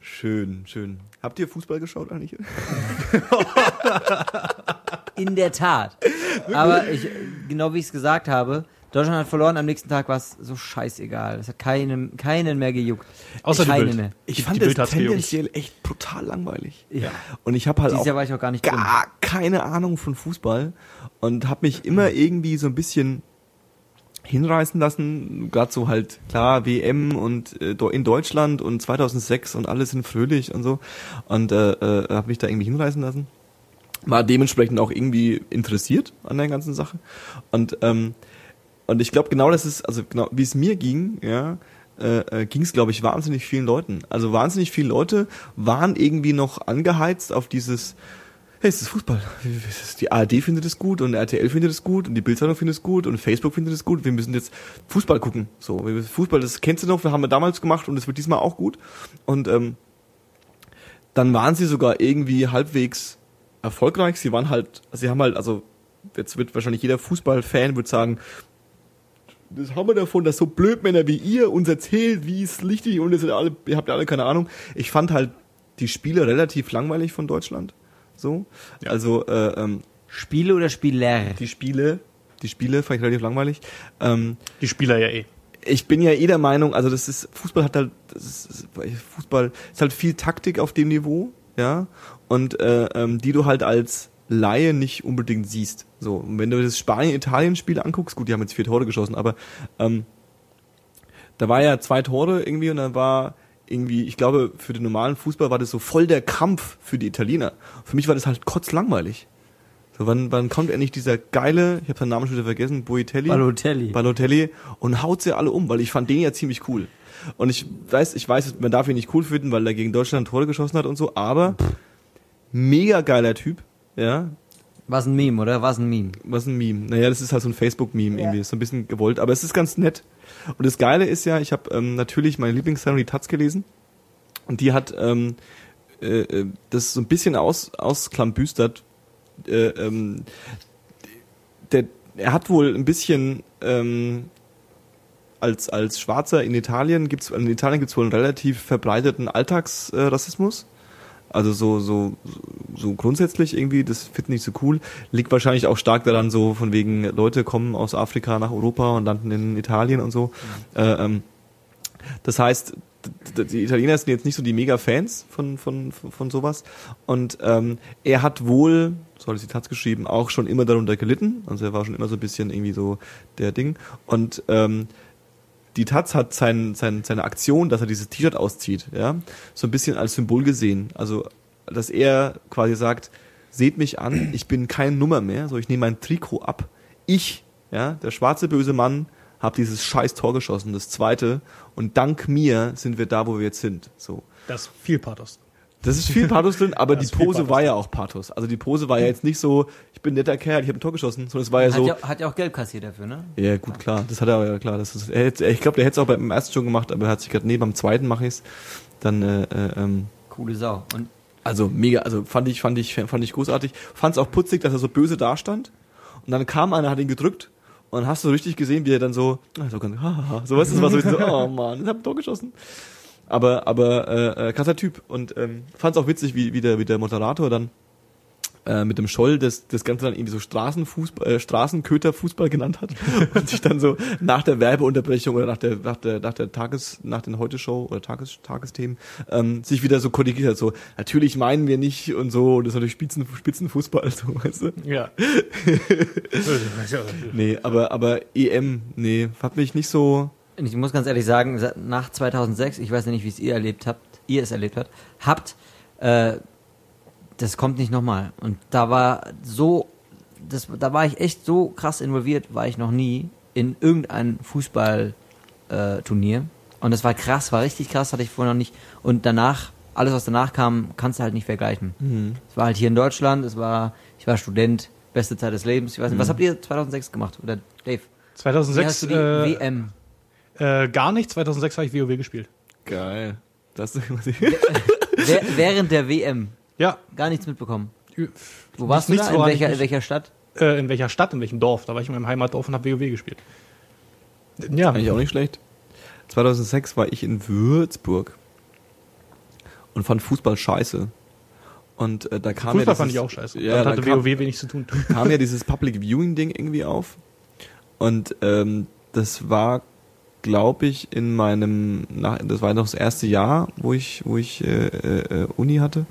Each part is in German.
Schön, schön. Habt ihr Fußball geschaut eigentlich? In der Tat. Aber ich, genau wie ich es gesagt habe, Deutschland hat verloren, am nächsten Tag war es so scheißegal. Es hat keinen, keinen mehr gejuckt. Außer die keinen Bild. mehr. Ich Die- fand die gejuckt. tendenziell echt brutal langweilig. Ja. Und ich habe halt Dieses auch Jahr war ich auch gar nicht drin. gar keine Ahnung von Fußball und habe mich immer irgendwie so ein bisschen hinreißen lassen, gerade so halt klar WM und äh, in Deutschland und 2006 und alle sind fröhlich und so und äh, äh, habe mich da irgendwie hinreißen lassen. War dementsprechend auch irgendwie interessiert an der ganzen Sache und ähm, und ich glaube genau das ist also genau wie es mir ging, ja, äh, äh, ging es glaube ich wahnsinnig vielen Leuten. Also wahnsinnig viele Leute waren irgendwie noch angeheizt auf dieses hey, es ist Fußball. Die ARD findet es gut und RTL findet es gut und die Bildzeitung findet es gut und Facebook findet es gut. Wir müssen jetzt Fußball gucken. So, Fußball, das kennst du noch, wir haben wir damals gemacht und es wird diesmal auch gut. Und ähm, dann waren sie sogar irgendwie halbwegs erfolgreich. Sie waren halt, sie haben halt, also jetzt wird wahrscheinlich jeder Fußballfan wird sagen, das haben wir davon, dass so Blödmänner wie ihr uns erzählt, wie es richtig und ihr, alle, ihr habt alle keine Ahnung. Ich fand halt die Spiele relativ langweilig von Deutschland. So. Ja. Also äh, ähm, Spiele oder Spieler? die Spiele, die Spiele fand ich relativ langweilig. Ähm, Die Spieler ja eh. ich bin ja eh der Meinung, also das ist Fußball hat halt das ist, Fußball ist halt viel Taktik auf dem Niveau, ja, und äh, ähm, die du halt als Laie nicht unbedingt siehst. So, und wenn du das Spanien-Italien-Spiel anguckst, gut, die haben jetzt vier Tore geschossen, aber ähm, da war ja zwei Tore irgendwie und dann war irgendwie, ich glaube, für den normalen Fußball war das so voll der Kampf für die Italiener. Für mich war das halt kotzlangweilig. So, wann, wann kommt endlich dieser geile, ich habe seinen Namen schon wieder vergessen, Boitelli? Balotelli. Balotelli und haut sie alle um, weil ich fand den ja ziemlich cool. Und ich weiß, ich weiß, man darf ihn nicht cool finden, weil er gegen Deutschland Tore geschossen hat und so, aber mega geiler Typ, ja. Was ein Meme, oder? Was ein Meme? Was ein Meme. Naja, das ist halt so ein Facebook-Meme irgendwie, ist so ein bisschen gewollt, aber es ist ganz nett. Und das Geile ist ja, ich habe ähm, natürlich meine Lieblingszeitung, die Taz, gelesen und die hat ähm, äh, äh, das so ein bisschen aus, ausklambüstert. Äh, ähm, der, er hat wohl ein bisschen ähm, als, als Schwarzer in Italien gibt's in Italien gibt's wohl einen relativ verbreiteten Alltagsrassismus. Äh. Also so, so, so grundsätzlich irgendwie, das finde ich nicht so cool. Liegt wahrscheinlich auch stark daran, so von wegen Leute kommen aus Afrika nach Europa und landen in Italien und so. Äh, ähm, das heißt, die Italiener sind jetzt nicht so die Mega-Fans von, von, von, von sowas. Und ähm, er hat wohl, so hat es die Taz geschrieben, auch schon immer darunter gelitten. Also er war schon immer so ein bisschen irgendwie so der Ding. Und ähm, die Taz hat sein, sein, seine Aktion, dass er dieses T-Shirt auszieht, ja, so ein bisschen als Symbol gesehen. Also, dass er quasi sagt, seht mich an, ich bin keine Nummer mehr, so ich nehme mein Trikot ab. Ich, ja, der schwarze böse Mann, habe dieses scheiß Tor geschossen, das zweite, und dank mir sind wir da, wo wir jetzt sind. So. Das ist viel Pathos. Das ist viel Pathos drin, aber die Pose war ja auch Pathos. Also die Pose war ja jetzt nicht so, ich bin netter Kerl, ich habe ein Tor geschossen, sondern es war ja Hat, so, ja, hat ja auch Geld kassiert dafür, ne? ja, gut, klar. Das hat er ja klar. Das ist, er ich glaube, der hätte es auch beim ersten schon gemacht, aber er hat sich gerade, nee, beim zweiten mache ich's. Dann, äh, äh, ähm, Coole Sau. Und also mega, also fand ich, fand ich, fand ich großartig. Fand es auch putzig, dass er so böse dastand. Und dann kam einer, hat ihn gedrückt. Und dann hast du richtig gesehen, wie er dann so, so ganz, haha, so weißt du, das war so, so oh Mann, ich hab ein Tor geschossen. Aber, aber äh, äh, krasser Typ. Und ähm, fand es auch witzig, wie, wie, der, wie der Moderator dann äh, mit dem Scholl das, das Ganze dann irgendwie so Straßenfußball, äh, Straßenköterfußball genannt hat und sich dann so nach der Werbeunterbrechung oder nach der nach der nach der Tages nach den Heute Show oder Tages Tagesthemen ähm, sich wieder so korrigiert hat so natürlich meinen wir nicht und so und das ist natürlich Spitzen Spitzenfußball so weißt du Ja. nee aber aber EM nee hat mich nicht so ich muss ganz ehrlich sagen, nach 2006, ich weiß ja nicht, wie es ihr erlebt habt, ihr es erlebt habt, habt, äh, das kommt nicht nochmal. Und da war so, das, da war ich echt so krass involviert, war ich noch nie in irgendein Fußballturnier. Äh. Und das war krass, war richtig krass, hatte ich vorher noch nicht. Und danach, alles was danach kam, kannst du halt nicht vergleichen. Es war halt hier in Deutschland, es war, ich war Student, beste Zeit des Lebens. Ich weiß nicht, was habt ihr 2006 gemacht? Oder Dave? Wie 2006 hast du die äh, WM? Äh, gar nicht. 2006 habe ich WoW gespielt. geil das während der WM Ja. gar nichts mitbekommen. Wo warst nichts, du da? In welcher, in welcher Stadt? Äh, in welcher Stadt, in welchem Dorf? Da war ich in meinem Heimatdorf und habe WoW gespielt. Ja, eigentlich auch nicht schlecht 2006 war ich in Würzburg und fand Fußball scheiße. Und äh, da kam Fußball ja fand dieses- ich auch scheiße. Ja, Damit da hatte kam, WoW wenig zu tun. kam ja dieses Public Viewing Ding irgendwie auf. Und ähm, das war, glaube ich, in meinem, nach, das war noch das erste Jahr, wo ich, wo ich äh, äh, Uni hatte,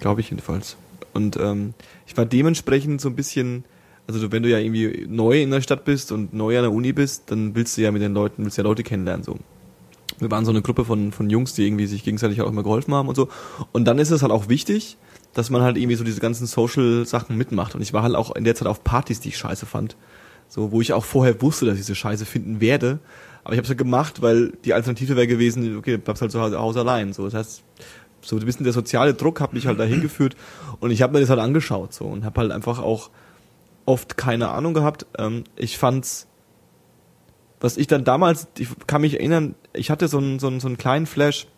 glaube ich jedenfalls. Und ähm, ich war dementsprechend so ein bisschen, also wenn du ja irgendwie neu in der Stadt bist und neu an der Uni bist, dann willst du ja mit den Leuten, willst ja Leute kennenlernen so. Wir waren so eine Gruppe von, von Jungs, die irgendwie sich gegenseitig auch immer geholfen haben und so. Und dann ist es halt auch wichtig, dass man halt irgendwie so diese ganzen Social-Sachen mitmacht. Und ich war halt auch in der Zeit auf Partys, die ich scheiße fand. So, wo ich auch vorher wusste, dass ich diese Scheiße finden werde. Aber ich habe es halt gemacht, weil die Alternative wäre gewesen, okay, bleibst halt zu Hause, Hause allein. So, das heißt, so ein bisschen der soziale Druck hat mich halt dahin geführt und ich habe mir das halt angeschaut so und habe halt einfach auch oft keine Ahnung gehabt. Ähm, ich fand's, was ich dann damals, ich kann mich erinnern, ich hatte so einen, so einen, so einen kleinen Flash,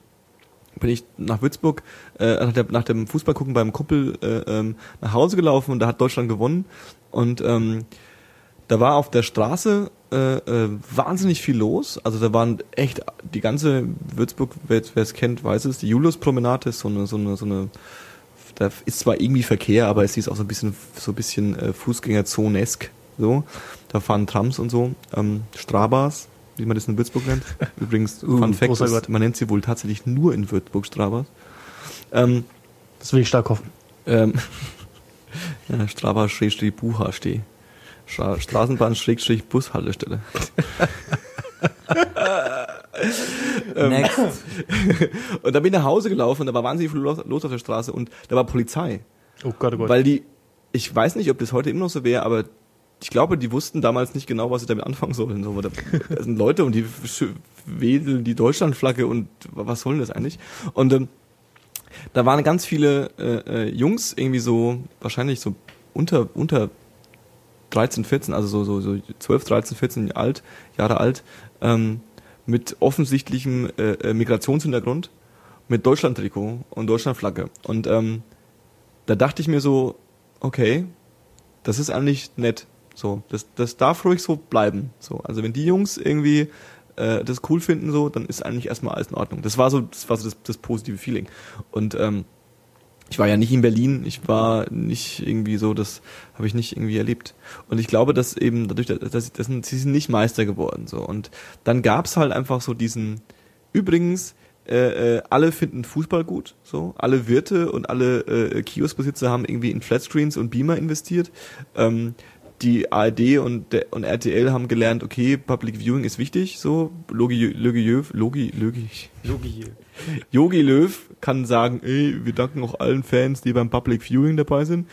bin ich nach Würzburg äh, nach, der, nach dem Fußballgucken beim Kumpel äh, ähm, nach Hause gelaufen und da hat Deutschland gewonnen und ähm, da war auf der Straße äh, äh, wahnsinnig viel los. Also da waren echt die ganze Würzburg, wer es kennt, weiß es, die Julius-Promenade ist so eine, so eine, so eine, da ist zwar irgendwie Verkehr, aber es ist auch so ein bisschen, so ein bisschen äh, Fußgängerzonesk. So, da fahren Trams und so, ähm, Strabas, wie man das in Würzburg nennt. Übrigens, Uh, Fun Fact, Gott. man nennt sie wohl tatsächlich nur in Würzburg Strabas. Ähm, Das will ich stark hoffen. ähm, ja, Strava Schrägstrich Bucha steh. Stra Straßenbahn Schrägstrich Bushaltestelle. Ähm. Next. Und da bin ich nach Hause gelaufen und da war wahnsinnig viel los los auf der Straße und da war Polizei. Oh Gott, oh Gott. Weil die, ich weiß nicht, ob das heute immer noch so wäre, aber ich glaube, die wussten damals nicht genau, was sie damit anfangen sollen. So, da, da sind Leute und die wedeln die Deutschlandflagge und was soll denn das eigentlich? Und ähm, da waren ganz viele äh, äh, Jungs irgendwie so, wahrscheinlich so unter, unter 13, 14, also so, so, so 12, 13, 14 alt, Jahre alt, ähm, mit offensichtlichem äh, äh, Migrationshintergrund, mit Deutschlandtrikot und Deutschlandflagge. Und ähm, da dachte ich mir so, okay, das ist eigentlich nett. So, das, das darf ruhig so bleiben. So, also wenn die Jungs irgendwie äh, das cool finden, so, dann ist eigentlich erstmal alles in Ordnung. Das war so, das war so das, das positive Feeling. Und ähm, ich war ja nicht in Berlin, ich war nicht irgendwie so, das habe ich nicht irgendwie erlebt. Und ich glaube, dass eben dadurch, dass, dass, sie sind nicht Meister geworden. So. Und dann gab's halt einfach so diesen, übrigens, äh, äh, alle finden Fußball gut, so, alle Wirte und alle äh, Kioskbesitzer haben irgendwie in Flatscreens und Beamer investiert. Ähm, die ARD und, der, und RTL haben gelernt, okay, Public Viewing ist wichtig, so, Logi, Logi, Löw, Logi, Logi, Logi. Yogi Löw kann sagen, ey, wir danken auch allen Fans, die beim Public Viewing dabei sind.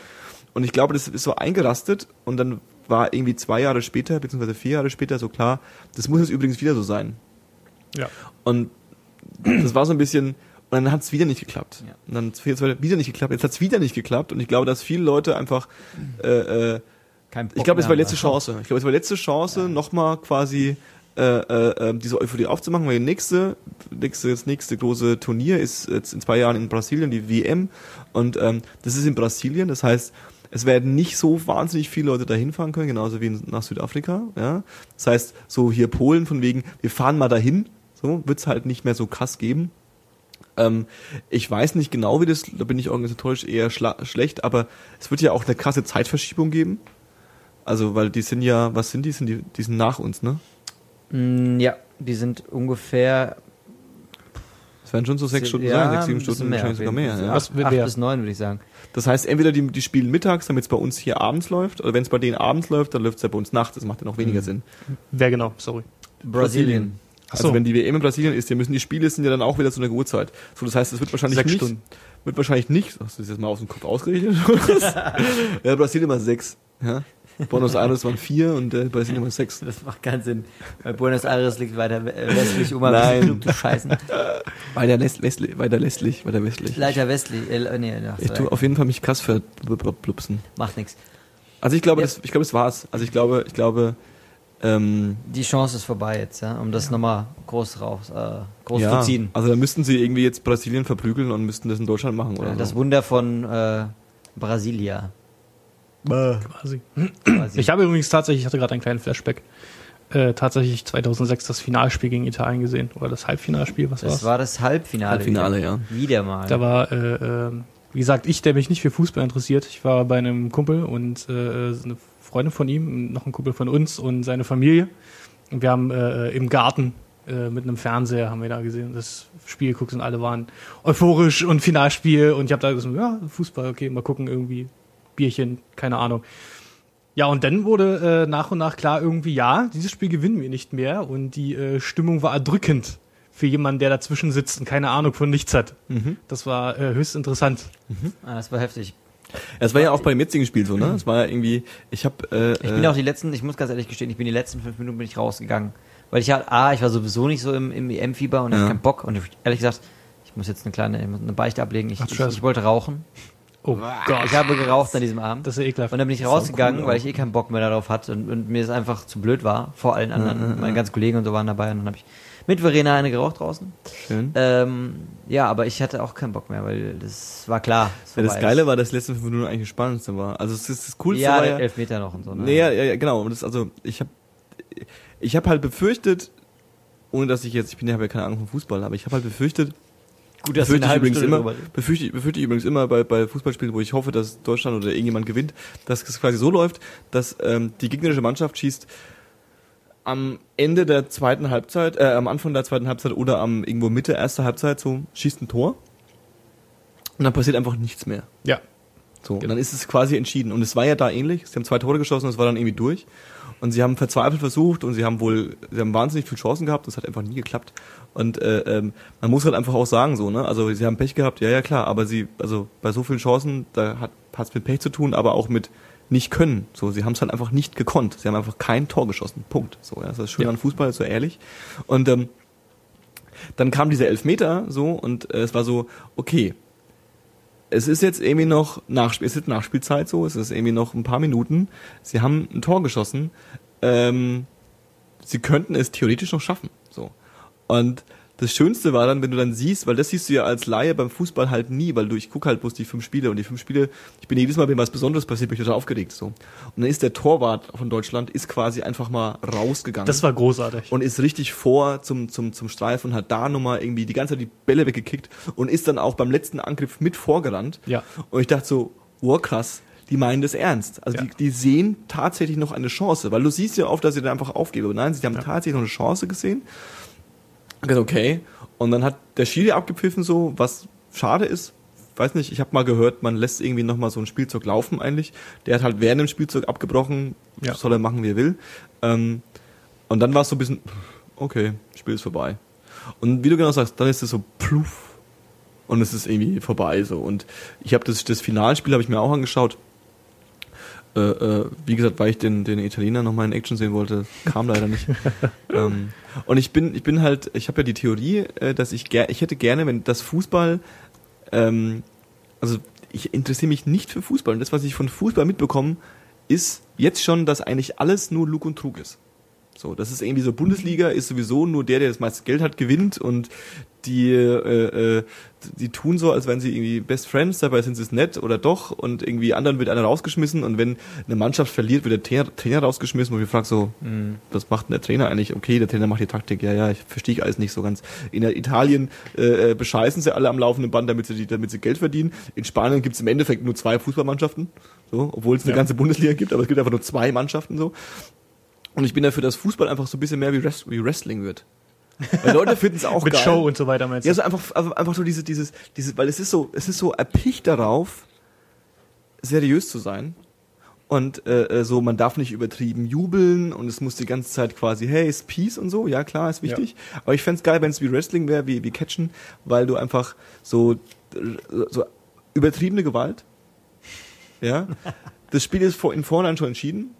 Und ich glaube, das ist so eingerastet und dann war irgendwie zwei Jahre später, beziehungsweise vier Jahre später so klar, das muss jetzt übrigens wieder so sein. Ja. Und das war so ein bisschen, und dann hat es wieder nicht geklappt. Ja. Und dann hat es wieder nicht geklappt, jetzt hat es wieder nicht geklappt und ich glaube, dass viele Leute einfach, äh, äh, ich glaube, es war letzte Chance. Ich glaube, es war letzte Chance, nochmal quasi äh, äh, äh, diese Euphorie aufzumachen, weil die nächste, nächste, das nächste große Turnier ist jetzt in zwei Jahren in Brasilien, die WM. Und ähm, das ist in Brasilien, das heißt, es werden nicht so wahnsinnig viele Leute dahin fahren können, genauso wie nach Südafrika. Ja? Das heißt, so hier Polen von wegen, wir fahren mal dahin, so wird's halt nicht mehr so krass geben. Ähm, ich weiß nicht genau, wie das, da bin ich organisatorisch eher schlecht, aber es wird ja auch eine krasse Zeitverschiebung geben. Also, weil die sind ja, was sind die? Sind die, die sind nach uns, ne? Mm, Ja, die sind ungefähr Das werden schon so sechs Stunden ja, sein, sechs, sieben Stunden, wahrscheinlich sogar mehr. Ja. Was- Acht, bis neun, würde ich sagen. Das heißt, entweder die, die spielen mittags, damit es bei uns hier abends läuft, oder wenn es bei denen abends läuft, dann läuft es ja bei uns nachts. Das macht ja noch weniger Mhm. Sinn. Wer genau? Sorry. Brasilien. Also so. wenn die WM in Brasilien ist, dann müssen die Spiele sind ja dann auch wieder zu einer Uhrzeit. So, das heißt, es wird wahrscheinlich Sechs nicht, Stunden. wird wahrscheinlich nicht, hast du das jetzt mal aus dem Kopf ausgerechnet? ja, Brasilien war sechs. Ja? Buenos Aires waren vier und äh, Brasilien war sechs. Das macht keinen Sinn. Weil Buenos Aires liegt weiter we- äh, westlich, um ein bisschen klug zu scheißen. Weiter, lässt, westlich, weiter westlich, weiter westlich. Weiter westlich, äh, nee, ach, Ich tue auf jeden Fall mich krass verblupsen. macht nichts. Also ich glaube, Ja. das, ich glaube, das war's. Also ich glaube, ich glaube, ähm, Die Chance ist vorbei jetzt, ja, um das nochmal groß raus, äh, groß ja, zu ziehen. also da müssten sie irgendwie jetzt Brasilien verprügeln und müssten das in Deutschland machen oder Ja, das so. Wunder von äh, Brasilia. Quasi. Quasi. Ich habe übrigens tatsächlich, ich hatte gerade einen kleinen Flashback. äh, tatsächlich 2006 das Finalspiel gegen Italien gesehen. Oder das Halbfinalspiel, was Das war's? war das Halbfinale. Halbfinale, wieder. ja. Wieder mal. Da war, äh, äh, wie gesagt, ich, der mich nicht für Fußball interessiert. Ich war bei einem Kumpel und äh, eine Freundin von ihm, noch ein Kumpel von uns und seine Familie. Und wir haben äh, im Garten äh, mit einem Fernseher haben wir da gesehen, das Spiel geguckt und alle waren euphorisch und Finalspiel und ich habe da gesagt, ja, Fußball, okay, mal gucken, irgendwie Bierchen, keine Ahnung. Ja, und dann wurde äh, nach und nach klar irgendwie, ja, dieses Spiel gewinnen wir nicht mehr und die äh, Stimmung war erdrückend für jemanden, der dazwischen sitzt und keine Ahnung von nichts hat. Das war äh, höchst interessant. ah, das war heftig. Es war ja auch beim jetzigen Spiel so, ne? Es war ja irgendwie, ich habe äh, Ich bin auch die letzten, ich muss ganz ehrlich gestehen, ich bin die letzten fünf Minuten bin ich rausgegangen. Weil ich halt, ah, ich war sowieso nicht so im, im EM-Fieber und Ja. hatte keinen Bock. Und ich, ehrlich gesagt, ich muss jetzt eine kleine, ich muss eine Beichte ablegen. Ich, Ach, ich, ich wollte rauchen. Oh Gott, Ich habe geraucht an diesem Abend. das ist ekelhaft. Und dann bin ich rausgegangen, cool, weil ich eh keinen Bock mehr darauf hatte und, und mir es einfach zu blöd war. Vor allen anderen, meine ganzen Kollegen und so waren dabei und dann habe ich mit Verena eine geraucht draußen. schön. Ähm, ja, aber ich hatte auch keinen Bock mehr, weil das war klar. Ja, das Geile war, dass die letzten fünf Minuten eigentlich das Spannendste war. Also es ist das Coolste ja, war ja, Elfmeter noch und so. Ne? Nee, ja, ja, ja, genau. Und das, also ich habe ich hab halt befürchtet, ohne dass ich jetzt, ich bin ja, habe ja keine Ahnung vom Fußball, aber ich habe halt befürchtet, Gut, dass befürchte ich übrigens Stunde immer, befürchte, befürchte ich übrigens immer bei, bei Fußballspielen, wo ich hoffe, dass Deutschland oder irgendjemand gewinnt, dass es quasi so läuft, dass ähm, die gegnerische Mannschaft schießt am Ende der zweiten Halbzeit, äh, am Anfang der zweiten Halbzeit oder am irgendwo Mitte erster Halbzeit so schießt ein Tor und dann passiert einfach nichts mehr. Ja. So, und dann ist es quasi entschieden. Und es war ja da ähnlich. Sie haben zwei Tore geschossen, es war dann irgendwie durch. Und sie haben verzweifelt versucht und sie haben wohl, sie haben wahnsinnig viele Chancen gehabt, das hat einfach nie geklappt. Und äh, ähm, man muss halt einfach auch sagen, so, ne? Also sie haben Pech gehabt, ja, ja klar, aber sie, also bei so vielen Chancen, da hat es mit Pech zu tun, aber auch mit nicht können. So, sie haben es halt einfach nicht gekonnt. Sie haben einfach kein Tor geschossen. Punkt. So, ja, das ist schön Ja. an Fußball, so ehrlich. Und ähm, dann kam dieser Elfmeter so und äh, es war so, okay, es ist jetzt irgendwie noch Nachspiel, es ist Nachspielzeit so, es ist irgendwie noch ein paar Minuten. Sie haben ein Tor geschossen. Ähm, sie könnten es theoretisch noch schaffen. Und das Schönste war dann, wenn du dann siehst, weil das siehst du ja als Laie beim Fußball halt nie, weil du, ich gucke halt bloß die fünf Spiele und die fünf Spiele, ich bin jedes Mal, wenn was Besonderes passiert, bin ich total aufgeregt. So. Und dann ist der Torwart von Deutschland, ist quasi einfach mal rausgegangen Das war großartig. und ist richtig vor zum, zum, zum Streif und hat da nochmal irgendwie die ganze Zeit die Bälle weggekickt und ist dann auch beim letzten Angriff mit vorgerannt. Ja. Und ich dachte so, wow, krass, die meinen das ernst. Also Ja. die, die sehen tatsächlich noch eine Chance, weil du siehst ja oft, dass sie dann einfach aufgeben. Aber nein, sie haben Ja. tatsächlich noch eine Chance gesehen. Okay. Und dann hat der Schiri abgepfiffen so, was schade ist. Weiß nicht, ich habe mal gehört, man lässt irgendwie nochmal so ein Spielzeug laufen eigentlich. Der hat halt während dem Spielzeug abgebrochen, Ja. soll er machen, wie er will. Ähm, und dann war es so ein bisschen, okay, Spiel ist vorbei. Und wie du genau sagst, dann ist es so pluff und es ist irgendwie vorbei so. Und ich habe das, das Finalspiel habe ich mir auch angeschaut. Äh, äh, wie gesagt, weil ich den, den Italiener nochmal in Action sehen wollte, kam leider nicht. ähm, und ich bin, ich bin halt, ich habe ja die Theorie, äh, dass ich ger ich hätte gerne, wenn das Fußball, ähm, also ich interessiere mich nicht für Fußball. Und das, was ich von Fußball mitbekomme, ist jetzt schon, dass eigentlich alles nur Lug und Trug ist. So, das ist irgendwie so Bundesliga ist sowieso nur der, der das meiste Geld hat, gewinnt und die äh, äh, die tun so, als wären sie irgendwie Best Friends, dabei sind sie es nett oder doch und irgendwie anderen wird einer rausgeschmissen und wenn eine Mannschaft verliert, wird der Trainer, Trainer rausgeschmissen und wir fragen so, was macht denn der Trainer eigentlich? Okay, der Trainer macht die Taktik, ja, ja, ich verstehe ich alles nicht so ganz. In Italien äh, äh, bescheißen sie alle am laufenden Band, damit sie, die, damit sie Geld verdienen. In Spanien gibt es im Endeffekt nur zwei Fußballmannschaften, so, obwohl es eine Ja. ganze Bundesliga gibt, aber es gibt einfach nur zwei Mannschaften so. Und ich bin dafür, dass Fußball einfach so ein bisschen mehr wie Wrestling wird. Weil Leute finden es auch Mit geil. Show und so weiter meinst du? Ja, so einfach, einfach einfach so diese, dieses, dieses, weil es ist so, es ist so erpicht darauf, seriös zu sein. Und äh, äh, so, man darf nicht übertrieben jubeln und es muss die ganze Zeit quasi, hey, ist Peace und so, ja klar, ist wichtig. Aber ich fänd's geil, wenn es wie Wrestling wäre, wie, wie Catchen, weil du einfach so, so übertriebene Gewalt, ja, das Spiel ist vor, in Vorhinein schon entschieden.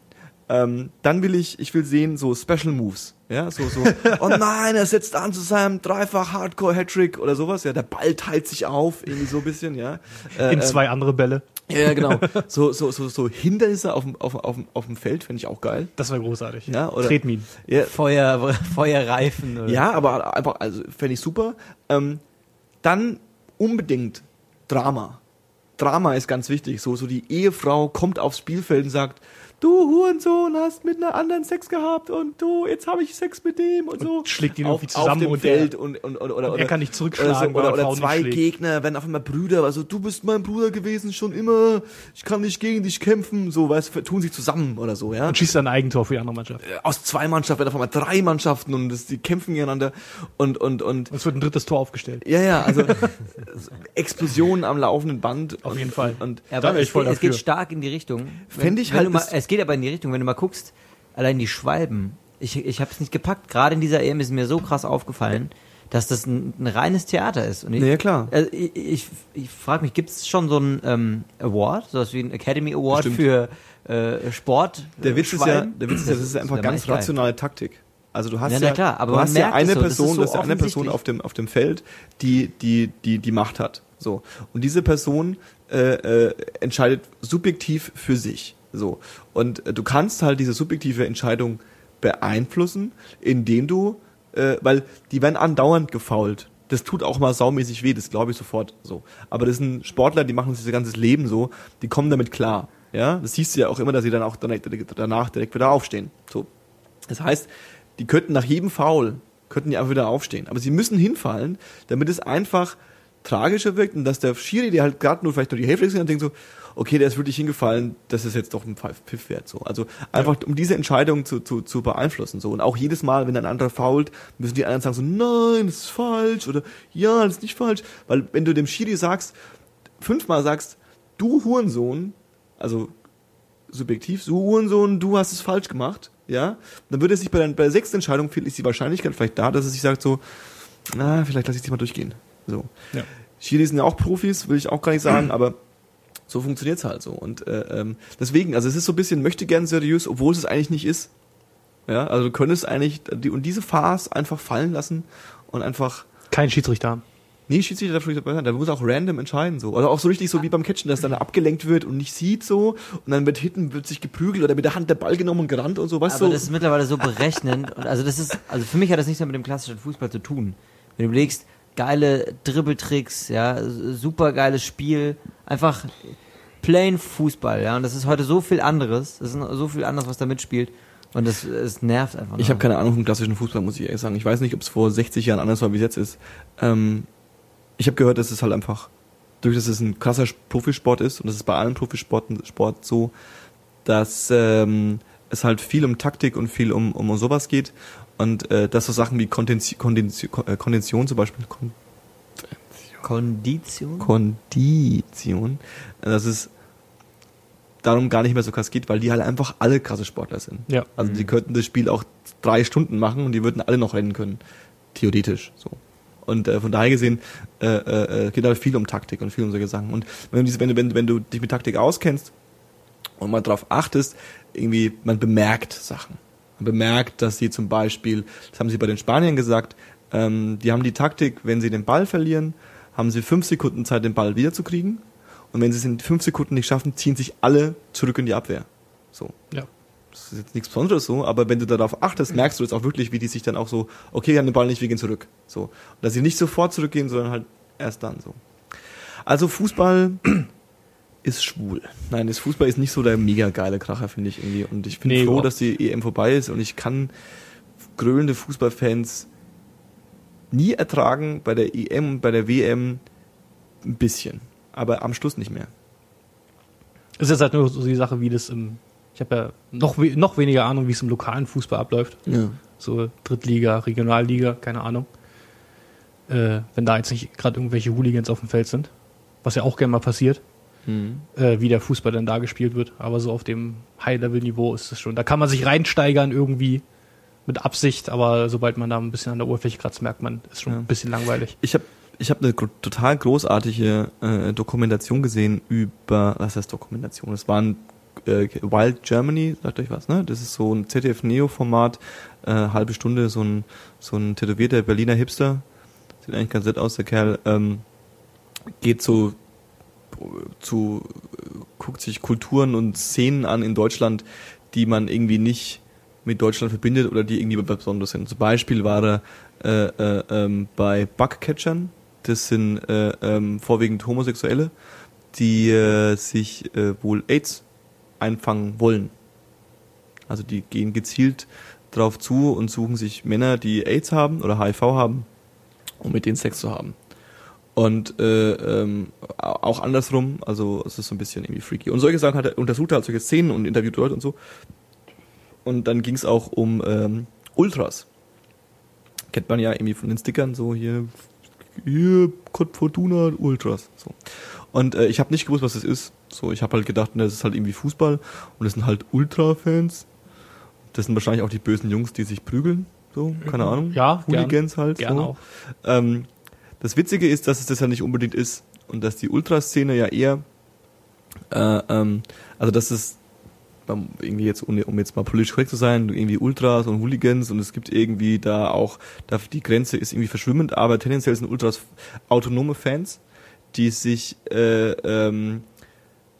Ähm, dann will ich, ich will sehen so Special Moves, ja, so so. oh nein, er setzt an zu seinem dreifach Hardcore Hattrick oder sowas, ja, der Ball teilt sich auf, irgendwie so ein bisschen, ja. Äh, In ähm, zwei andere Bälle. ja, ja, genau. So so so so Hindernisse auf dem auf, auf, auf dem Feld finde ich auch geil. Das war großartig. Ja, oder- Tretminen. Ja, Feuer, Feuerreifen. Oder? ja, aber einfach, also fände ich super. Ähm, dann unbedingt Drama. Drama ist ganz wichtig. So, so die Ehefrau kommt aufs Spielfeld und sagt, du Hurensohn hast mit einer anderen Sex gehabt und du, jetzt habe ich Sex mit dem und, so. schlägt ihn auf, irgendwie zusammen auf dem und Feld er- und, und, und, oder, und er oder, kann nicht oder, zurückschlagen, so, oder, er oder Frauen zwei. Gegner werden auf einmal Brüder, also du bist mein Bruder gewesen schon immer, ich kann nicht gegen dich kämpfen, so, weißt du, tun sich zusammen oder so, ja Und schießt dann ein Eigentor für die andere Mannschaft. aus zwei Mannschaften werden auf einmal drei Mannschaften und das, die kämpfen gegeneinander und und und Und es wird ein drittes Tor aufgestellt. ja ja also Explosionen am laufenden Band Auf und, jeden Fall. und Ja, Da aber es, ich voll geht, es geht stark in die Richtung. Fänd ich halt mal, es geht aber in die Richtung, wenn du mal guckst, allein die Schwalben. Ich, ich habe es nicht gepackt. Gerade in dieser EM ist mir so krass aufgefallen, dass das ein, ein reines Theater ist. Und ich, Ja, klar. Also ich ich, ich frage mich, gibt es schon so einen ähm, Award, sowas wie ein Academy Award Bestimmt. für äh, Sport? der äh, Witz ist ja der Witz ist ja das ist einfach ganz rationale Taktik also du hast Ja, ja, klar, aber du hast ja eine so, das ist Person so das ist ja eine Person auf dem auf dem Feld die die die die Macht hat so und diese Person äh, äh, entscheidet subjektiv für sich so und äh, du kannst halt diese subjektive Entscheidung beeinflussen indem du äh, weil die werden andauernd gefault das tut auch mal saumäßig weh, das glaube ich sofort so. Aber das sind Sportler, die machen das ihr ganzes Leben so, die kommen damit klar. Ja, das siehst du ja auch immer, dass sie dann auch danach direkt wieder aufstehen. So. Das heißt, die könnten nach jedem Foul, könnten die einfach wieder aufstehen. Aber sie müssen hinfallen, damit es einfach tragischer wirkt und dass der Schiri, der halt gerade nur vielleicht nur die Hälfte gesehen hat, denkt so, okay, der ist wirklich hingefallen, das ist jetzt doch ein Pfiff wert. So. Also einfach um diese Entscheidung zu, zu, zu beeinflussen. So. Und auch jedes Mal, wenn ein anderer fault, müssen die anderen sagen so, nein, das ist falsch oder ja, das ist nicht falsch. Weil wenn du dem Schiri sagst, fünfmal sagst, du Hurensohn, also subjektiv, so Hurensohn, du hast es falsch gemacht, ja, dann würde es sich bei der, bei der sechsten Entscheidung, viel ist die Wahrscheinlichkeit vielleicht da, dass es sich sagt so, na, vielleicht lasse ich dich mal durchgehen. So. Ja. Schiris sind ja auch Profis, will ich auch gar nicht sagen, aber so funktioniert's halt so. Und äh, ähm, deswegen, also es ist so ein bisschen möchte gern seriös, obwohl es es eigentlich nicht ist. Ja, also du könntest eigentlich die, und diese Farce einfach fallen lassen und einfach Kein Schiedsrichter haben. Nee, Schiedsrichter dafür dabei sein. Da muss auch random entscheiden so. Oder auch so richtig so wie beim Catchen, dass dann abgelenkt wird und nicht sieht so und dann wird hinten wird sich geprügelt oder mit der Hand der Ball genommen und gerannt und so, weißt Aber du? das ist mittlerweile so berechnend. Und also das ist, also für mich hat das nichts mehr mit dem klassischen Fußball zu tun. Wenn du überlegst, geile Dribbeltricks, ja, super geiles Spiel, einfach plain Fußball, ja. Und das ist heute so viel anderes. Das ist so viel anderes, was da mitspielt. Und das, es nervt einfach. Ich habe keine Ahnung vom klassischen Fußball, muss ich ehrlich sagen. Ich weiß nicht, ob es vor 60 Jahren anders war, wie es jetzt ist. Ähm, ich habe gehört, dass es halt einfach, durch dass es ein krasser Profisport ist, und das ist bei allen Profisporten Sport so, dass ähm, es halt viel um Taktik und viel um, um sowas geht. Und äh, dass so Sachen wie Kondensi Kondensi äh, Kondension zum Beispiel, Kon Kondition? Kondition, äh, dass es darum gar nicht mehr so krass geht, weil die halt einfach alle krasse Sportler sind. Ja. Also die könnten das Spiel auch drei Stunden machen und die würden alle noch rennen können. Theoretisch so. Und äh, von daher gesehen äh, äh, geht halt viel um Taktik und viel um solche Sachen. Und wenn du, diese, wenn, du, wenn, du- wenn du dich mit Taktik auskennst und mal drauf achtest, irgendwie, man bemerkt Sachen. Man bemerkt, dass sie zum Beispiel, das haben sie bei den Spaniern gesagt, ähm, die haben die Taktik, wenn sie den Ball verlieren, haben sie fünf Sekunden Zeit, den Ball wiederzukriegen. Und wenn sie es in fünf Sekunden nicht schaffen, ziehen sich alle zurück in die Abwehr. So. Ja. Das ist jetzt nichts Besonderes so, aber wenn du darauf achtest, merkst du jetzt auch wirklich, wie die sich dann auch so, okay, wir haben den Ball nicht, wir gehen zurück. So. Und dass sie nicht sofort zurückgehen, sondern halt erst dann so. Also Fußball ist schwul. Nein, das Fußball ist nicht so der mega geile Kracher, finde ich irgendwie. Und ich bin Nee, froh, überhaupt. dass die EM vorbei ist und ich kann grölende Fußballfans nie ertragen bei der EM und bei der WM ein bisschen. Aber am Schluss nicht mehr. Es ist halt nur so die Sache, wie das im. Ich habe ja noch, we noch weniger Ahnung, wie es im lokalen Fußball abläuft. Ja. So Drittliga, Regionalliga, keine Ahnung. Äh, wenn da jetzt nicht gerade irgendwelche Hooligans auf dem Feld sind. Was ja auch gerne mal passiert, Mhm. äh, wie der Fußball dann da gespielt wird. Aber so auf dem High-Level-Niveau ist es schon. Da kann man sich reinsteigern irgendwie mit Absicht, aber sobald man da ein bisschen an der Oberfläche kratzt, merkt man, ist schon Ja. ein bisschen langweilig. Ich habe ich hab eine total großartige äh, Dokumentation gesehen über, was heißt Dokumentation? Es war ein äh, Wild Germany, sagt euch was, ne? Das ist so ein ZDF-Neo-Format, äh, halbe Stunde, so ein, so ein tätowierter Berliner Hipster, sieht eigentlich ganz nett aus, der Kerl, ähm, geht so zu, guckt sich Kulturen und Szenen an in Deutschland, die man irgendwie nicht mit Deutschland verbindet oder die irgendwie besonders sind. Zum Beispiel war er äh, äh, ähm, bei Bugcatchern, das sind äh, ähm, vorwiegend Homosexuelle, die äh, sich äh, wohl AIDS einfangen wollen. Also die gehen gezielt drauf zu und suchen sich Männer, die AIDS haben oder HIV haben, um mit denen Sex zu haben. Und äh, ähm, auch andersrum, also es ist so ein bisschen irgendwie freaky. Und solche Sachen hat er untersucht, er hat solche Szenen und interviewt Leute und so. Und dann ging es auch um ähm, Ultras. Kennt man ja irgendwie von den Stickern so hier, hier Code Fortuna Ultras. So. Und äh, ich habe nicht gewusst, was das ist. So, ich habe halt gedacht, ne, das ist halt irgendwie Fußball und das sind halt Ultra-Fans. Das sind wahrscheinlich auch die bösen Jungs, die sich prügeln. So, keine Ahnung. Ja, Hooligans halt. Gern so. Ähm, das Witzige ist, dass es das ja nicht unbedingt ist und dass die Ultraszene ja eher, äh, ähm, also dass es irgendwie jetzt, um jetzt mal politisch korrekt zu sein, irgendwie Ultras und Hooligans und es gibt irgendwie da auch, da die Grenze ist irgendwie verschwimmend, aber tendenziell sind Ultras autonome Fans, die sich äh, ähm,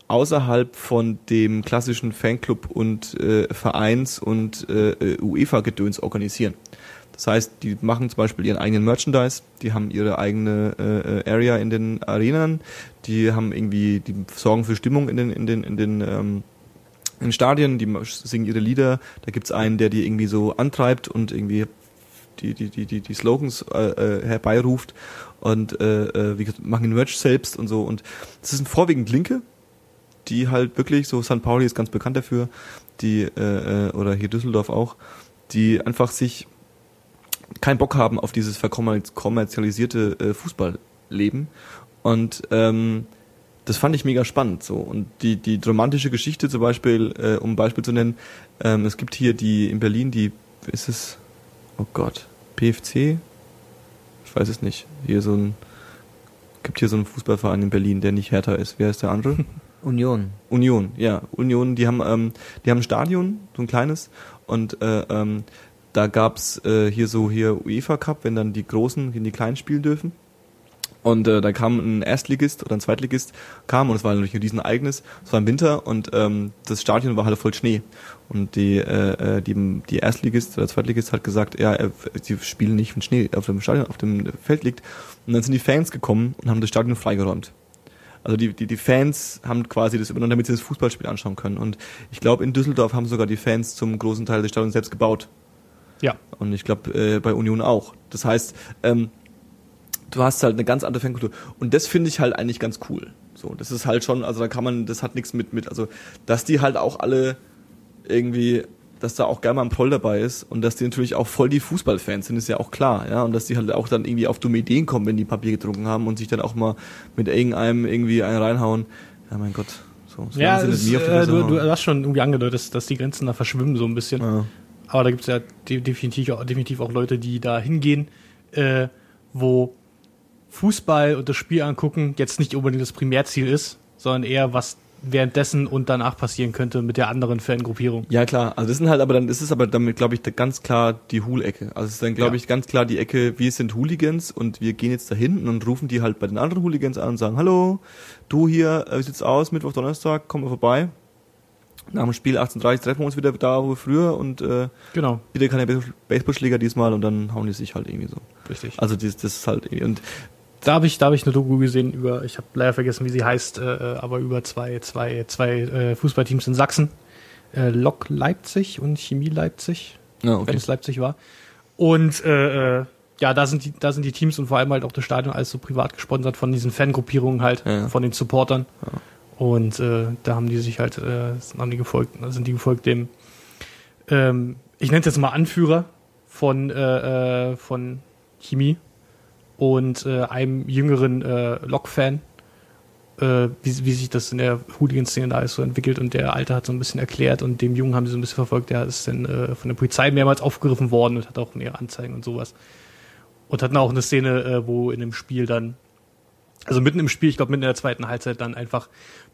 außerhalb von dem klassischen Fanclub und äh, Vereins- und äh, UEFA-Gedöns organisieren. Das heißt, die machen zum Beispiel ihren eigenen Merchandise, die haben ihre eigene äh, äh, Area in den Arenen, die haben irgendwie, die sorgen für Stimmung in den, in den, in den, ähm, in Stadien, die singen ihre Lieder, da gibt's einen, der die irgendwie so antreibt und irgendwie die, die, die, die, die Slogans äh, äh, herbeiruft und äh, äh, wie gesagt, machen den Merch selbst und so. Und das sind vorwiegend Linke, die halt wirklich, so St. Pauli ist ganz bekannt dafür, die, äh, äh, oder hier Düsseldorf auch, die einfach sich keinen Bock haben auf dieses verkommerzialisierte äh, Fußballleben. Und ähm, das fand ich mega spannend so. Und die, die romantische Geschichte zum Beispiel, äh, um ein Beispiel zu nennen, ähm, es gibt hier die in Berlin die, ist es, oh Gott, PFC? Ich weiß es nicht. Hier so ein, gibt hier so einen Fußballverein in Berlin, der nicht härter ist. Wer ist der andere? Union. Union, ja. Union, die haben, ähm, die haben ein Stadion, so ein kleines, und äh, ähm, da gab's äh, hier so hier UEFA Cup, wenn dann die Großen gegen die Kleinen spielen dürfen. Und äh, da kam ein Erstligist oder ein Zweitligist, kam und es war natürlich ein Riesenereignis. Es war im Winter und ähm, das Stadion war halt voll Schnee. Und die, äh, äh, die, die Erstligist oder Zweitligist hat gesagt, ja, sie spielen nicht, wenn Schnee auf dem Stadion, auf dem Feld liegt. Und dann sind die Fans gekommen und haben das Stadion freigeräumt. Also die, die, die Fans haben quasi das übernommen, damit sie das Fußballspiel anschauen können. Und ich glaube, in Düsseldorf haben sogar die Fans zum großen Teil des Stadions selbst gebaut. Ja. Und ich glaube, äh, bei Union auch. Das heißt, ähm, du hast halt eine ganz andere Fankultur. Und das finde ich halt eigentlich ganz cool. So, das ist halt schon, also da kann man, das hat nichts mit, mit, also, dass die halt auch alle irgendwie, dass da auch gerne mal ein Proll dabei ist und dass die natürlich auch voll die Fußballfans sind, ist ja auch klar, ja, und dass die halt auch dann irgendwie auf dumme Ideen kommen, wenn die Papier getrunken haben und sich dann auch mal mit irgendeinem irgendwie einen reinhauen. Ja, mein Gott. So, so Ja, die äh, du, du hast schon irgendwie angedeutet, dass, dass die Grenzen da verschwimmen so ein bisschen. ja. Aber da gibt es ja de definitiv, auch- definitiv auch Leute, die da hingehen, äh, wo Fußball und das Spiel angucken jetzt nicht unbedingt das Primärziel ist, sondern eher was währenddessen und danach passieren könnte mit der anderen Fangruppierung. Ja klar, also das sind halt aber dann, das ist aber damit, glaube ich, da ganz klar die Hool-Ecke. Also es ist dann, glaube Ja. ich, ganz klar die Ecke, wir sind Hooligans und wir gehen jetzt dahin und rufen die halt bei den anderen Hooligans an und sagen, hallo, du hier, äh, wie sieht's aus, Mittwoch, Donnerstag, komm mal vorbei. Nach dem Spiel 18.30 treffen wir uns wieder da, wo wir früher und äh, Genau, bitte keine Bas- Baseballschläger diesmal und dann hauen die sich halt irgendwie so. richtig. Also das, das ist halt irgendwie, und Da habe ich, da habe ich eine Doku gesehen über, ich habe leider vergessen, wie sie heißt, äh, aber über zwei, zwei, zwei äh, Fußballteams in Sachsen. Äh, Lok Leipzig und Chemie Leipzig, wenn okay. es Leipzig war. Und äh, äh, ja, da sind die, da sind die Teams und vor allem halt auch das Stadion alles so privat gesponsert von diesen Fangruppierungen halt, Ja, ja. von den Supportern. Ja. Und äh, da haben die sich halt, äh, haben die gefolgt, sind die gefolgt dem, ähm, ich nenne es jetzt mal Anführer von, äh, äh, von Chemie und äh, einem jüngeren äh, Lok-Fan, äh, wie, wie sich das in der Hooligan-Szene da alles so entwickelt und der Alte hat so ein bisschen erklärt und dem Jungen haben sie so ein bisschen verfolgt, der ist dann äh, von der Polizei mehrmals aufgegriffen worden und hat auch mehrere Anzeigen und sowas. Und hatten auch eine Szene, äh, wo in dem Spiel dann, also mitten im Spiel, ich glaube mitten in der zweiten Halbzeit dann einfach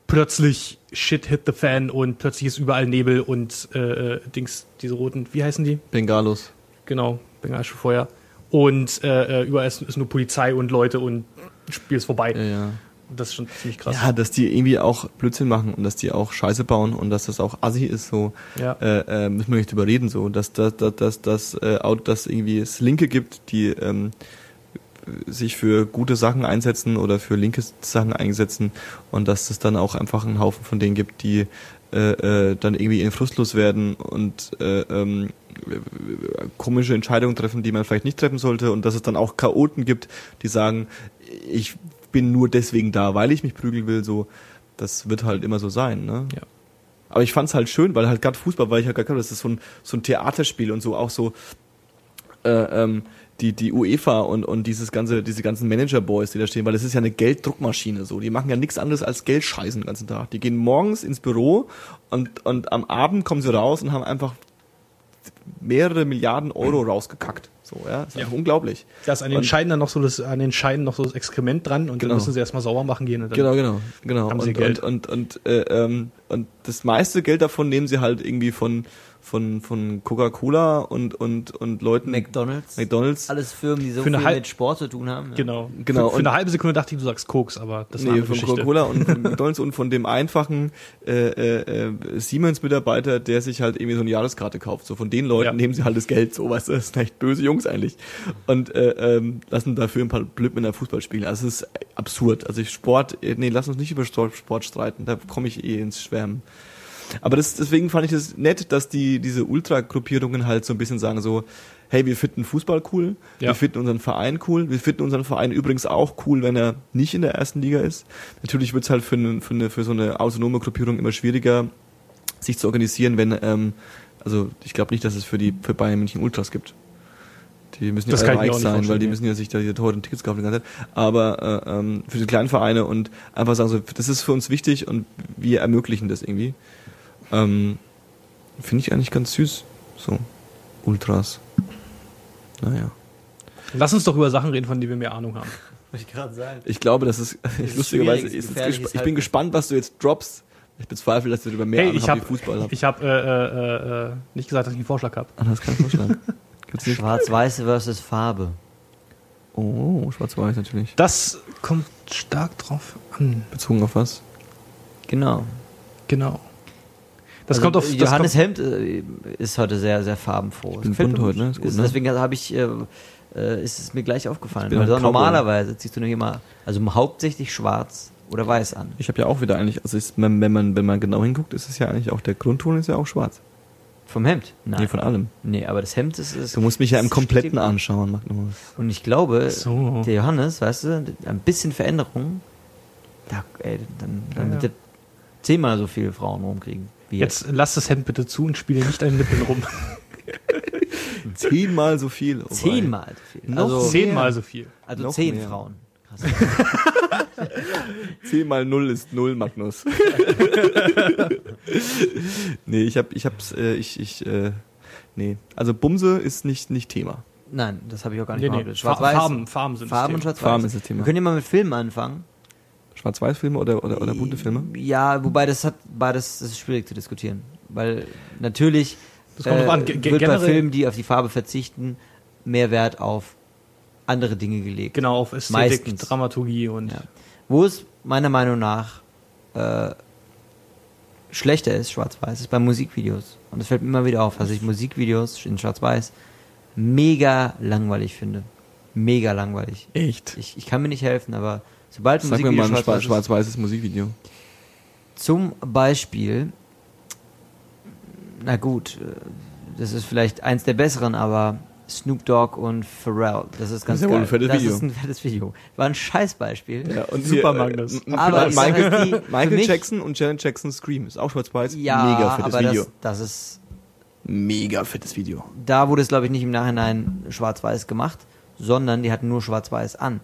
plötzlich Shit hit the fan und plötzlich ist überall Nebel und äh, äh, Dings, diese roten, wie heißen die? Bengalos. Genau, bengalische Feuer. Und äh, äh, überall ist, ist nur Polizei und Leute und das Spiel ist vorbei. Ja, ja. Das ist schon ziemlich krass. Ja, dass die irgendwie auch Blödsinn machen und dass die auch Scheiße bauen und dass das auch assi ist, so Ja. äh, äh, müssen wir nicht drüber reden, so dass dass dass dass dass, äh, auch, dass irgendwie es Linke gibt, die ähm, sich für gute Sachen einsetzen oder für linke Sachen einsetzen und dass es dann auch einfach einen Haufen von denen gibt, die äh, äh, dann irgendwie in frustlos werden und äh, ähm, komische Entscheidungen treffen, die man vielleicht nicht treffen sollte und dass es dann auch Chaoten gibt, die sagen, ich bin nur deswegen da, weil ich mich prügeln will, so, das wird halt immer so sein, ne? Ja. Aber ich fand's halt schön, weil halt gerade Fußball, weil ich halt gerade das ist so ein, so ein Theaterspiel und so auch so äh, ähm, die, die UEFA und, und dieses ganze, diese ganzen Manager-Boys, die da stehen, weil das ist ja eine Gelddruckmaschine so. Die machen ja nichts anderes als Geld scheißen den ganzen Tag. Die gehen morgens ins Büro und, und am Abend kommen sie raus und haben einfach mehrere Milliarden Euro rausgekackt. So, ja, das ist Ja. unglaublich. Da ist an den Und- Scheiden dann noch so das, an den Scheiden noch so das Exkrement dran und Genau. dann müssen sie erstmal sauber machen gehen. Und dann Genau, genau, genau. Haben sie und, Geld. und und und, äh, ähm, und das meiste Geld davon nehmen sie halt irgendwie von von von Coca-Cola und und und Leuten McDonalds. McDonald's. Alles Firmen, die so viel mit Sport zu tun haben. Ja. Genau. Genau, Für, für eine halbe Sekunde dachte ich, du sagst Koks, aber das ist Nee, eine von. Coca-Cola und von McDonalds und von dem einfachen äh, äh, äh, Siemens-Mitarbeiter, der sich halt irgendwie so eine Jahreskarte kauft. So von den Leuten Ja. nehmen sie halt das Geld, so weißt du, das sind echt böse Jungs eigentlich. Und äh, ähm, lassen dafür ein paar Blödmänner Fußball spielen. Also es ist absurd. Also ich Sport, äh, nee, lass uns nicht über Sport Sport streiten, da komme ich eh ins Schwärmen. Aber das, deswegen fand ich es das nett, dass die diese Ultra-Gruppierungen halt so ein bisschen sagen so, hey, wir finden Fußball cool, Ja. wir finden unseren Verein cool, wir finden unseren Verein übrigens auch cool, wenn er nicht in der ersten Liga ist. Natürlich wird es halt für, eine, für, eine, für so eine autonome Gruppierung immer schwieriger, sich zu organisieren, wenn, ähm, also ich glaube nicht, dass es für die für Bayern München Ultras gibt. Die müssen Das ja reich sein, weil die müssen ja sich da diese teuren Tickets kaufen die ganze Zeit. Aber äh, ähm, für die kleinen Vereine und einfach sagen so, das ist für uns wichtig und wir ermöglichen das irgendwie. Ähm, Finde ich eigentlich ganz süß. So, Ultras. Naja. Lass uns doch über Sachen reden, von denen wir mehr Ahnung haben. Wollte ich gerade sagen. Ich glaube, das ist, ist lustigerweise, ist ich bin gespannt, was du jetzt droppst. Ich bezweifle, dass du darüber mehr Hey, Ahnung ich hast, habe wie Fußball habt. ich hab, äh, äh, äh, nicht gesagt, dass ich einen Vorschlag habe. Ah, das vorschlagen. Gibt's nicht? Schwarz-Weiß versus Farbe. Oh, schwarz-weiß natürlich. Das kommt stark drauf an. Bezogen auf was? Genau. Genau. Das Also, kommt auf Johannes kommt, Hemd äh, ist heute sehr, sehr farbenfroh. Ich bin bunt heute, ne? Ist gut, ne? Deswegen habe ich, äh, äh, ist es mir gleich aufgefallen. Ich Weil ein so Cowboy. normalerweise ziehst du nur immer, also hauptsächlich schwarz oder weiß an. Ich habe ja auch wieder eigentlich, also ist, wenn, man wenn man genau hinguckt, ist es ja eigentlich auch der Grundton ist ja auch schwarz. Vom Hemd? Nein. Nee, von allem. Nee, aber das Hemd ist. ist Du musst mich ja im kompletten anschauen, Magnus. Und ich glaube, So. der Johannes, weißt du, ein bisschen Veränderung, da, ey, dann, dann Ja, wird der zehnmal so viele Frauen rumkriegen. Wie Jetzt lass das Hemd bitte zu und spiele nicht an den Nippeln rum. Zehnmal so viel. Oh, Zehnmal so viel. Noch Also, zehn- Zehnmal so viel. also Noch zehn mehr. Frauen. Zehn mal null ist null, Magnus. nee, ich hab, ich hab's, äh, ich, ich, äh, nee. Also Bumse ist nicht, nicht Thema. Nein, das habe ich auch gar nicht Nee, nee. Farben, Farben sind Farben und das Thema. Farben ist das Thema. Wir können ja mal mit Filmen anfangen. Schwarz-Weiß-Filme oder, oder, oder bunte Filme? Ja, wobei das hat beides das ist schwierig zu diskutieren. Weil natürlich Das kommt drauf an. Ge- wird bei Filmen, die auf die Farbe verzichten, mehr Wert auf andere Dinge gelegt. Genau, auf Ästhetik, Meistens. Dramaturgie und Ja. Wo es meiner Meinung nach äh, schlechter ist, schwarz-weiß, ist bei Musikvideos. Und es fällt mir immer wieder auf, dass ich Musikvideos in schwarz-weiß mega langweilig finde. Mega langweilig. Echt? Ich, ich kann mir nicht helfen, aber sobald ein Sag mir Musikvideo mal ein schwarz- schwarz-weiß ist, schwarz-weißes Musikvideo. zum Beispiel, na gut, äh, das ist vielleicht eins der besseren, aber Snoop Dogg und Pharrell, das ist ganz ist ja wohl geil. ein fettes das Video. ist ein fettes Video. War ein Scheißbeispiel. Ja, und Super, hier, Magnus. Äh, Aber Ma- ich sag Michael, die- Michael mich- Jackson und Janet Jackson Scream ist auch schwarz-weiß. Ja, Mega fettes aber Video. Das, das ist, Mega fettes Video. da wurde es glaube ich nicht im Nachhinein schwarz-weiß gemacht, sondern die hatten nur schwarz-weiß an.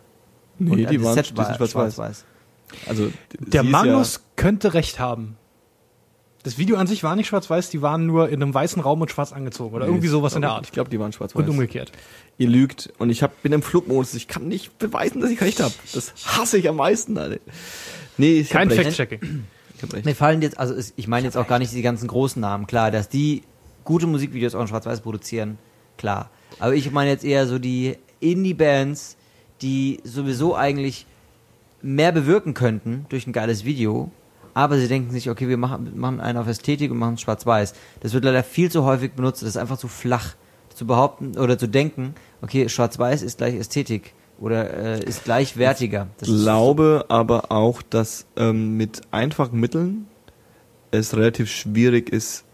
Nee, Und die waren Set war schwarz-weiß. Also, Der Magnus könnte recht haben. Das Video an sich war nicht schwarz-weiß, die waren nur in einem weißen Raum und schwarz angezogen oder Ja, irgendwie ich sowas in der glaube- Art. Ich glaube, die waren schwarz-weiß. Und umgekehrt. Ihr lügt. Und ich hab, bin im Flugmodus. Ich kann nicht beweisen, dass ich recht habe. Das hasse ich am meisten, Alter. Nee, ich Kein. Fact-Checking. Mir fallen jetzt, also ich meine jetzt auch gar nicht die ganzen großen Namen, klar, dass die gute Musikvideos auch in Schwarz-Weiß produzieren, klar. Aber ich meine jetzt eher so die Indie-Bands, die sowieso eigentlich mehr bewirken könnten durch ein geiles Video, aber sie denken sich, okay, wir machen, machen einen auf Ästhetik und machen Schwarz-Weiß. Das wird leider viel zu häufig benutzt, das ist einfach zu flach zu behaupten oder zu denken, okay, Schwarz-Weiß ist gleich Ästhetik. Oder äh, ist gleichwertiger? Das Ich glaube aber auch, dass ähm, mit einfachen Mitteln es relativ schwierig ist,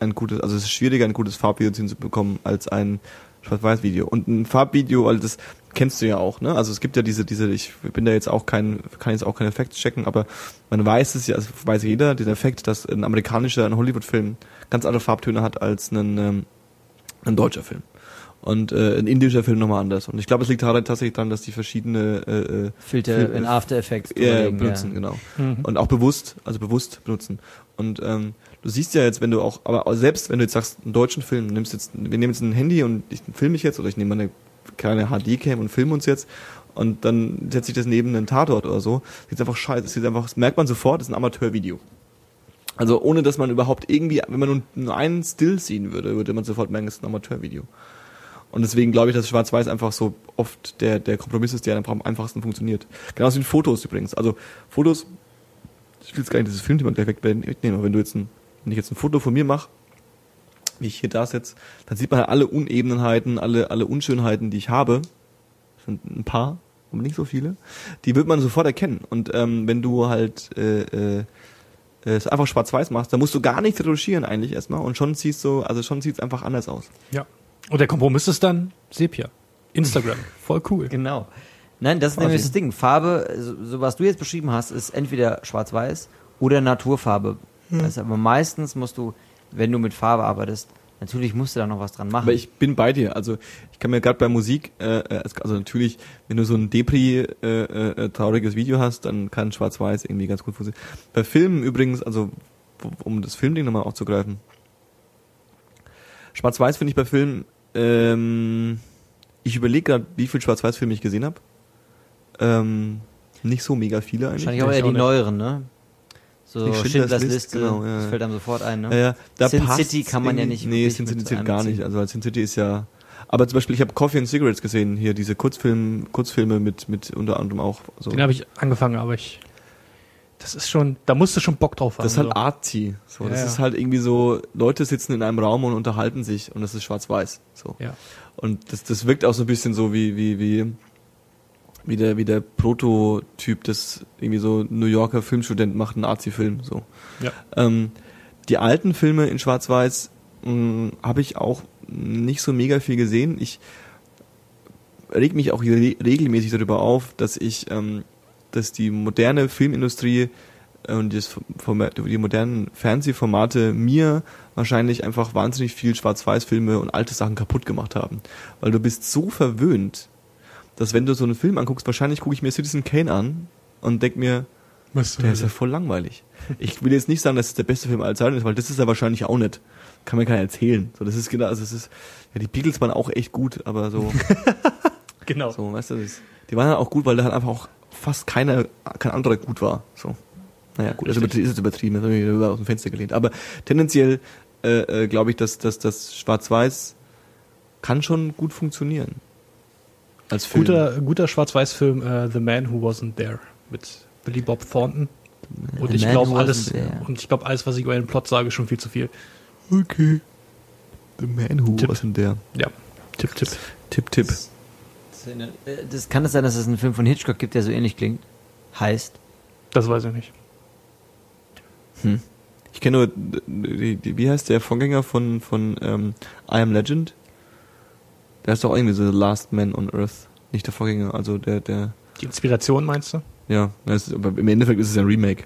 ein gutes, also es ist schwieriger, ein gutes Farbvideo hinzubekommen als ein Schwarz-Weiß-Video. Und ein Farbvideo, weil das kennst du ja auch, ne? Also es gibt ja diese, diese, ich bin da jetzt auch kein, kann jetzt auch keinen Effekt checken, aber man weiß es ja, also weiß jeder, den Effekt, dass ein amerikanischer, ein Hollywood-Film ganz andere Farbtöne hat als ein, ähm, ein deutscher Film. Und äh, ein indischer Film nochmal anders. Und ich glaube, es liegt daran, tatsächlich daran, dass die verschiedene äh, äh, Filter Fil- in After Effects ja, überlegen, benutzen, genau. Mhm. Und auch bewusst, also bewusst benutzen. Und ähm, du siehst ja jetzt, wenn du auch, aber selbst wenn du jetzt sagst, einen deutschen Film, nimmst jetzt, wir nehmen jetzt ein Handy und ich filme mich jetzt oder ich nehme meine kleine HD-Cam und filme uns jetzt und dann setze ich das neben einen Tatort oder so, sieht einfach scheiße, sieht einfach, das merkt man sofort, das ist ein Amateurvideo. Also ohne, dass man überhaupt irgendwie, wenn man nur- nur einen Still sehen würde, würde man sofort merken, es ist ein Amateurvideo. Und deswegen glaube ich, dass Schwarz-Weiß einfach so oft der, der Kompromiss ist, der einfach am einfachsten funktioniert. Genauso wie Fotos übrigens. Also Fotos, ich will jetzt gar nicht dieses Filmthema gleich wegnehmen, aber wenn du jetzt ein, wenn ich jetzt ein Foto von mir mache, wie ich hier da sitze, dann sieht man halt alle Unebenheiten, alle, alle Unschönheiten, die ich habe. Das sind ein paar, aber nicht so viele. Die wird man sofort erkennen. Und ähm, wenn du halt äh, äh, es einfach schwarz-weiß machst, dann musst du gar nichts retuschieren eigentlich erstmal und schon siehst du, also schon sieht es einfach anders aus. Ja. Und der Kompromiss ist dann Sepia. Instagram. Voll cool. Genau. Nein, das ist Quasi. nämlich das Ding. Farbe, so, so was du jetzt beschrieben hast, ist entweder schwarz-weiß oder Naturfarbe. Hm. Also, aber meistens musst du, wenn du mit Farbe arbeitest, natürlich musst du da noch was dran machen. Aber ich bin bei dir. Also ich kann mir gerade bei Musik, äh, äh, also natürlich, wenn du so ein Depri äh, äh, trauriges Video hast, dann kann Schwarz-Weiß irgendwie ganz gut funktionieren. Bei Filmen übrigens, also um das Filmding nochmal aufzugreifen. Schwarz-Weiß finde ich bei Filmen, ähm, ich überlege gerade, wie viel Schwarz-Weiß-Filme ich gesehen habe. Ähm, nicht so mega viele eigentlich. Wahrscheinlich auch Ich eher die neueren, ne? So Die Schindlers Schindlers List, Liste, genau, ja, das fällt einem sofort ein, ne? Ja, ja, da Sin City kann man ja nicht Nee, Sin City zählt gar nicht. Also als Sin City ist ja. Aber zum Beispiel, ich habe Coffee and Cigarettes gesehen, hier diese Kurzfilm, Kurzfilme mit, mit unter anderem auch so. Den habe ich angefangen, aber ich. Das ist schon, da musst du schon Bock drauf haben. Das ist halt so. arty. So, Ja, das ja. ist halt irgendwie so, Leute sitzen in einem Raum und unterhalten sich und das ist schwarz-weiß. So. Ja. Und das, das wirkt auch so ein bisschen so wie, wie, wie, wie der, wie der Prototyp des irgendwie so New Yorker Filmstudent macht einen Arzi-Film. So. Ja. Ähm, die alten Filme in Schwarz-Weiß habe ich auch nicht so mega viel gesehen. Ich reg mich auch re regelmäßig darüber auf, dass ich, ähm, dass die moderne Filmindustrie äh, und das die modernen Fernsehformate mir wahrscheinlich einfach wahnsinnig viel Schwarz-Weiß-Filme und alte Sachen kaputt gemacht haben. Weil du bist so verwöhnt, dass wenn du so einen Film anguckst, wahrscheinlich gucke ich mir Citizen Kane an und denk mir, Was der ist ja voll langweilig. Ich will jetzt nicht sagen, dass es der beste Film aller Zeiten ist, weil das ist er wahrscheinlich auch nicht. Kann mir keiner erzählen. So, das ist genau, also es ist, ja, die Beatles waren auch echt gut, aber so, genau. so, weißt du, das die waren halt auch gut, weil da halt einfach auch fast keiner, kein anderer gut war, so. Naja, gut, also ist jetzt übertrieben, das habe ich aus dem Fenster gelehnt. Aber tendenziell, äh, äh, glaube ich, dass, dass das Schwarz-Weiß kann schon gut funktionieren. Als Film. Guter, guter Schwarz-Weiß-Film, äh, The Man Who Wasn't There mit Billy Bob Thornton. Und ich glaube alles, Wasn't There. Und ich glaube alles, was ich über den Plot sage, ist schon viel zu viel. Okay. The Man Who, Tipp. was denn der? Ja. Tipp, Tipp. Tipp, Tipp. Äh, Das kann es sein, dass es einen Film von Hitchcock gibt, der so ähnlich klingt. Heißt. Das weiß ich nicht. Hm. Ich kenne nur, wie heißt der Vorgänger von, von ähm, I Am Legend? Der ist doch irgendwie so The Last Man on Earth. Nicht der Vorgänger, also der, der, Die Inspiration meinst du? ja, ist, aber im Endeffekt ist es ein Remake.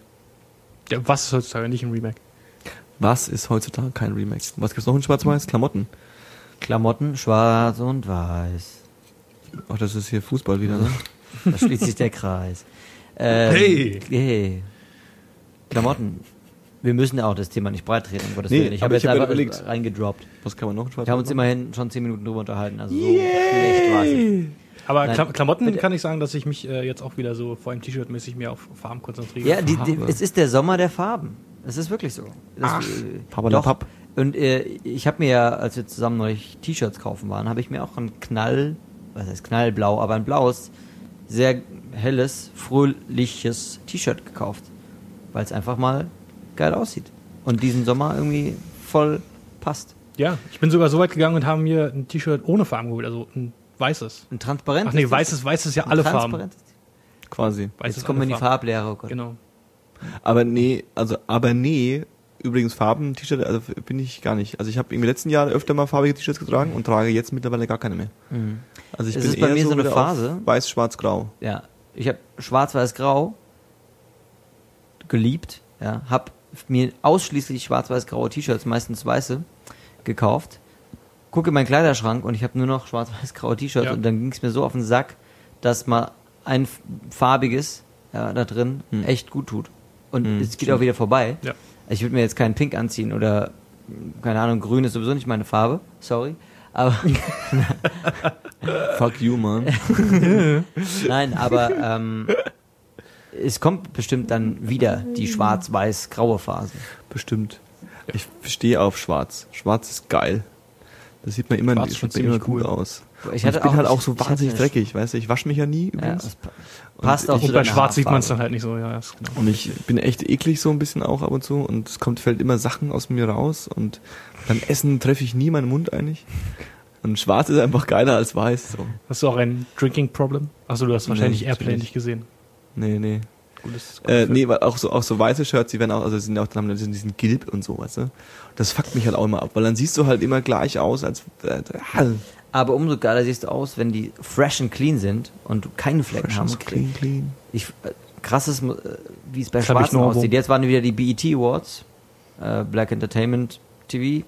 Ja, was ist heutzutage nicht ein Remake? Was ist heutzutage kein Remake? Was gibt's noch in Schwarz-Weiß? Klamotten. Klamotten, schwarz und weiß. Ach, das ist hier Fußball wieder, ne? Da schließt sich der Kreis. Ähm, Hey! hey. Klamotten. Wir müssen ja auch das Thema nicht breit treten, um Gottes Nee, Willen. Ich habe ich jetzt hab einfach überlegt. reingedroppt. Was kann man noch Wir haben uns immerhin schon zehn Minuten drüber unterhalten, also so schlecht war es nicht. Aber Nein, Klam Klamotten bitte. kann ich sagen, dass ich mich äh, jetzt auch wieder so vor allem T-Shirt-mäßig mehr auf Farben konzentriere. Ja, die, die, es ist der Sommer der Farben. Es ist wirklich so. Das, Ach, äh, Papperlapapp. doch. Und äh, ich habe mir ja, als wir zusammen neulich T-Shirts kaufen waren, habe ich mir auch ein Knall, was heißt Knallblau, aber ein blaues, sehr helles, fröhliches T-Shirt gekauft. Weil es einfach mal geil aussieht. Und diesen Sommer irgendwie voll passt. Ja, ich bin sogar so weit gegangen und habe mir ein T-Shirt ohne Farben geholt, also ein weißes. Ein transparent? Ach nee, weißes, weiß ist ja alle Farben. Quasi. Weiß Jetzt kommen wir in die. Farblehre. Oh Gott. Genau. Aber nee, also aber nee, übrigens Farben, T-Shirt, also bin ich gar nicht. Also ich habe im letzten Jahr öfter mal farbige T-Shirts getragen und trage jetzt mittlerweile gar keine mehr. Mhm. Also ich Es bin ist bei eher mir so eine wieder auf Phase. Weiß, schwarz, grau. Ja, ich habe schwarz-weiß-grau geliebt. Ja, habe mir ausschließlich schwarz-weiß-graue T-Shirts, meistens weiße, gekauft. Gucke in meinen Kleiderschrank und ich habe nur noch schwarz-weiß-graue T-Shirts Ja. und dann ging es mir so auf den Sack, dass mal ein farbiges ja, da drin Hm. echt gut tut. Und Hm, es geht stimmt. auch wieder vorbei. Ja. Ich würde mir jetzt keinen Pink anziehen oder keine Ahnung, grün ist sowieso nicht meine Farbe, sorry. Aber Fuck you, man. Nein, aber ähm, es kommt bestimmt dann wieder die schwarz-weiß-graue Phase. Bestimmt. Ich stehe auf schwarz. Schwarz ist geil. Das sieht man immer, Schwarz sieht man immer ziemlich gut cool. aus. Ich Und ich bin halt auch so wahnsinnig dreckig, weißt du? Ich wasche mich ja nie Ja, übrigens. pa- passt auch ich- zu Und bei Schwarz sieht man es dann halt nicht so, ja. Das, genau. Und ich bin echt eklig so ein bisschen auch ab und zu und es kommt, fällt immer Sachen aus mir raus und beim Essen treffe ich nie meinen Mund eigentlich. Und schwarz ist einfach geiler als weiß. So. Hast du auch ein Drinking Problem? Achso, du hast wahrscheinlich Nee, Airplane nicht gesehen. Nee, nee. Gutes, Äh, nee, weil auch so, auch so weiße Shirts, die werden auch, also sind auch, dann haben die diesen Gilb und so, weißt du? Das fuckt mich halt auch immer ab, weil dann siehst du halt immer gleich aus, als, äh, Aber umso geiler siehst du aus, wenn die fresh and clean sind und du keine Flecken fresh haben. and clean, clean. Ich, äh, krasses, äh, wie es bei Das Schwarzen aussieht. Jetzt waren wieder die BET Awards, äh, Black Entertainment TV.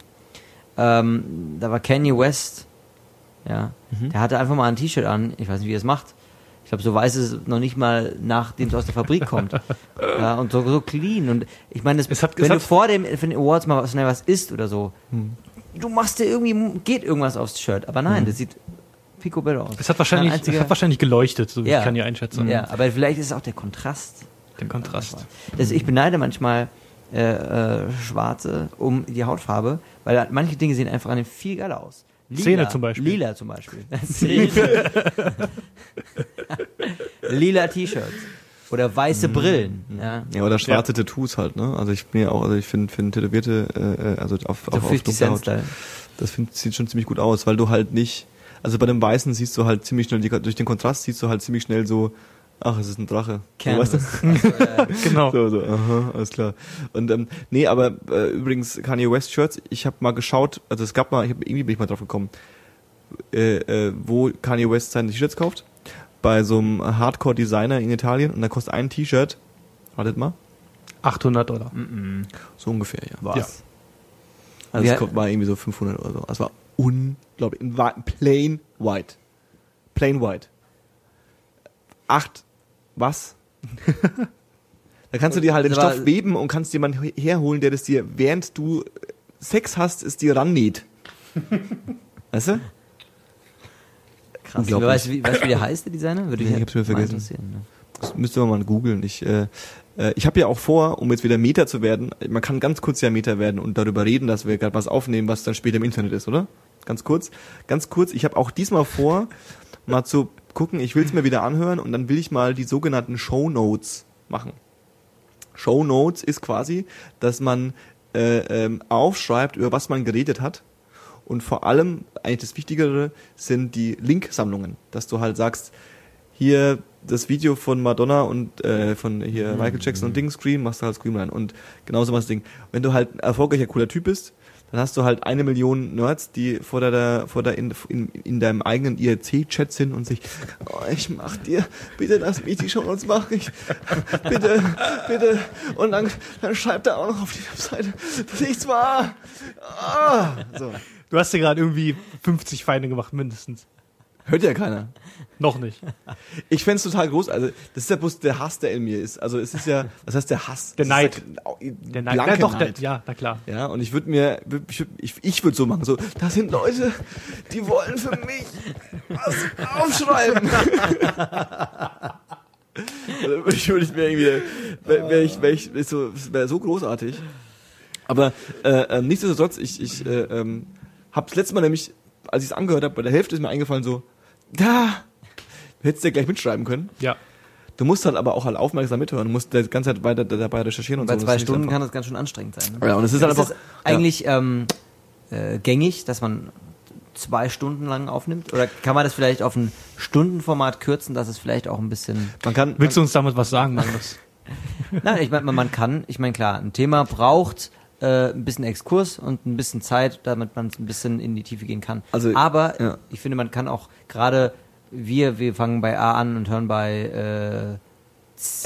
Ähm, da war Kanye West, ja, Mhm. der hatte einfach mal ein T-Shirt an. Ich weiß nicht, wie er es macht. Ich glaube, so weiß es noch nicht mal, nachdem es aus der Fabrik kommt. ja, und so, so clean. Und ich meine, das- Es hat- wenn du vor dem, für den Awards mal schnell was isst oder so, Hm. du machst dir irgendwie, geht irgendwas aufs Shirt. Aber nein, das sieht picobello aus. Es hat wahrscheinlich, Kein es einziger- hat wahrscheinlich geleuchtet, so wie Ja. ich kann ja einschätzen. Ja, aber vielleicht ist es auch der Kontrast. Den Kontrast. Das, ich beneide manchmal äh, äh, Schwarze um die Hautfarbe, weil manche Dinge sehen einfach an dem viel geiler aus. Lila, Zähne zum Beispiel. Lila zum Beispiel. Lila T-Shirts. Oder weiße Brillen. Ja. Ja, oder schwarze Tattoos halt, ne? Also ich bin ja auch, also ich finde find tätowierte, äh, äh, also auf, auf, auf 50 dunkler Haut, das find, sieht schon ziemlich gut aus, weil du halt nicht, also bei dem Weißen siehst du halt ziemlich schnell, die, durch den Kontrast siehst du halt ziemlich schnell so, ach, es ist ein Drache. So, weißt du? Canvas. Also, äh, Genau. So, so, aha, alles klar. Und ähm, nee, aber äh, übrigens Kanye West Shirts, ich habe mal geschaut, also es gab mal, ich hab, irgendwie bin ich mal drauf gekommen, äh, äh, wo Kanye West seine T-Shirts kauft, bei so einem Hardcore Designer in Italien und da kostet ein T-Shirt, wartet mal, 800 Dollar. so ungefähr, ja. was? Ja. Also Ja. es kommt, war irgendwie so 500 oder so. Das war unglaublich. Plain white. Plain white. Acht. Was? da kannst du dir halt den Stoff weben und kannst jemanden he- herholen, der das dir, während du Sex hast, es dir rannäht. weißt du? Krass. Weißt du, wie, weißt du, wie der heißt, der Designer? Würde Nee, ich hab's mir vergessen. ne? Das müsste man mal googeln. Ich, äh, äh, ich habe ja auch vor, um jetzt wieder Meta zu werden, man kann ganz kurz ja Meta werden und darüber reden, dass wir gerade was aufnehmen, was dann später im Internet ist, oder? Ganz kurz. Ganz kurz, ich habe auch diesmal vor, mal zu gucken, ich will es mir wieder anhören und dann will ich mal die sogenannten Show Notes machen. Show Notes ist quasi, dass man äh, ähm, aufschreibt, über was man geredet hat. Und vor allem, eigentlich das Wichtigere, sind die Linksammlungen. Dass du halt sagst, hier das Video von Madonna und äh, von hier Michael Jackson und Ding Scream, machst du halt Scream rein. Und genauso was Ding. Wenn du halt ein erfolgreicher, cooler Typ bist, dann hast du halt eine Million Nerds, die vor der, vor der in, in, in deinem eigenen IRC-Chat sind und sich, oh, ich mach dir, bitte lass mich die Show uns machen, ich, bitte, bitte. Und dann, dann schreibt er auch noch auf die Webseite, dass ich's war. Ah, so. Du hast dir gerade irgendwie 50 Feinde gemacht, mindestens. Hört ja keiner. Noch nicht. Ich fänd's total groß. Also, das ist ja bloß der Hass, der in mir ist. Also, es ist ja, was heißt der Hass? Der Neid. Ja, Der Neid. Ja, doch, der, Neid. ja, na klar. Ja, und ich würde mir, ich, ich, würde so machen, so, das sind Leute, die wollen für mich was aufschreiben. Also, ich würde mir irgendwie, wäre wär ich, wär ich, so, wäre so großartig. Aber äh, äh, nichtsdestotrotz, ich, ich äh, ähm, habe das letzte Mal nämlich, als ich es angehört habe, bei der Hälfte ist mir eingefallen so, da, hättest du ja gleich mitschreiben können. Ja. Du musst halt aber auch halt aufmerksam mithören, du musst die ganze Zeit weiter dabei recherchieren und Bei so. zwei ist nicht Stunden kann das ganz schön anstrengend sein. Ne? Ja, und es ist halt ist einfach das eigentlich ähm, äh, gängig, dass man zwei Stunden lang aufnimmt? Oder kann man das vielleicht auf ein Stundenformat kürzen, dass es vielleicht auch ein bisschen. Man kann, Willst du uns damit was sagen, Magnus? Nein, ich meine, man kann, ich meine, klar, ein Thema braucht äh, ein bisschen Exkurs und ein bisschen Zeit, damit man ein bisschen in die Tiefe gehen kann. Also, Aber ja. ich finde, man kann auch gerade wir, wir fangen bei A an und hören bei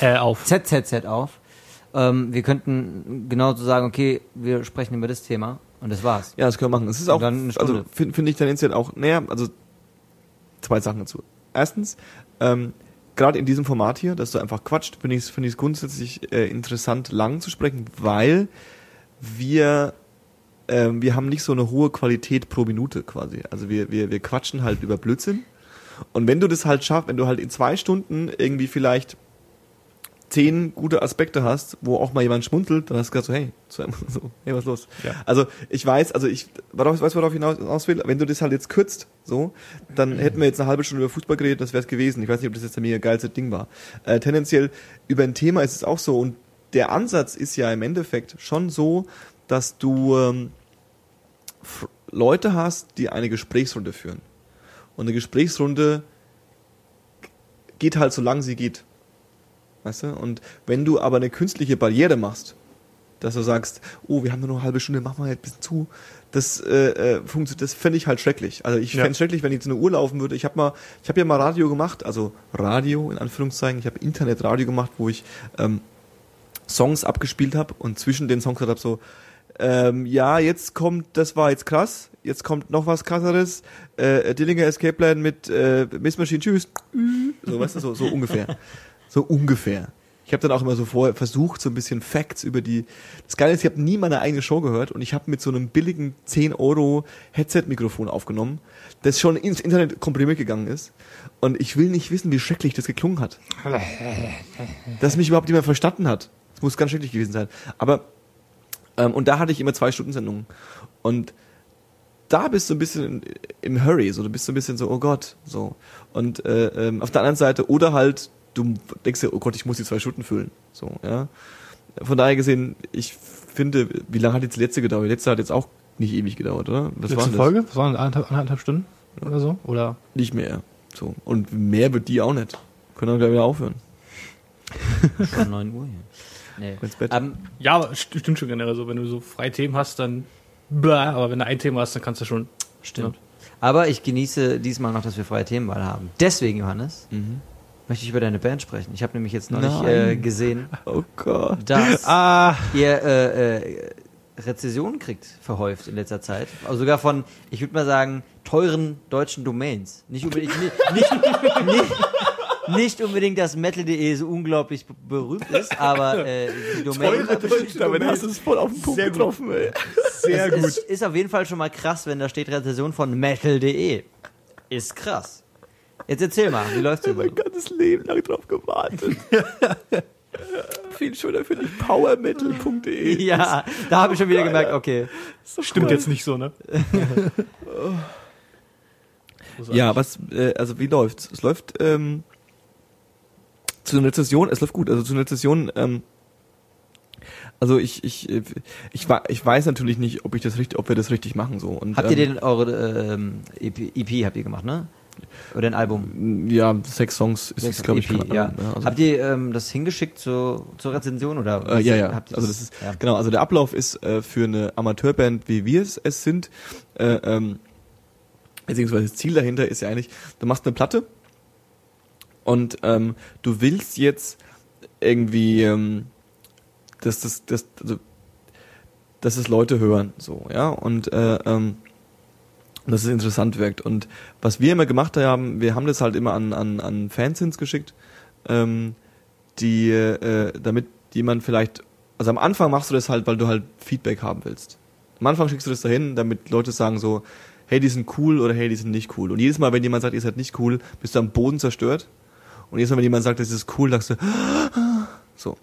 äh, Äh, auf. ZZZ auf. Ähm, wir könnten genau so sagen, okay, wir sprechen über das Thema und das war's. Ja, das können wir machen. Es ist auch, also finde find ich tendenziell auch, naja, also zwei Sachen dazu. Erstens, ähm, gerade in diesem Format hier, dass du einfach quatscht, finde ich es find ich's grundsätzlich äh, interessant, lang zu sprechen, weil wir ähm, wir haben nicht so eine hohe Qualität pro Minute quasi. Also wir, wir, wir quatschen halt über Blödsinn. Und wenn du das halt schaffst, wenn du halt in zwei Stunden irgendwie vielleicht zehn gute Aspekte hast, wo auch mal jemand schmunzelt, dann hast du gesagt so, hey, so, hey, was los? Ja. Also ich weiß, also ich worauf, weißt du, worauf ich hinaus, will? Wenn du das halt jetzt kürzt, so, dann hätten wir jetzt eine halbe Stunde über Fußball geredet, das wäre es gewesen. Ich weiß nicht, ob das jetzt der mega geilste Ding war. Äh, tendenziell über ein Thema ist es auch so und der Ansatz ist ja im Endeffekt schon so, dass du ähm, Leute hast, die eine Gesprächsrunde führen. Und eine Gesprächsrunde geht halt so lang sie geht. Weißt du? Und wenn du aber eine künstliche Barriere machst, dass du sagst, oh, wir haben nur noch eine halbe Stunde, mach mal halt ein bisschen zu, das äh, äh, funktioniert, das fände ich halt schrecklich. Also ich Ja. fände es schrecklich, wenn ich zu einer Uhr laufen würde. Ich habe mal, ich habe ja mal Radio gemacht, also Radio in Anführungszeichen. Ich habe Internetradio gemacht, wo ich ähm, Songs abgespielt habe und zwischen den Songs gesagt habe so, ähm, ja, jetzt kommt, das war jetzt krass, jetzt kommt noch was krasseres, äh, Dillinger Escape Plan mit äh, Miss Machine, tschüss. So, weißt du, so, so ungefähr. So ungefähr. Ich habe dann auch immer so vorher versucht, so ein bisschen Facts über die. Das Geile ist, ich habe nie meine eigene Show gehört und ich habe mit so einem billigen 10 Euro Headset-Mikrofon aufgenommen, das schon ins Internet komprimiert gegangen ist. Und ich will nicht wissen, wie schrecklich das geklungen hat. Dass mich überhaupt niemand verstanden hat. Das muss ganz schrecklich gewesen sein. Aber, ähm, und da hatte ich immer zwei Stunden Sendungen. Und da bist du ein bisschen im Hurry, so du bist so ein bisschen so, oh Gott, so. Und äh, ähm, auf der anderen Seite, oder halt, du denkst dir, oh Gott, ich muss die zwei Stunden füllen. So, ja. Von daher gesehen, ich finde, wie lange hat jetzt die letzte gedauert? Die letzte hat jetzt auch nicht ewig gedauert, oder? Was war Letzte? Folge? Was waren anderthalb, anderthalb Stunden oder so? Oder? Nicht mehr. So. Und mehr wird die auch nicht. Können wir gleich wieder aufhören. Schon 9 Uhr hier. Nee. Ins Bett. Ähm, Ja, stimmt schon generell so. Wenn du so freie Themen hast, dann bläh, aber wenn du ein Thema hast, dann kannst du schon. stimmt. Aber ich genieße diesmal noch, dass wir freie Themenwahl haben. Deswegen, Johannes, Mhm. möchte ich über deine Band sprechen. Ich habe nämlich jetzt neulich Nein. äh, gesehen, Oh Gott. dass Ah, ihr äh, äh, Rezessionen kriegt, verhäuft in letzter Zeit. Also sogar von, ich würde mal sagen, teuren deutschen Domains. Nicht unbedingt, nicht, nicht, nicht, nicht unbedingt, dass metal.de so unglaublich berühmt ist, aber äh, die Domain Damit hast du es voll auf den Punkt Sehr gut. getroffen, ey. sehr es gut. Ist, ist auf jeden Fall schon mal krass, wenn da steht Rezension von metal.de. Ist krass. Jetzt erzähl mal, wie läuft's über? mein ganzes Leben lang drauf gewartet. Viel schöner finde ich powermetal.de. Ja, da habe ich schon wieder geil, gemerkt, okay. Stimmt jetzt nicht so, ne? Ja, was, äh, also wie läuft's? Es läuft ähm, zu einer Rezession, es läuft gut, also zu einer Rezession, ähm, also ich, ich, ich, ich weiß natürlich nicht, ob ich das richtig, ob wir das richtig machen so. Und, Habt ihr ähm, den eure ähm, EP, EP habt ihr gemacht, ne? Oder ein Album? Ja, sechs Songs ist es, glaube ich, EP, ja. Also, Habt ihr ähm, das hingeschickt zur, zur Rezension oder? äh, ja, ja. Habt ihr Also das ist ja. genau. Also der Ablauf ist äh, für eine Amateurband, wie wir es, es sind, äh, ähm, beziehungsweise das Ziel dahinter ist ja eigentlich, du machst eine Platte und ähm, du willst jetzt irgendwie, ähm, dass das, das, also, dass es Leute hören, so, ja, und äh, ähm, dass es interessant wirkt. Und was wir immer gemacht haben, wir haben das halt immer an, an, an Fansins geschickt, ähm, die, äh, damit jemand vielleicht, also am Anfang machst du das halt, weil du halt Feedback haben willst. Am Anfang schickst du das dahin, damit Leute sagen so, hey, die sind cool oder hey, die sind nicht cool. Und jedes Mal, wenn jemand sagt, ihr seid nicht cool, bist du am Boden zerstört. Und Mal, wenn jemand sagt, das ist cool, sagst du, so.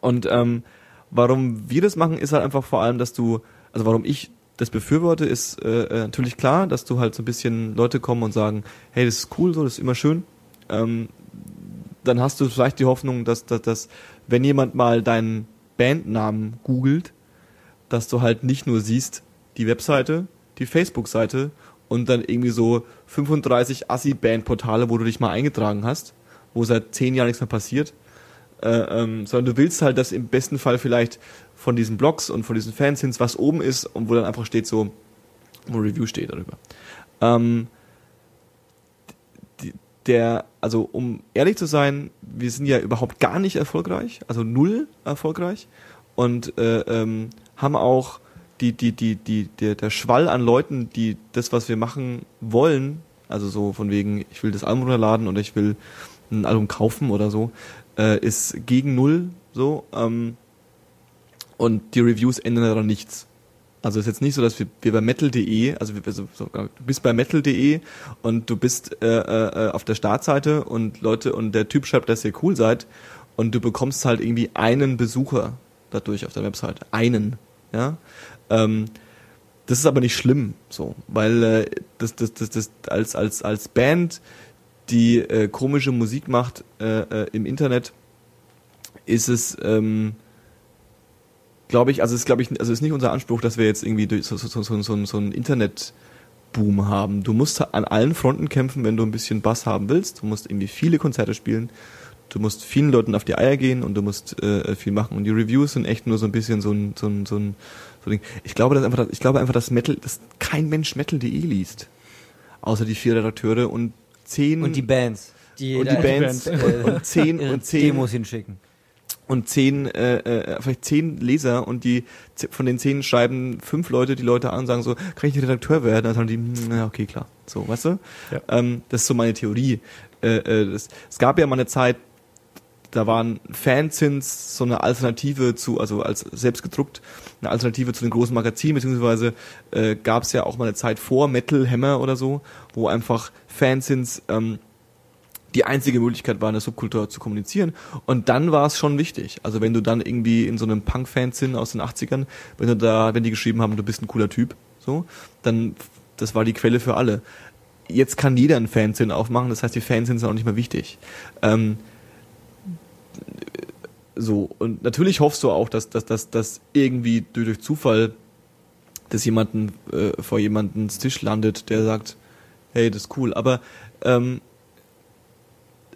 Und ähm, warum wir das machen, ist halt einfach vor allem, dass du, also warum ich das befürworte, ist äh, äh, natürlich klar, dass du halt so ein bisschen Leute kommen und sagen, hey, das ist cool, so, das ist immer schön. Ähm, dann hast du vielleicht die Hoffnung, dass, dass, dass wenn jemand mal deinen Bandnamen googelt, dass du halt nicht nur siehst die Webseite, die Facebook-Seite und dann irgendwie so 35 Assi-Band-Portale, wo du dich mal eingetragen hast, wo seit zehn Jahren nichts mehr passiert. Äh, ähm, sondern du willst halt, dass im besten Fall vielleicht von diesen Blogs und von diesen Fansins was oben ist und wo dann einfach steht so, wo Review steht darüber. Ähm, der, also um ehrlich zu sein, wir sind ja überhaupt gar nicht erfolgreich, also null erfolgreich und äh, ähm, haben auch die, die, die, die, der, der Schwall an Leuten, die das, was wir machen wollen, also so von wegen, ich will das Album runterladen oder ich will ein Album kaufen oder so, äh, ist gegen null so. Ähm, und die Reviews ändern daran nichts. Also ist jetzt nicht so, dass wir, wir bei metal.de, also, wir, also so, du bist bei metal.de und du bist äh, äh, auf der Startseite und Leute und der Typ schreibt, dass ihr cool seid und du bekommst halt irgendwie einen Besucher dadurch auf der Website. Einen. Ja. Ähm, das ist aber nicht schlimm, so, weil äh, das, das, das, das als, als, als Band, die äh, komische Musik macht äh, äh, im Internet, ist es, ähm, glaube ich, also ist glaube ich, also ist nicht unser Anspruch, dass wir jetzt irgendwie durch so, so, so, so, so, so ein Internetboom haben. Du musst an allen Fronten kämpfen, wenn du ein bisschen Bass haben willst. Du musst irgendwie viele Konzerte spielen. Du musst vielen Leuten auf die Eier gehen und du musst äh, viel machen. Und die Reviews sind echt nur so ein bisschen so ein, so ein, so ein, so Ding. Ich glaube, dass einfach, ich glaube einfach, dass Metal, dass kein Mensch Metal.de liest. Außer die vier Redakteure und zehn. Und die Bands. Die und die Bands äh, und zehn und zehn Demos hinschicken. und zehn, äh, äh, vielleicht zehn Leser und die von den zehn schreiben fünf Leute die Leute an und sagen so, kann ich nicht Redakteur werden? Dann sagen die, "Hm, ja, okay, klar. So, weißt du? Ja. Ähm, das ist so meine Theorie. Äh, äh, das, es gab ja mal eine Zeit, da waren Fanzins so eine Alternative zu, also als selbst gedruckt, eine Alternative zu den großen Magazinen, beziehungsweise äh, gab es ja auch mal eine Zeit vor Metal Hammer oder so, wo einfach Fanzins ähm, die einzige Möglichkeit war, eine Subkultur zu kommunizieren. Und dann war es schon wichtig. Also wenn du dann irgendwie in so einem Punk-Fanzin aus den 80ern, wenn du da, wenn die geschrieben haben, du bist ein cooler Typ, so, dann, das war die Quelle für alle. Jetzt kann jeder einen Fanzin aufmachen, das heißt, die Fanzins sind auch nicht mehr wichtig. Ähm, so, und natürlich hoffst du auch, dass, dass, dass, dass irgendwie durch, Zufall das jemanden äh, vor jemandens Tisch landet, der sagt, hey, das ist cool. Aber ähm,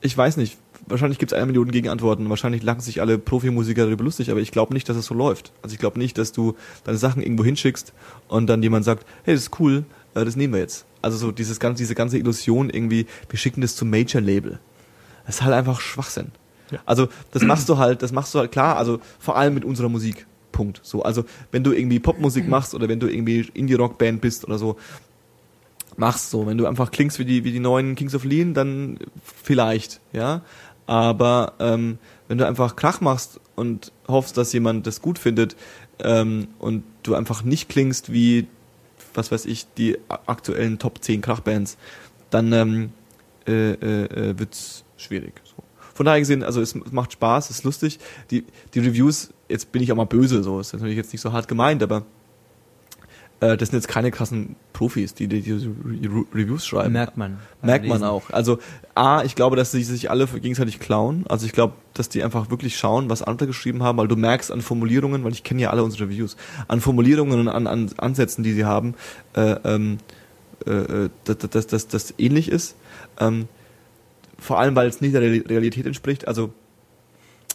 ich weiß nicht, wahrscheinlich gibt es eine Million Gegenantworten, wahrscheinlich lachen sich alle Profimusiker darüber lustig, aber ich glaube nicht, dass es so läuft. Also ich glaube nicht, dass du deine Sachen irgendwo hinschickst und dann jemand sagt, hey, das ist cool, äh, das nehmen wir jetzt. Also so dieses ganze, diese ganze Illusion irgendwie, wir schicken das zum Major-Label. Das ist halt einfach Schwachsinn. Also das machst du halt, das machst du halt klar, also vor allem mit unserer Musik. Punkt. So, also wenn du irgendwie Popmusik machst oder wenn du irgendwie Indie-Rock-Band bist oder so, machst so. Wenn du einfach klingst wie die, wie die neuen Kings of Leon, dann vielleicht, ja. Aber ähm, wenn du einfach Krach machst und hoffst, dass jemand das gut findet ähm, und du einfach nicht klingst wie, was weiß ich, die aktuellen Top 10 Krachbands, dann ähm, äh, äh, äh, wird's schwierig. Von daher gesehen, also es macht Spaß, es ist lustig. Die, die Reviews, jetzt bin ich auch mal böse, so ist natürlich jetzt nicht so hart gemeint, aber äh, das sind jetzt keine krassen Profis, die die, die Re Reviews schreiben. Merkt man. Merkt man auch. Also A, ich glaube, dass sie sich alle gegenseitig klauen. Also ich glaube, dass die einfach wirklich schauen, was andere geschrieben haben, weil du merkst an Formulierungen, weil ich kenne ja alle unsere Reviews, an Formulierungen und an, an Ansätzen, die sie haben, äh, ähm, äh, dass das, das, das ähnlich ist. Ähm, vor allem, weil es nicht der Real- Realität entspricht. Also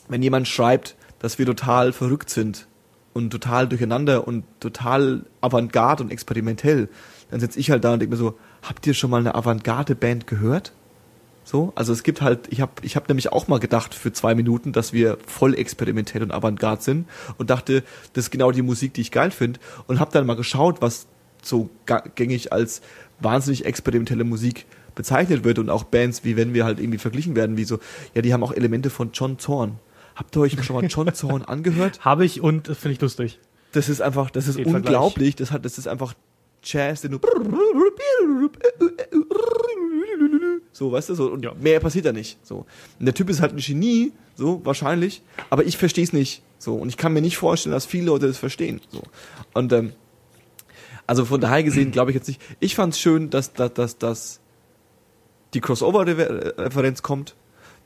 wenn jemand schreibt, dass wir total verrückt sind und total durcheinander und total avantgarde und experimentell, dann sitze ich halt da und denke mir so, habt ihr schon mal eine Avantgarde-Band gehört? So, also es gibt halt, ich habe ich hab nämlich auch mal gedacht für zwei Minuten, dass wir voll experimentell und avantgarde sind und dachte, das ist genau die Musik, die ich geil finde und habe dann mal geschaut, was so gängig als wahnsinnig experimentelle Musik bezeichnet wird und auch Bands, wie wenn wir halt irgendwie verglichen werden, wie so, ja, die haben auch Elemente von John Zorn. Habt ihr euch schon mal John Zorn angehört? Habe ich und das finde ich lustig. Das ist einfach, das ist Den Vergleich. unglaublich. Das hat, das ist einfach Jazz, den du so, weißt du, so und Ja. mehr passiert da nicht. So, und der Typ ist halt ein Genie, so wahrscheinlich, aber ich verstehe es nicht. So und ich kann mir nicht vorstellen, dass viele Leute das verstehen. So und ähm, also von daher gesehen glaube ich jetzt nicht. Ich fand es schön, dass dass dass, dass die Crossover-Referenz kommt,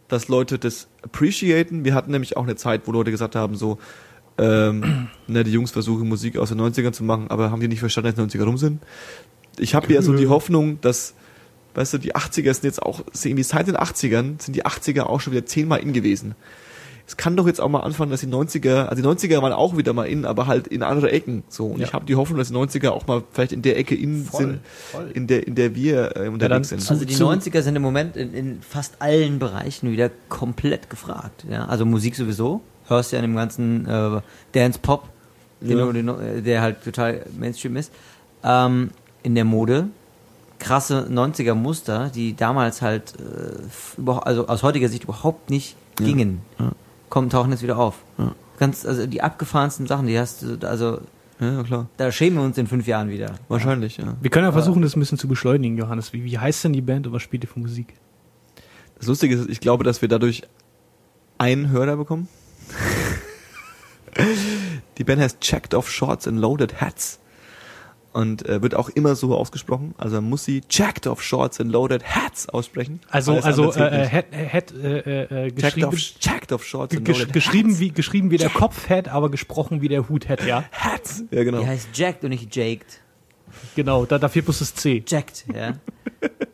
dass Leute das appreciaten. Wir hatten nämlich auch eine Zeit, wo Leute gesagt haben, so, ähm, ne, die Jungs versuchen Musik aus den 90ern zu machen, aber haben die nicht verstanden, dass die 90er rum sind? Ich habe ja so die Hoffnung, dass, weißt du, die 80er sind jetzt auch, irgendwie seit den 80ern sind die 80er auch schon wieder zehnmal in gewesen. Es kann doch jetzt auch mal anfangen, dass die 90er, also die 90er waren auch wieder mal in, aber halt in andere Ecken. So. Und Ja. ich habe die Hoffnung, dass die 90er auch mal vielleicht in der Ecke in Voll, sind, voll. in der, in der wir äh, unterwegs dann sind. Also die zu- 90er sind im Moment in, in fast allen Bereichen wieder komplett gefragt. Ja? Also Musik sowieso. Hörst ja in dem ganzen äh, Dance-Pop, den Ja. du- den du- äh, der halt total Mainstream ist. Ähm, in der Mode krasse 90er Muster, die damals halt äh, also aus heutiger Sicht überhaupt nicht gingen, Ja. Kommen tauchen jetzt wieder auf. Ja. Ganz also die abgefahrensten Sachen, die hast du also Ja, klar. da schämen wir uns in fünf Jahren wieder. Wahrscheinlich, ja. Wir können ja versuchen, das ein bisschen zu beschleunigen, Johannes. Wie, wie heißt denn die Band und was spielt ihr für Musik? Das Lustige ist, ich glaube, dass wir dadurch einen Hörer bekommen. Die Band heißt Checked Off Shorts and Loaded Hats. Und äh, wird auch immer so ausgesprochen. Also man muss sie Checked Off Shorts and Loaded Hats aussprechen. Also, also zählt äh, nicht. Head, Head äh, äh, checked, geschrieben, off, checked Off Shorts and Loaded geschrieben, Hats. wie, geschrieben wie der Kopfhead, aber gesprochen wie der Huthead, ja. Hats. Ja, genau. Die heißt Jacked und nicht Jaked. Genau, da, da fehlt bloß das C. Jacked, ja.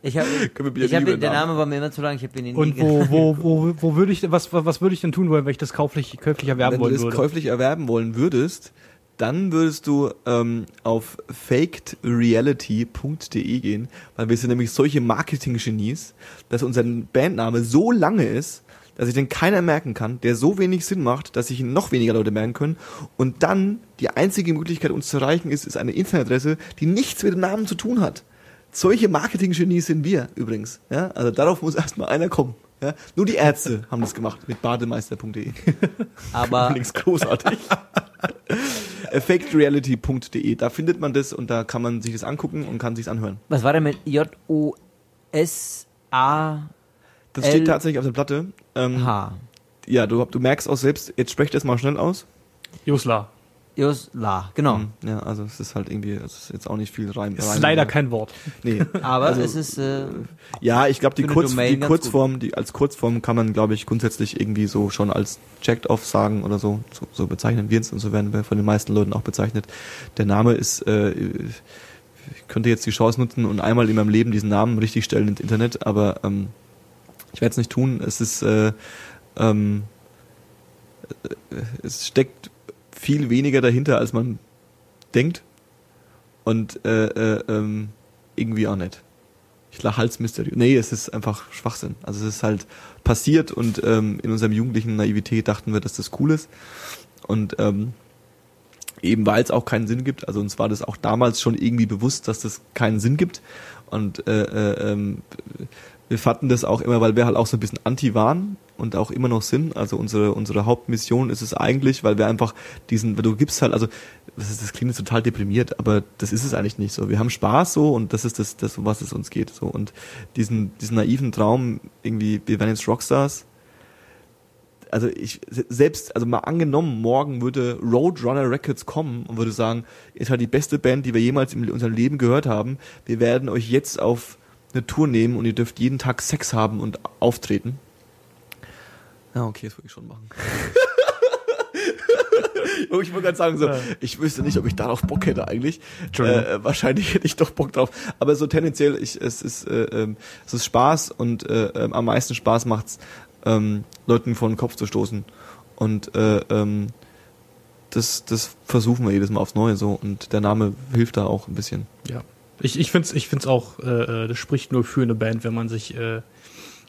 Ich wieder ich hab, der Namen. Name war mir immer zu lang, ich habe ihn nie Und wo, wo, wo, wo würde ich, was, was würde ich denn tun wollen, wenn ich das kauflich, käuflich erwerben Wenn du wollen das würde? käuflich erwerben wollen würdest, dann würdest du ähm, auf fakedreality.de gehen, weil wir sind nämlich solche Marketing-Genies, dass unser Bandname so lange ist, dass sich den keiner merken kann, der so wenig Sinn macht, dass sich noch weniger Leute merken können. Und dann die einzige Möglichkeit, uns zu erreichen, ist, ist eine Internetadresse, die nichts mit dem Namen zu tun hat. Solche Marketing-Genies sind wir übrigens. Ja? Also darauf muss erstmal einer kommen. Ja? Nur die Ärzte haben das gemacht mit bademeister.de. aber Links großartig. Fakedreality.de, da findet man das und da kann man sich das angucken und kann sich anhören. was war denn mit J-O-S-A-H? Das L- steht tatsächlich auf der Platte. Ähm, ja, du, du merkst auch selbst, jetzt sprecht das mal schnell aus. Josla. Josla, genau. Hm, Ja, also es ist halt irgendwie, es ist jetzt auch nicht viel Reim. Ist Reim leider kein Wort. Nee. Aber Also, es ist, äh, Ja, ich glaube, die, Kurz, die Kurzform, die als Kurzform kann man, glaube ich, grundsätzlich irgendwie so schon als checked off sagen oder so. So, so bezeichnen wir es und so werden wir von den meisten Leuten auch bezeichnet. Der Name ist, äh, ich könnte jetzt die Chance nutzen und einmal in meinem Leben diesen Namen richtig stellen ins Internet, aber ähm, ich werde es nicht tun. Es ist, äh, ähm, äh, es steckt viel weniger dahinter, als man denkt. Und äh, äh, ähm, irgendwie auch nicht. Ich lach Halsmysterium. Nee, es ist einfach Schwachsinn. Also es ist halt passiert und ähm, in unserem jugendlichen Naivität dachten wir, dass das cool ist. Und ähm, eben weil es auch keinen Sinn gibt, also uns war das auch damals schon irgendwie bewusst, dass das keinen Sinn gibt. Und äh, äh, ähm, wir fanden das auch immer, weil wir halt auch so ein bisschen anti waren und auch immer noch sind. Also unsere unsere Hauptmission ist es eigentlich, weil wir einfach diesen, weil du gibst halt, also das, ist, das klingt jetzt total deprimiert, aber das ist es eigentlich nicht so. Wir haben Spaß so und das ist das, das um was es uns geht. So und diesen diesen naiven Traum irgendwie, wir werden jetzt Rockstars. Also ich selbst, also mal angenommen, morgen würde Roadrunner Records kommen und würde sagen, ihr seid die beste Band, die wir jemals in unserem Leben gehört haben. Wir werden euch jetzt auf eine Tour nehmen und ihr dürft jeden Tag Sex haben und auftreten. Ja, okay, das würde ich schon machen. Oh, ich wollte gerade sagen, so, ich wüsste nicht, ob ich darauf Bock hätte eigentlich. Äh, wahrscheinlich hätte ich doch Bock drauf. Aber so tendenziell, ich, es ist, äh, ähm, es ist Spaß und äh, ähm, am meisten Spaß macht's, ähm, Leuten vor den Kopf zu stoßen. Und äh, ähm, das, das versuchen wir jedes Mal aufs Neue so. Und der Name hilft da auch ein bisschen. Ja. Ich, ich finde es ich find's auch, äh, äh, das spricht nur für eine Band, wenn man sich äh,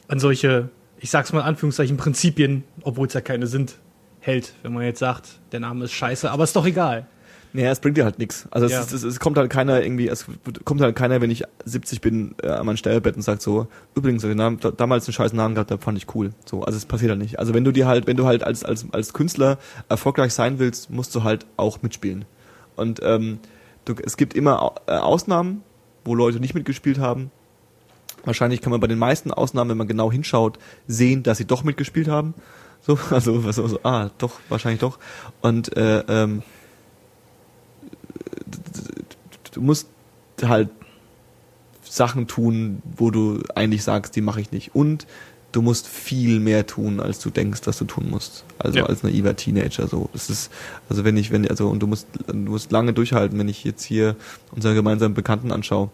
an solche, ich sag's mal in Anführungszeichen, Prinzipien, obwohl es ja keine sind, hält. Wenn man jetzt sagt, der Name ist scheiße, aber ist doch egal. Naja, es bringt dir halt nichts. Also es, Ja. ist, es, es kommt halt keiner irgendwie, es kommt halt keiner, wenn ich 70 bin, äh, an mein Sterbebett und sagt so, übrigens, den Namen, da- damals einen scheiß Namen gehabt, da fand ich cool. So, also es passiert halt nicht. Also wenn du dir halt, wenn du halt als, als, als Künstler erfolgreich sein willst, musst du halt auch mitspielen. Und ähm, es gibt immer äh, Ausnahmen, wo Leute nicht mitgespielt haben. Wahrscheinlich kann man bei den meisten Ausnahmen, wenn man genau hinschaut, sehen, dass sie doch mitgespielt haben. So, also was so, ah, doch, wahrscheinlich doch. Und äh, ähm, du musst halt Sachen tun, wo du eigentlich sagst, die mache ich nicht. Und du musst viel mehr tun, als du denkst, dass du tun musst. Also Ja. als naiver Teenager so. Das ist also wenn ich wenn also und du musst du musst lange durchhalten, wenn ich jetzt hier unseren gemeinsamen Bekannten anschaue,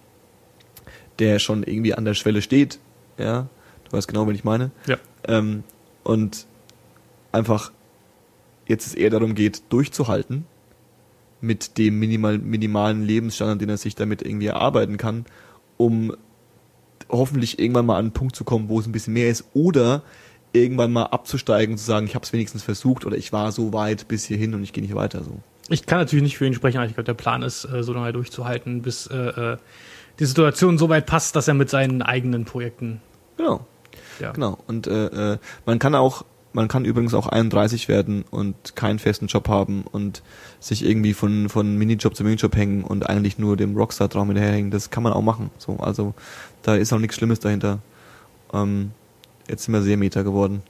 der schon irgendwie an der Schwelle steht, ja, du weißt genau, wen ich meine. Ja. Ähm, und einfach jetzt es eher darum geht, durchzuhalten mit dem minimal, minimalen Lebensstandard, den er sich damit irgendwie erarbeiten kann, um hoffentlich irgendwann mal an einen Punkt zu kommen, wo es ein bisschen mehr ist oder irgendwann mal abzusteigen und zu sagen, ich habe es wenigstens versucht oder ich war so weit bis hierhin und ich gehe nicht weiter so. Ich kann natürlich nicht für ihn sprechen, aber ich glaube, der Plan ist, äh, so lange durchzuhalten, bis äh, äh, die Situation so weit passt, dass er mit seinen eigenen Projekten. Genau. Ja. Genau. Und äh, äh, man kann auch, man kann übrigens auch 31 werden und keinen festen Job haben und sich irgendwie von, von Minijob zu Minijob hängen und eigentlich nur dem Rockstar-Traum hinterherhängen. Das kann man auch machen. So, also da ist auch nichts Schlimmes dahinter. Ähm, jetzt sind wir sehr meta geworden.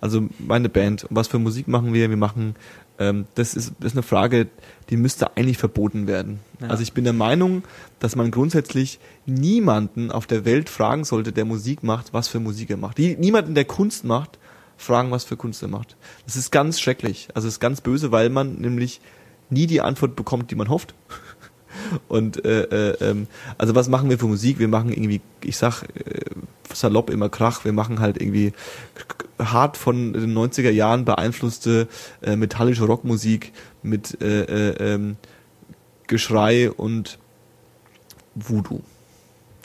Also meine Band, was für Musik machen wir? Wir machen, ähm, das, ist, das ist eine Frage, die müsste eigentlich verboten werden. Ja. Also ich bin der Meinung, dass man grundsätzlich niemanden auf der Welt fragen sollte, der Musik macht, was für Musik er macht. Die, niemanden, der Kunst macht, fragen, was für Kunst er macht. Das ist ganz schrecklich. Also es ist ganz böse, weil man nämlich nie die Antwort bekommt, die man hofft. Und äh, äh, ähm, also was machen wir für Musik? Wir machen irgendwie, ich sag äh, salopp immer Krach, wir machen halt irgendwie hart von den 90er Jahren beeinflusste äh, metallische Rockmusik mit äh, äh, ähm, Geschrei und Voodoo.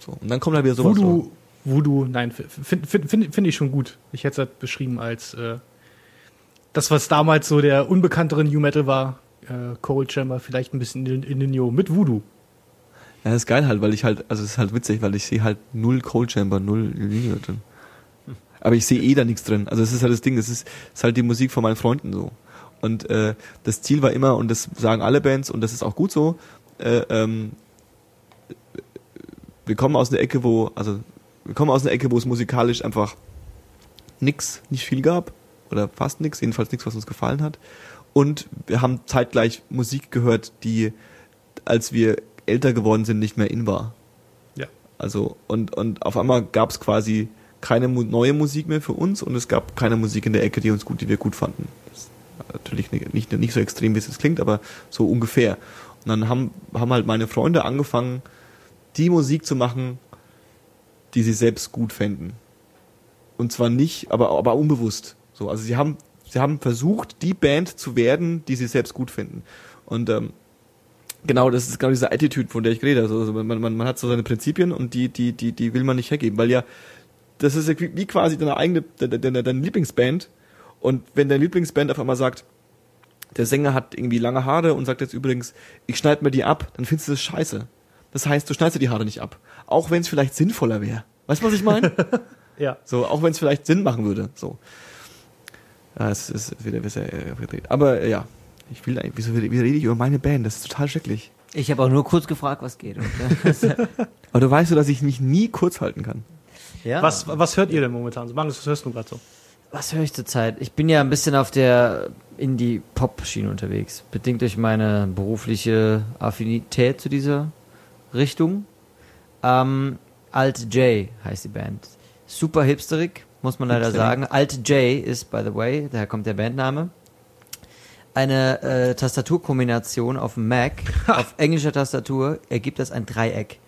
So, und dann kommt da wieder sowas. Voodoo, Voodoo, nein, finde find, find, find ich schon gut. Ich hätte es halt beschrieben als äh, das, was damals so der unbekanntere New Metal war. Äh, Cold Chamber, vielleicht ein bisschen in, in den Neo mit Voodoo. Ja, das ist geil halt, weil ich halt, also es ist halt witzig, weil ich sehe halt null Cold Chamber, null Linie drin. Aber ich sehe eh da nichts drin. Also es ist halt das Ding, es ist, ist halt die Musik von meinen Freunden so. Und äh, das Ziel war immer, und das sagen alle Bands, und das ist auch gut so, äh, ähm, wir kommen aus einer Ecke, wo, also wir kommen aus einer Ecke, wo es musikalisch einfach nix, nicht viel gab. Oder fast nix, jedenfalls nichts, was uns gefallen hat. Und wir haben zeitgleich Musik gehört, die, als wir älter geworden sind, nicht mehr in war. Ja. Also, und, und auf einmal gab es quasi keine neue Musik mehr für uns und es gab keine Musik in der Ecke, die uns gut, die wir gut fanden. Natürlich nicht, nicht, nicht so extrem, wie es jetzt klingt, aber so ungefähr. Und dann haben, haben halt meine Freunde angefangen, die Musik zu machen, die sie selbst gut fänden. Und zwar nicht, aber, aber unbewusst. So, also sie haben, sie haben versucht, die Band zu werden, die sie selbst gut finden. Und ähm, genau, das ist genau diese Attitude, von der ich rede. Also, also man, man, man hat so seine Prinzipien und die, die, die, die will man nicht hergeben, weil ja, das ist ja wie quasi deine eigene, deine, deine, deine Lieblingsband. Und wenn deine Lieblingsband auf einmal sagt, der Sänger hat irgendwie lange Haare und sagt jetzt übrigens, ich schneide mir die ab, dann findest du das scheiße. Das heißt, du schneidest dir die Haare nicht ab. Auch wenn es vielleicht sinnvoller wäre. Weißt du, was ich meine? Ja. So, auch wenn es vielleicht Sinn machen würde. So. Ja, es ist wieder sehr äh, verdreht. Aber äh, ja, ich will eigentlich, wieso, wieso rede ich über meine Band? Das ist total schrecklich. Ich habe auch nur kurz gefragt, was geht. Äh, Aber du weißt so, dass ich mich nie kurz halten kann. ja. Was, was hört ihr denn momentan? So, Magnus, was hörst du gerade so? Was höre ich zurzeit? Ich bin ja ein bisschen auf der Indie-Pop-Schiene unterwegs. Bedingt durch meine berufliche Affinität zu dieser Richtung. Ähm, Alt J heißt die Band. Super hipsterig, muss man leider Hipsterig. sagen. Alt J ist, by the way, daher kommt der Bandname, eine äh, Tastaturkombination auf dem Mac, auf englischer Tastatur, ergibt das ein Dreieck.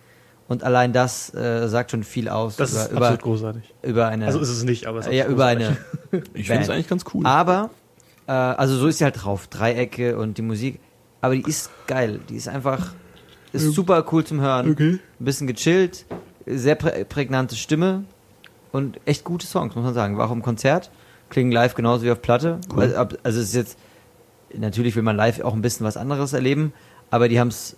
Und allein das äh, sagt schon viel aus Das über, ist über, absolut großartig. über eine Also ist es nicht, aber es ist ja, absolut über großartig. eine Ich finde es eigentlich ganz cool. Aber, äh, also so ist sie halt drauf. Dreiecke und die Musik. Aber die ist geil. Die ist einfach, ist super cool zum Hören. Okay. Ein bisschen gechillt, sehr prä prägnante Stimme und echt gute Songs, muss man sagen. War auch im Konzert, klingen live genauso wie auf Platte. Cool. Also, also es ist jetzt, natürlich will man live auch ein bisschen was anderes erleben, aber die haben es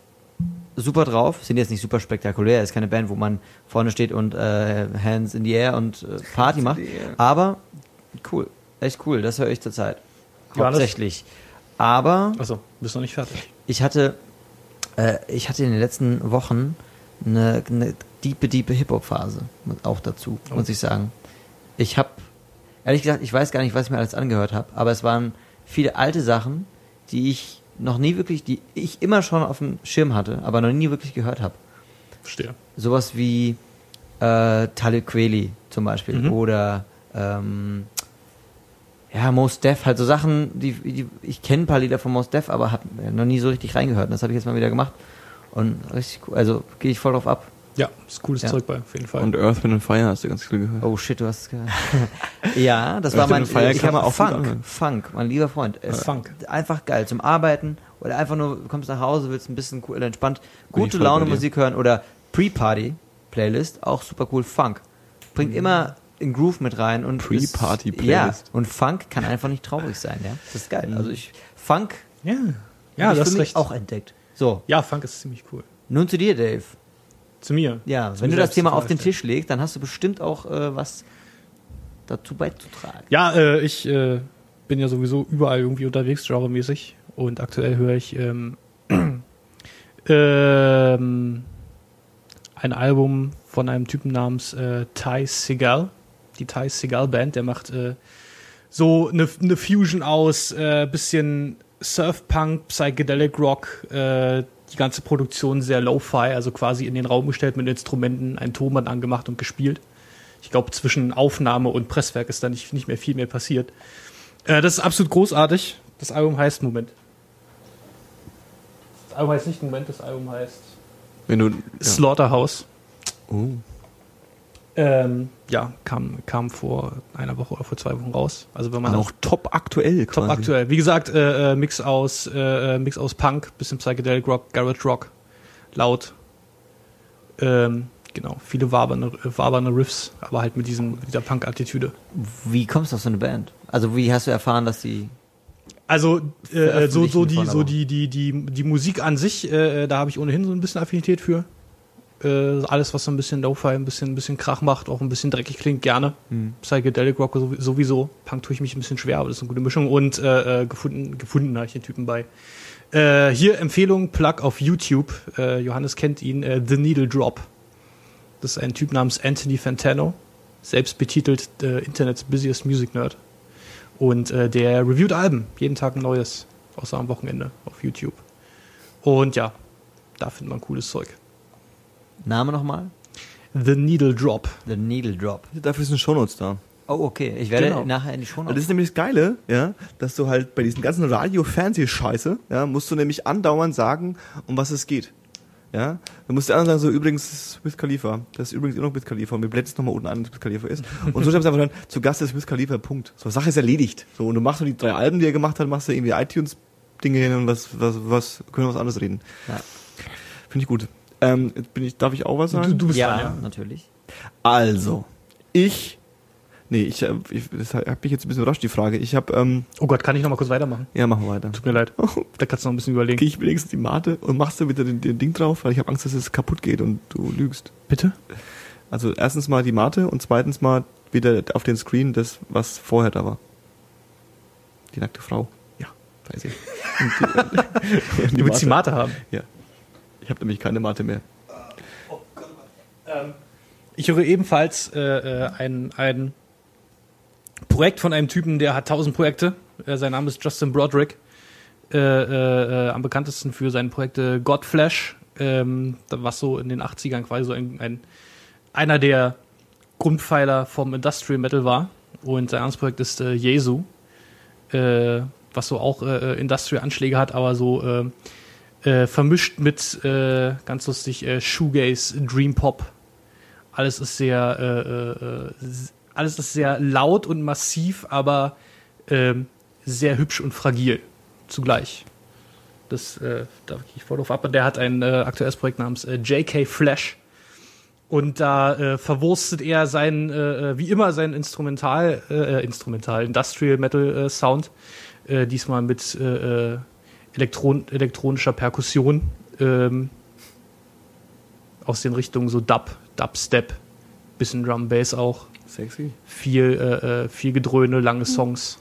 super drauf, sind jetzt nicht super spektakulär, ist keine Band, wo man vorne steht und äh, Hands in the Air und äh, Party macht, aber cool, echt cool, das höre ich zurzeit. Hauptsächlich. Aber Achso, bist noch nicht fertig. ich hatte, äh, ich hatte in den letzten Wochen eine, eine diepe, diepe Hip-Hop-Phase auch dazu, Oh. muss ich sagen. Ich habe, ehrlich gesagt, ich weiß gar nicht, was ich mir alles angehört habe, aber es waren viele alte Sachen, die ich noch nie wirklich, die ich immer schon auf dem Schirm hatte, aber noch nie wirklich gehört habe. Verstehe. Sowas wie äh, Talib Kweli zum Beispiel Mhm. oder ähm, ja, Most Def, halt so Sachen, die, die ich kenne ein paar Lieder von Most Def, aber habe noch nie so richtig reingehört. Und das habe ich jetzt mal wieder gemacht. Und richtig cool, also gehe ich voll drauf ab. Ja, ist cooles Ja. Zeug bei, auf jeden Fall. Und Earth, Wind and Fire hast du ganz viel gehört. Oh shit, du hast es gehört. ja, das Ja, war mein Fire ich auch Funk. Funk, mein lieber Freund. Es Funk. Einfach geil zum Arbeiten oder einfach nur du kommst nach Hause, willst ein bisschen cool, entspannt gute Laune. Musik hören oder Pre-Party Playlist, auch super cool Funk. Bringt immer in Groove mit rein und ist- Mhm. Pre-Party Ja, Playlist. und Funk kann einfach nicht traurig sein, ja? Das ist geil. Also ich Funk ja, ja ich das für ist mich recht. auch entdeckt. So, Ja, Funk ist ziemlich cool. nun zu dir, Dave. Zu mir. Ja, Zu wenn mir du das Thema auf den Tisch legst, dann hast du bestimmt auch äh, was dazu beizutragen. Ja, äh, ich äh, bin ja sowieso überall irgendwie unterwegs, genremäßig. Und aktuell höre ich ähm, ähm, ein Album von einem Typen namens äh, Ty Segal. Die Ty Segal Band, der macht äh, so eine, eine Fusion aus äh, bisschen Surfpunk, Psychedelic Rock, äh, die ganze Produktion sehr lo-fi, also quasi in den Raum gestellt mit Instrumenten, ein Tonband angemacht und gespielt. Ich glaube, zwischen Aufnahme und Presswerk ist da nicht, nicht mehr viel mehr passiert. Äh, das ist absolut großartig. Das Album heißt Moment. Das Album heißt nicht Moment, das Album heißt Wenn du. Ja. Slaughterhouse. Oh. Ähm, ja, kam, kam vor einer Woche oder vor zwei Wochen raus. Also wenn man auch top aktuell Top quasi. aktuell. Wie gesagt, äh, äh, Mix aus äh, äh, Mix aus Punk, bisschen Psychedelic Rock, Garage Rock, laut. Ähm, genau, viele wabernde, äh, wabernde Riffs, aber halt mit, diesem, mit dieser Punk-Attitüde. Wie kommst du auf so eine Band? Also wie hast du erfahren, dass die Also äh, so, so, die, so die, die, die, die Musik an sich, äh, da habe ich ohnehin so ein bisschen Affinität für. Äh, alles, was so ein bisschen Lo-Fi, ein bisschen, ein bisschen Krach macht, auch ein bisschen dreckig klingt, gerne. Hm. Psychedelic Rock sow- sowieso. Punk tue ich mich ein bisschen schwer, aber das ist eine gute Mischung. Und äh, äh, gefunden, gefunden habe ich den Typen bei. Äh, hier Empfehlung, Plug auf YouTube. Äh, Johannes kennt ihn, äh, The Needle Drop. Das ist ein Typ namens Anthony Fantano, selbst betitelt äh, Internets Busiest Music Nerd. Und äh, der reviewt Alben, jeden Tag ein neues, außer am Wochenende auf YouTube. Und ja, da findet man cooles Zeug. Name nochmal? The Needle Drop. The Needle Drop. Dafür sind Shownotes da. Oh, okay. Ich werde Genau. nachher in die Show Und das ist nämlich das Geile, ja, dass du halt bei diesen ganzen Radio-Fernsehscheiße, ja, musst du nämlich andauernd sagen, um was es geht. Ja, dann musst du anderen sagen, so übrigens Wiz Khalifa, das ist übrigens immer noch Wiz Khalifa und wir blenden es nochmal unten an, dass Wiz Khalifa ist. Und so schreibst du einfach dann, zu Gast ist Wiz Khalifa, Punkt. So, Sache ist erledigt. So, und du machst so die drei Alben, die er gemacht hat, machst du irgendwie iTunes-Dinge hin und was, was, was, können wir was anderes reden. Ja. Finde ich gut. Ähm, jetzt bin ich, darf ich auch was sagen? Du, du bist Ja, dran, ja. natürlich. Also, ich, nee, ich, äh, ich das hat mich jetzt ein bisschen überrascht, die Frage. Ich habe, ähm, Oh Gott, kann ich noch mal kurz weitermachen? ja, machen wir weiter. Tut mir leid. Da kannst du noch ein bisschen überlegen. Gehe ich wenigstens die Mate und machst du wieder den, den Ding drauf, weil ich habe Angst, dass es kaputt geht und du lügst. Bitte? Also erstens mal die Mate und zweitens mal wieder auf den Screen das, was vorher da war. Die nackte Frau. Ja, weiß ich. Und die, und Du willst die Mate haben. Ja. Ich habe nämlich keine Mate mehr. Ich höre ebenfalls äh, äh, ein, ein Projekt von einem Typen, der hat tausend Projekte. Äh, sein Name ist Justin Broderick. Äh, äh, am bekanntesten für seine Projekte Godflash, ähm, was so in den 80ern quasi so ein, ein, einer der Grundpfeiler vom Industrial Metal war. Und sein anderes Projekt ist äh, Jesu, äh, was so auch Industrial-Anschläge hat, aber so äh, vermischt mit, äh, ganz lustig, äh, Shoegaze, Dream Pop. Alles ist sehr, äh, äh, äh, alles ist sehr laut und massiv, aber ähm, sehr hübsch und fragil zugleich. Das, da gehe ich voll drauf ab. Und der hat ein aktuelles Projekt namens JK Flash. Und da verwurstet er äh, wie immer, seinen Instrumental, Instrumental, Industrial Metal Sound. Diesmal mit Elektron elektronischer Perkussion. Ähm, aus den Richtungen so Dub, Dubstep, bisschen Drum Bass auch. Sexy. Viel, äh, äh, viel Gedröhne, lange Songs,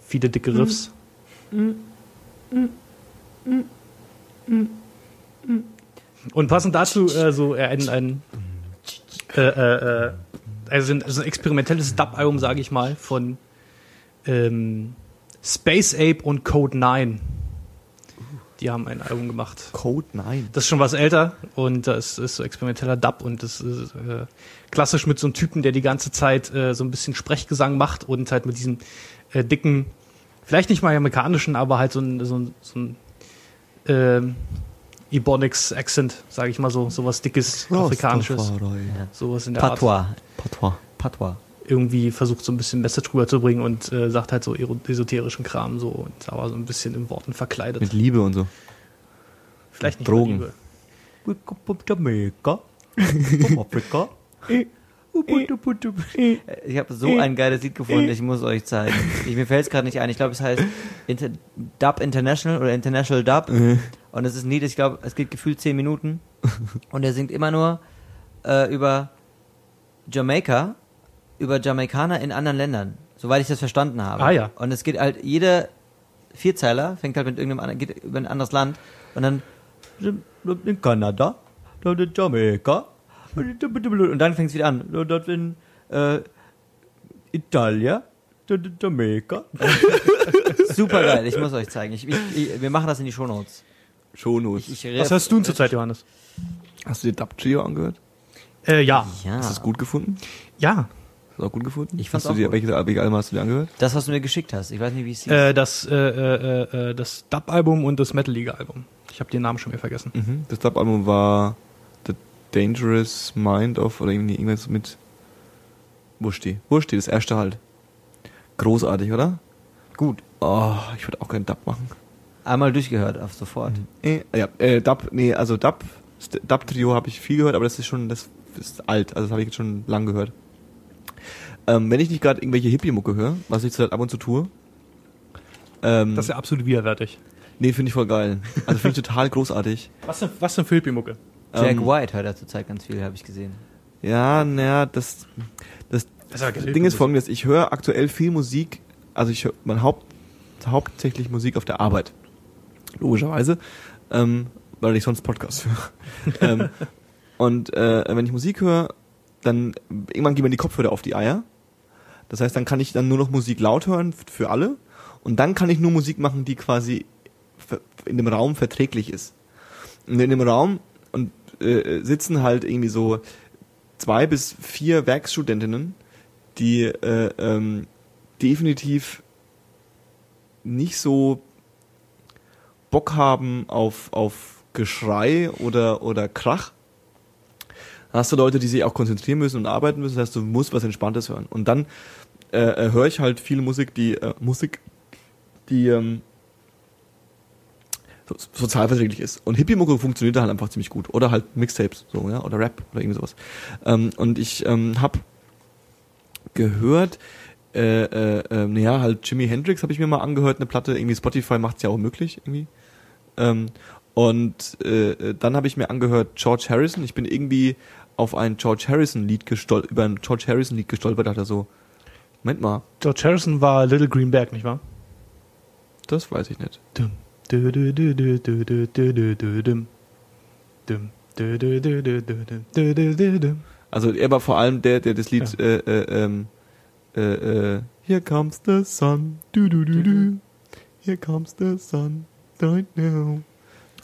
viele dicke Riffs. Und passend dazu äh, so äh, ein, ein, äh, äh, äh, also ein, also ein experimentelles Dub-Album, sage ich mal, von ähm, Space Ape und Code 9. Die haben ein Album gemacht. Code 9. Das ist schon was älter und das ist so experimenteller Dub und das ist äh, klassisch mit so einem Typen, der die ganze Zeit äh, so ein bisschen Sprechgesang macht und halt mit diesem äh, dicken, vielleicht nicht mal amerikanischen, aber halt so ein, so ein, so ein ähm, Ebonics Accent, sage ich mal so, sowas dickes, afrikanisches, sowas in der Art. Patois. Patois. Irgendwie versucht so ein bisschen Message rüberzubringen und äh, sagt halt so esoterischen Kram so und aber so ein bisschen in Worten verkleidet. Mit Liebe und so. vielleicht nicht Drogen. Liebe. Jamaica. Ich habe so ein geiles Lied gefunden, ich muss euch zeigen. Ich, mir fällt es gerade nicht ein. Ich glaube, es heißt Inter Dub International oder International Dub. Und es ist ein Lied, ich glaube, es geht gefühlt 10 Minuten. Und er singt immer nur äh, über Jamaika, über Jamaikaner in anderen Ländern. Soweit ich das verstanden habe. Ah, ja. Und es geht halt, jeder Vierzeiler fängt halt mit irgendeinem anderen, geht über ein anderes Land. Und dann in Kanada, dort in Jamaika. Und dann fängt es wieder an. Dort in äh, Italia, dort in Jamaika. Super geil, ich muss euch zeigen. Ich, ich, ich, wir machen das in die Shownotes. Shownotes. Ich, ich Was hörst du denn zurzeit, Johannes? Hast du dir Dub Trio angehört? Äh, ja. Ja, Hast du es gut gefunden? Ja. Hast du auch gut gefunden? Ich fand's hast du auch dir, gut. Welche, welche Alben hast du dir angehört? das, was du mir geschickt hast. Ich weiß nicht, wie es hieß. Äh, das äh, äh, äh, das Dub-Album und das Metal League-Album. Ich habe den Namen schon wieder vergessen. Mhm. Das Dub-Album war The Dangerous Mind of, oder irgendwie irgendwas mit Wursti. Wursti, das erste halt. Großartig, oder? Gut. Oh, ich würde auch gerne Dub machen. Einmal durchgehört, auf sofort. Äh, ja, äh, Dub, nee, also Dub, St- Dub Trio habe ich viel gehört, aber das ist schon, das ist alt, also das habe ich jetzt schon lang gehört. Ähm, wenn ich nicht gerade irgendwelche Hippie-Mucke höre, was ich zurzeit ab und zu tue, ähm, Das ist ja absolut widerwärtig. nee, finde ich voll geil. Also finde ich total großartig. Was denn, was denn für Hippie-Mucke? Jack Ähm, White hört er zurzeit ganz viel, habe ich gesehen. Ja, naja, das, das, Das das. Ding ist folgendes, ich höre aktuell viel Musik, also ich höre mein Haupt, hauptsächlich Musik auf der Arbeit. Logischerweise, ähm, weil ich sonst Podcasts höre. ähm, und äh, wenn ich Musik höre, dann irgendwann gehen mir die Kopfhörer auf die Eier. Das heißt, dann kann ich dann nur noch Musik laut hören für alle und dann kann ich nur Musik machen, die quasi in dem Raum verträglich ist. Und in dem Raum und äh, sitzen halt irgendwie so zwei bis vier Werkstudentinnen, die äh, ähm, definitiv nicht so Bock haben auf, auf Geschrei oder, oder Krach. Dann hast du Leute, die sich auch konzentrieren müssen und arbeiten müssen, das heißt, du musst was Entspanntes hören. Und dann äh, äh, höre ich halt viel Musik, die äh, Musik, die ähm, so, sozialverträglich ist. Und Hippie-Mucke funktioniert da halt einfach ziemlich gut. Oder halt Mixtapes, so, ja, oder Rap oder irgendwie sowas. Ähm, und ich ähm, habe gehört, äh, äh, äh, naja, halt Jimi Hendrix habe ich mir mal angehört, eine Platte, irgendwie Spotify macht's ja auch möglich, irgendwie. Ähm, und äh, äh, dann habe ich mir angehört George Harrison. Ich bin irgendwie auf ein George Harrison Lied gestolpert, über ein George Harrison Lied gestolpert, dachte so, Moment mal, George Harrison war Little Green Bag, nicht wahr? das weiß ich nicht. Dum, dü, dü, dü, dü, dü, dü, dü, dü, dü, dum. Dum, dü, dü, dü, dü, dü, dü, dü, dü, dü, dum. Also er war vor allem der, der das Lied äh, äh, ähm, äh, äh, Here comes the sun, du du du du, Here comes the sun, right now.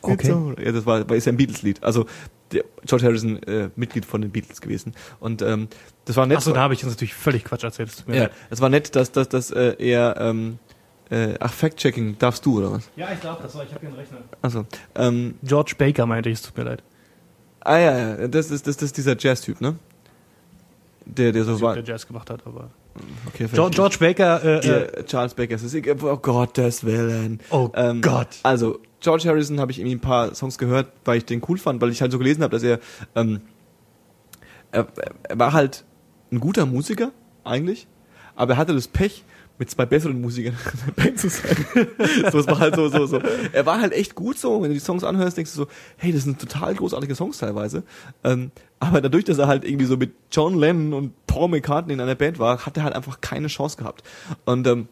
Okay. alright. Ja, das war, war ist ja ein Beatles-Lied. Also der George Harrison äh, Mitglied von den Beatles gewesen. Und ähm, das war nett. Achso, da habe ich jetzt natürlich völlig Quatsch erzählt. es tut mir ja, leid. es war nett, dass dass dass äh, er ähm, äh, ach Fact-Checking darfst du oder was? Ja, ich darf das, weil ich habe hier einen Rechner. Also ähm, George Baker meinte ich, es tut mir leid. ah ja, ja, das ist das, das ist dieser Jazz-Typ, ne? Der der so war. der Jazz gemacht hat, aber. Okay, George, George Baker, äh, äh, Der Charles Baker, oh Gottes Willen. oh Ähm, Gott. Also, George Harrison habe ich irgendwie ein paar Songs gehört, weil ich den cool fand, weil ich halt so gelesen habe, dass er, ähm, er, er war halt ein guter Musiker, eigentlich, aber er hatte das Pech, mit zwei besseren Musikern in der Band zu sein. so, es war halt so, so, so. Er war halt echt gut so, wenn du die Songs anhörst, denkst du so, hey, das sind total großartige Songs teilweise. Ähm, aber dadurch, dass er halt irgendwie so mit John Lennon und Paul McCartney in einer Band war, hat er halt einfach keine Chance gehabt. Und ähm,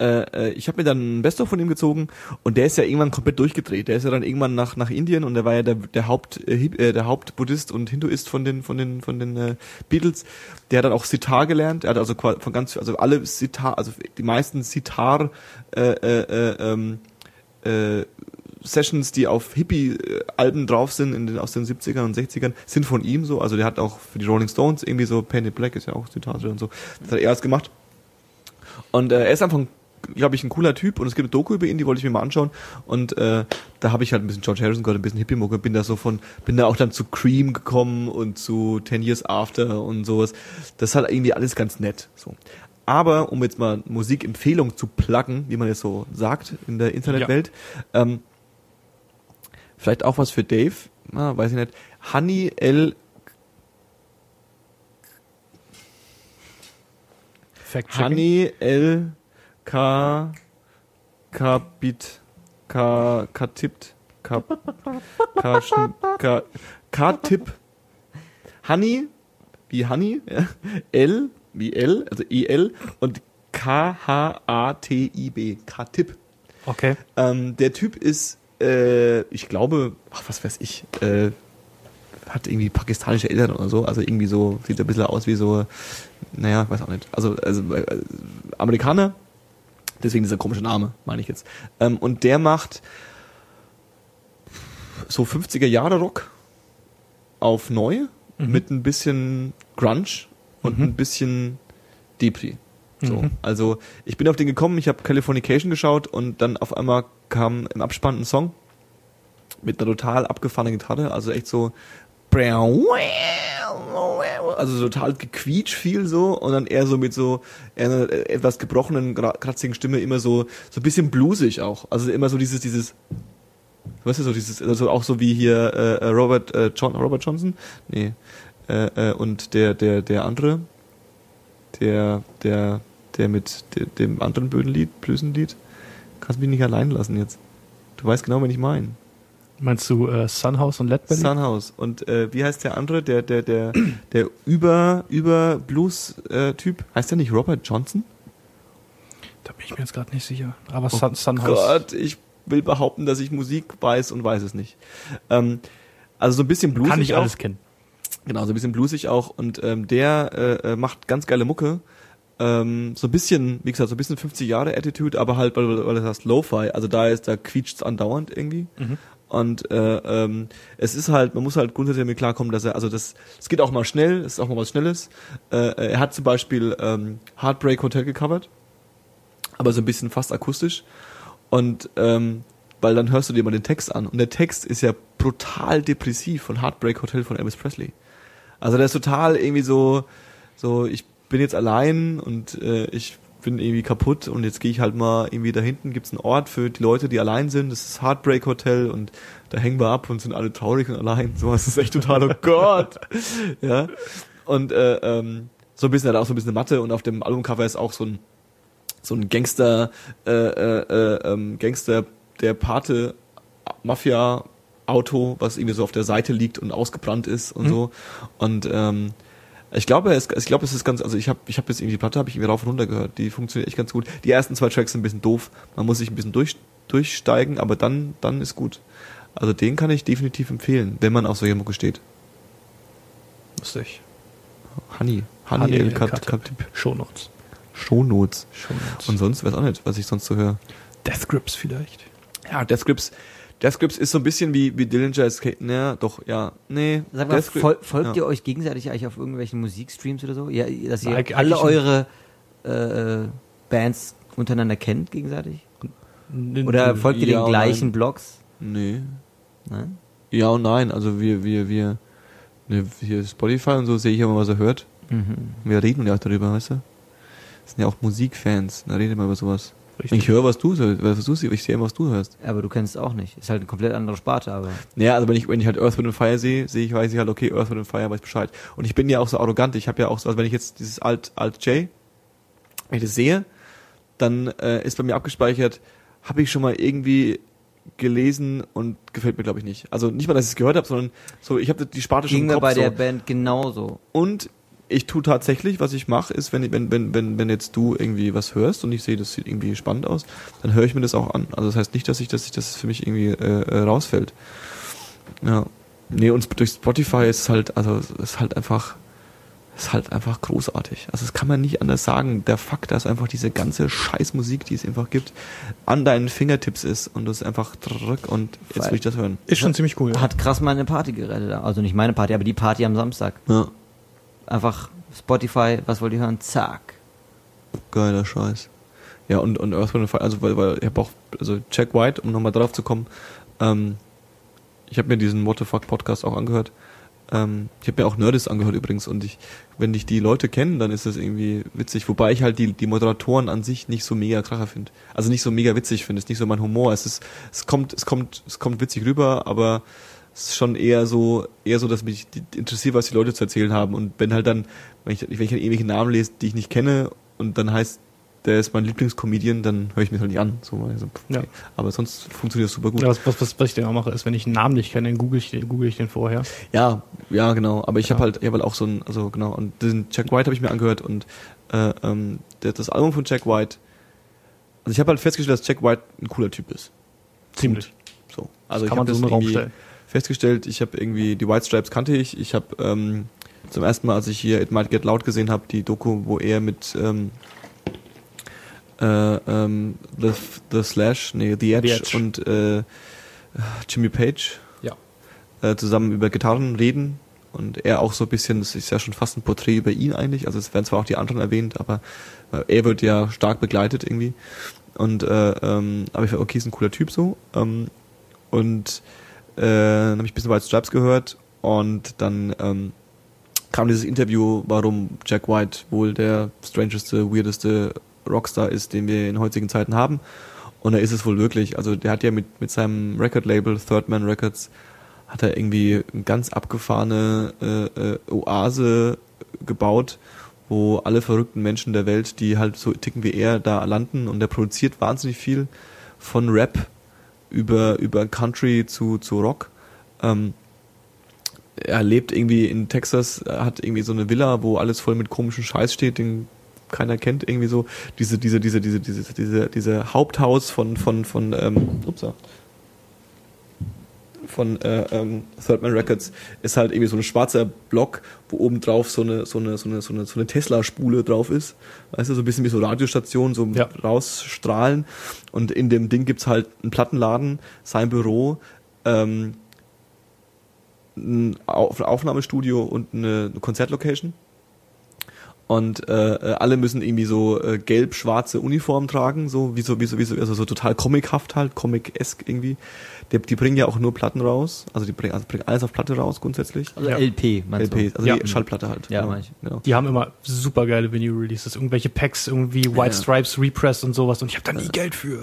äh, äh, ich habe mir dann ein Best-of von ihm gezogen und der ist ja irgendwann komplett durchgedreht. Der ist ja dann irgendwann nach nach Indien und der war ja der der Haupt äh, äh, der Hauptbuddhist und Hinduist von den von den von den äh, Beatles. Der hat dann auch Sitar gelernt. Er hat also von ganz also alle Sitar also die meisten Sitar äh, äh, äh, ähm, äh, Sessions, die auf Hippie-Alben drauf sind, in den, aus den 70ern und 60ern, sind von ihm so. Also der hat auch für die Rolling Stones irgendwie so Painted Black ist ja auch Zitate und so. Das hat er erst gemacht. Und äh, er ist einfach ein glaube ich, ein cooler Typ und es gibt eine Doku über ihn, die wollte ich mir mal anschauen und äh, da habe ich halt ein bisschen George Harrison gehört, ein bisschen Hippie-Mucke, bin da so von, bin da auch dann zu Cream gekommen und zu Ten Years After und sowas. Das ist halt irgendwie alles ganz nett, so. Aber, um jetzt mal Musikempfehlung zu pluggen, wie man jetzt so sagt in der Internetwelt, ähm, vielleicht auch was für Dave, na, weiß ich nicht, Honey L. Fact-checking. Honey L. K. Kapit. K. Katippt. K. K. Schn- K. K-Tipp. Honey, wie Honey. L, wie L, also E-L und K-H-A-T-I-B. K-Tipp. Okay. Ähm, der Typ ist, äh, ich glaube, ach, was weiß ich, äh, hat irgendwie pakistanische Eltern oder so, also irgendwie so, sieht ein bisschen aus wie so, naja, weiß auch nicht. Also, also äh, Amerikaner, deswegen dieser komische Name, meine ich jetzt. Ähm, und der macht so 50er Jahre Rock auf neu, Mhm. mit ein bisschen Grunge und Mhm. ein bisschen Depri. So, Mhm. also ich bin auf den gekommen, ich habe Californication geschaut und dann auf einmal kam im Abspann ein Song mit einer total abgefahrenen Gitarre, also echt so also total gequietscht viel so und dann eher so mit so einer etwas gebrochenen, kratzigen Stimme immer so so ein bisschen bluesig auch. Also immer so dieses dieses weißt du so dieses also auch so wie hier äh, äh, Robert äh, John Robert Johnson? Nee. Äh, äh, und der der der andere der der der mit der, dem anderen blöden Lied, Blösenlied kannst mich nicht allein lassen jetzt. Du weißt genau, wen ich meine. Meinst du äh, Sunhouse und Led Belly? Sunhouse. Und äh, wie heißt der andere? Der, der, der, der über, über Blues-Typ? heißt der nicht Robert Johnson? Da bin ich mir jetzt gerade nicht sicher. Aber Oh Sun, Sunhouse. Gott, ich will behaupten, dass ich Musik weiß und weiß es nicht. Ähm, also so ein bisschen bluesig Kann ich auch. alles kennen. Genau, so ein bisschen bluesig auch. Und ähm, der äh, äh, macht ganz geile Mucke. Ähm, so ein bisschen, wie gesagt, so ein bisschen 50 Jahre Attitude, aber halt, weil, weil das heißt Lo-Fi. Also da ist, da quietscht's andauernd irgendwie. Mhm. Und äh, ähm, es ist halt, man muss halt grundsätzlich damit klarkommen, dass er, also das, es geht auch mal schnell, es ist auch mal was Schnelles. Äh, er hat zum Beispiel ähm, Heartbreak Hotel gecovert, aber so ein bisschen fast akustisch. Und ähm, weil dann hörst du dir mal den Text an. Und der Text ist ja brutal depressiv von Heartbreak Hotel von Elvis Presley. Also der ist total irgendwie so, so ich bin jetzt allein und äh, ich bin irgendwie kaputt und jetzt gehe ich halt mal irgendwie da hinten gibt's einen Ort für die Leute, die allein sind. Das ist Heartbreak Hotel und da hängen wir ab und sind alle traurig und allein. So was ist echt total, oh Gott. ja. Und äh, ähm, so ein bisschen hat auch so ein bisschen Mathe und auf dem Albumcover ist auch so ein so ein Gangster, äh, äh, äh, ähm, Gangster, der Pate Mafia Auto, was irgendwie so auf der Seite liegt und ausgebrannt ist und Mhm. so. Und ähm, ich glaube, es, ich glaube, es ist ganz, also ich habe, ich habe jetzt irgendwie die Platte, habe ich irgendwie rauf und runter gehört. Die funktioniert echt ganz gut. Die ersten zwei Tracks sind ein bisschen doof. Man muss sich ein bisschen durch, durchsteigen, aber dann, dann ist gut. Also den kann ich definitiv empfehlen, wenn man auf solche Mucke steht. Lustig. Honey, Honey, Honey El Kat, Khatib. Katib. Shownotes. Shownotes. Shownotes. Und sonst weiß auch nicht, was ich sonst so höre. Death Grips vielleicht. Ja, Death Grips. Death Grips ist so ein bisschen wie, wie Dillinger Escape. Naja, doch, ja. Nee. Sag mal, fol folgt ja. ihr euch gegenseitig eigentlich auf irgendwelchen Musikstreams oder so? Ja, dass ihr Eig- alle eure äh, Bands untereinander kennt gegenseitig? Oder folgt ihr Ja den gleichen nein. Blogs? Nee. Nein? Ja und nein. Also wir, wir, wir, ne, hier Spotify und so sehe ich immer, was er hört. Mhm. Wir reden ja auch darüber, weißt du? Das sind ja auch Musikfans. Da reden wir über sowas. Richtig. Ich höre, was du, siehst, ich sehe immer, was du hörst. Aber du kennst es auch nicht. Ist halt eine komplett andere Sparte, aber. Naja, also wenn ich, wenn ich halt Earth, Wind Fire sehe, sehe ich, weiß ich halt, okay, Earth, Wind Fire, weiß Bescheid. Und ich bin ja auch so arrogant, ich habe ja auch so, also wenn ich jetzt dieses Alt, Alt J, wenn ich das sehe, dann äh, ist bei mir abgespeichert, habe ich schon mal irgendwie gelesen und gefällt mir, glaube ich, nicht. Also nicht mal, dass ich es gehört habe, sondern so, ich habe die Sparte schon Ging mir bei so. der Band genauso. Und ich tue tatsächlich, was ich mache, ist, wenn, wenn, wenn, wenn, wenn jetzt du irgendwie was hörst und ich sehe, das sieht irgendwie spannend aus, dann höre ich mir das auch an. Also das heißt nicht, dass ich, dass ich das für mich irgendwie äh, äh, rausfällt. Ja. Nee, und durch Spotify ist es halt, also es ist halt einfach, ist halt einfach großartig. Also das kann man nicht anders sagen. Der Fakt, dass einfach diese ganze Scheißmusik, die es einfach gibt, an deinen Fingertips ist und du es einfach drück und jetzt will ich das hören. Ist schon ziemlich cool. Hat krass meine Party gerettet. Also nicht meine Party, aber die Party am Samstag. Ja, Einfach Spotify, was wollt ihr hören? Zack. geiler Scheiß. Ja, und, und Earth, Wind and Fire, also weil, weil ich habe auch, also Jack White, um nochmal drauf zu kommen, ähm, ich habe mir diesen What the Fuck Podcast auch angehört. Ähm, ich habe mir auch Nerdist angehört übrigens und ich, wenn ich die Leute kenne, dann ist das irgendwie witzig. Wobei ich halt die, die Moderatoren an sich nicht so mega kracher finde. Also nicht so mega witzig finde. Ist nicht so mein Humor. Es ist, es kommt, es kommt, es kommt witzig rüber, aber ist schon eher so, eher so, dass mich interessiert, was die Leute zu erzählen haben. Und wenn halt dann, wenn ich, wenn ich dann ewige Namen lese, die ich nicht kenne und dann heißt, der ist mein Lieblingscomedian, dann höre ich mir das halt nicht an. So, also, pff, Ja. okay. Aber sonst funktioniert das super gut. Ja, was, was, was, ich denn auch mache, ist, wenn ich einen Namen nicht kenne, dann google ich den, google ich den vorher. Ja, ja, genau. Aber ich Ja. habe halt, ich habe halt auch so ein, also genau. Und den Jack White habe ich mir angehört und äh, ähm, das Album von Jack White. Also ich habe halt festgestellt, dass Jack White ein cooler Typ ist. Ziemlich. So. Also kann ich man so das in den Raum irgendwie stellen. Festgestellt. Ich habe irgendwie die White Stripes kannte ich. Ich habe ähm, zum ersten Mal, als ich hier It Might Get Loud gesehen habe, die Doku, wo er mit ähm, äh, ähm, The, The Slash, nee, The Edge, The Edge. und äh, Jimmy Page Ja. äh, zusammen über Gitarren reden und er auch so ein bisschen, das ist ja schon fast ein Porträt über ihn eigentlich, also es werden zwar auch die anderen erwähnt, aber äh, er wird ja stark begleitet irgendwie und äh, ähm, aber ich war okay, ist ein cooler Typ so ähm, und äh, dann habe ich ein bisschen White Stripes gehört und dann ähm, kam dieses Interview, warum Jack White wohl der strangeste, weirdeste Rockstar ist, den wir in heutigen Zeiten haben. Und er ist es wohl wirklich. Also der hat ja mit, mit seinem Record-Label Third Man Records hat er irgendwie eine ganz abgefahrene äh, äh, Oase gebaut, wo alle verrückten Menschen der Welt, die halt so ticken wie er, da landen. Und er produziert wahnsinnig viel von Rap über, über Country zu, zu Rock. Ähm, er lebt irgendwie in Texas, hat irgendwie so eine Villa, wo alles voll mit komischem Scheiß steht, den keiner kennt, irgendwie so. Diese, diese, diese, diese, diese, diese, diese Haupthaus von, von, von, ähm, upsa, von äh, ähm, Third Man Records ist halt irgendwie so ein schwarzer Block, wo oben drauf so eine, so eine, so eine, so eine, so eine Tesla-Spule drauf ist. Weißt du, so ein bisschen wie so Radiostationen, so Ja. rausstrahlen. Und in dem Ding gibt's halt einen Plattenladen, sein Büro, ähm, ein Auf Aufnahmestudio und eine Konzertlocation. Und äh, äh, alle müssen irgendwie so äh, gelb-schwarze Uniformen tragen, so wie so, wie so, wie so, also so total comichaft halt, comic-esque irgendwie. Die, die bringen ja auch nur Platten raus, also die bringen, also bringen alles auf Platte raus grundsätzlich. Also Ja. LP, meinst LP, also Ja. die Schallplatte halt. Ja, genau. ich. genau. Die haben immer super geile Vinyl-Releases, irgendwelche Packs, irgendwie White Ja. Stripes, Repressed und sowas. Und ich habe da nie Geld für.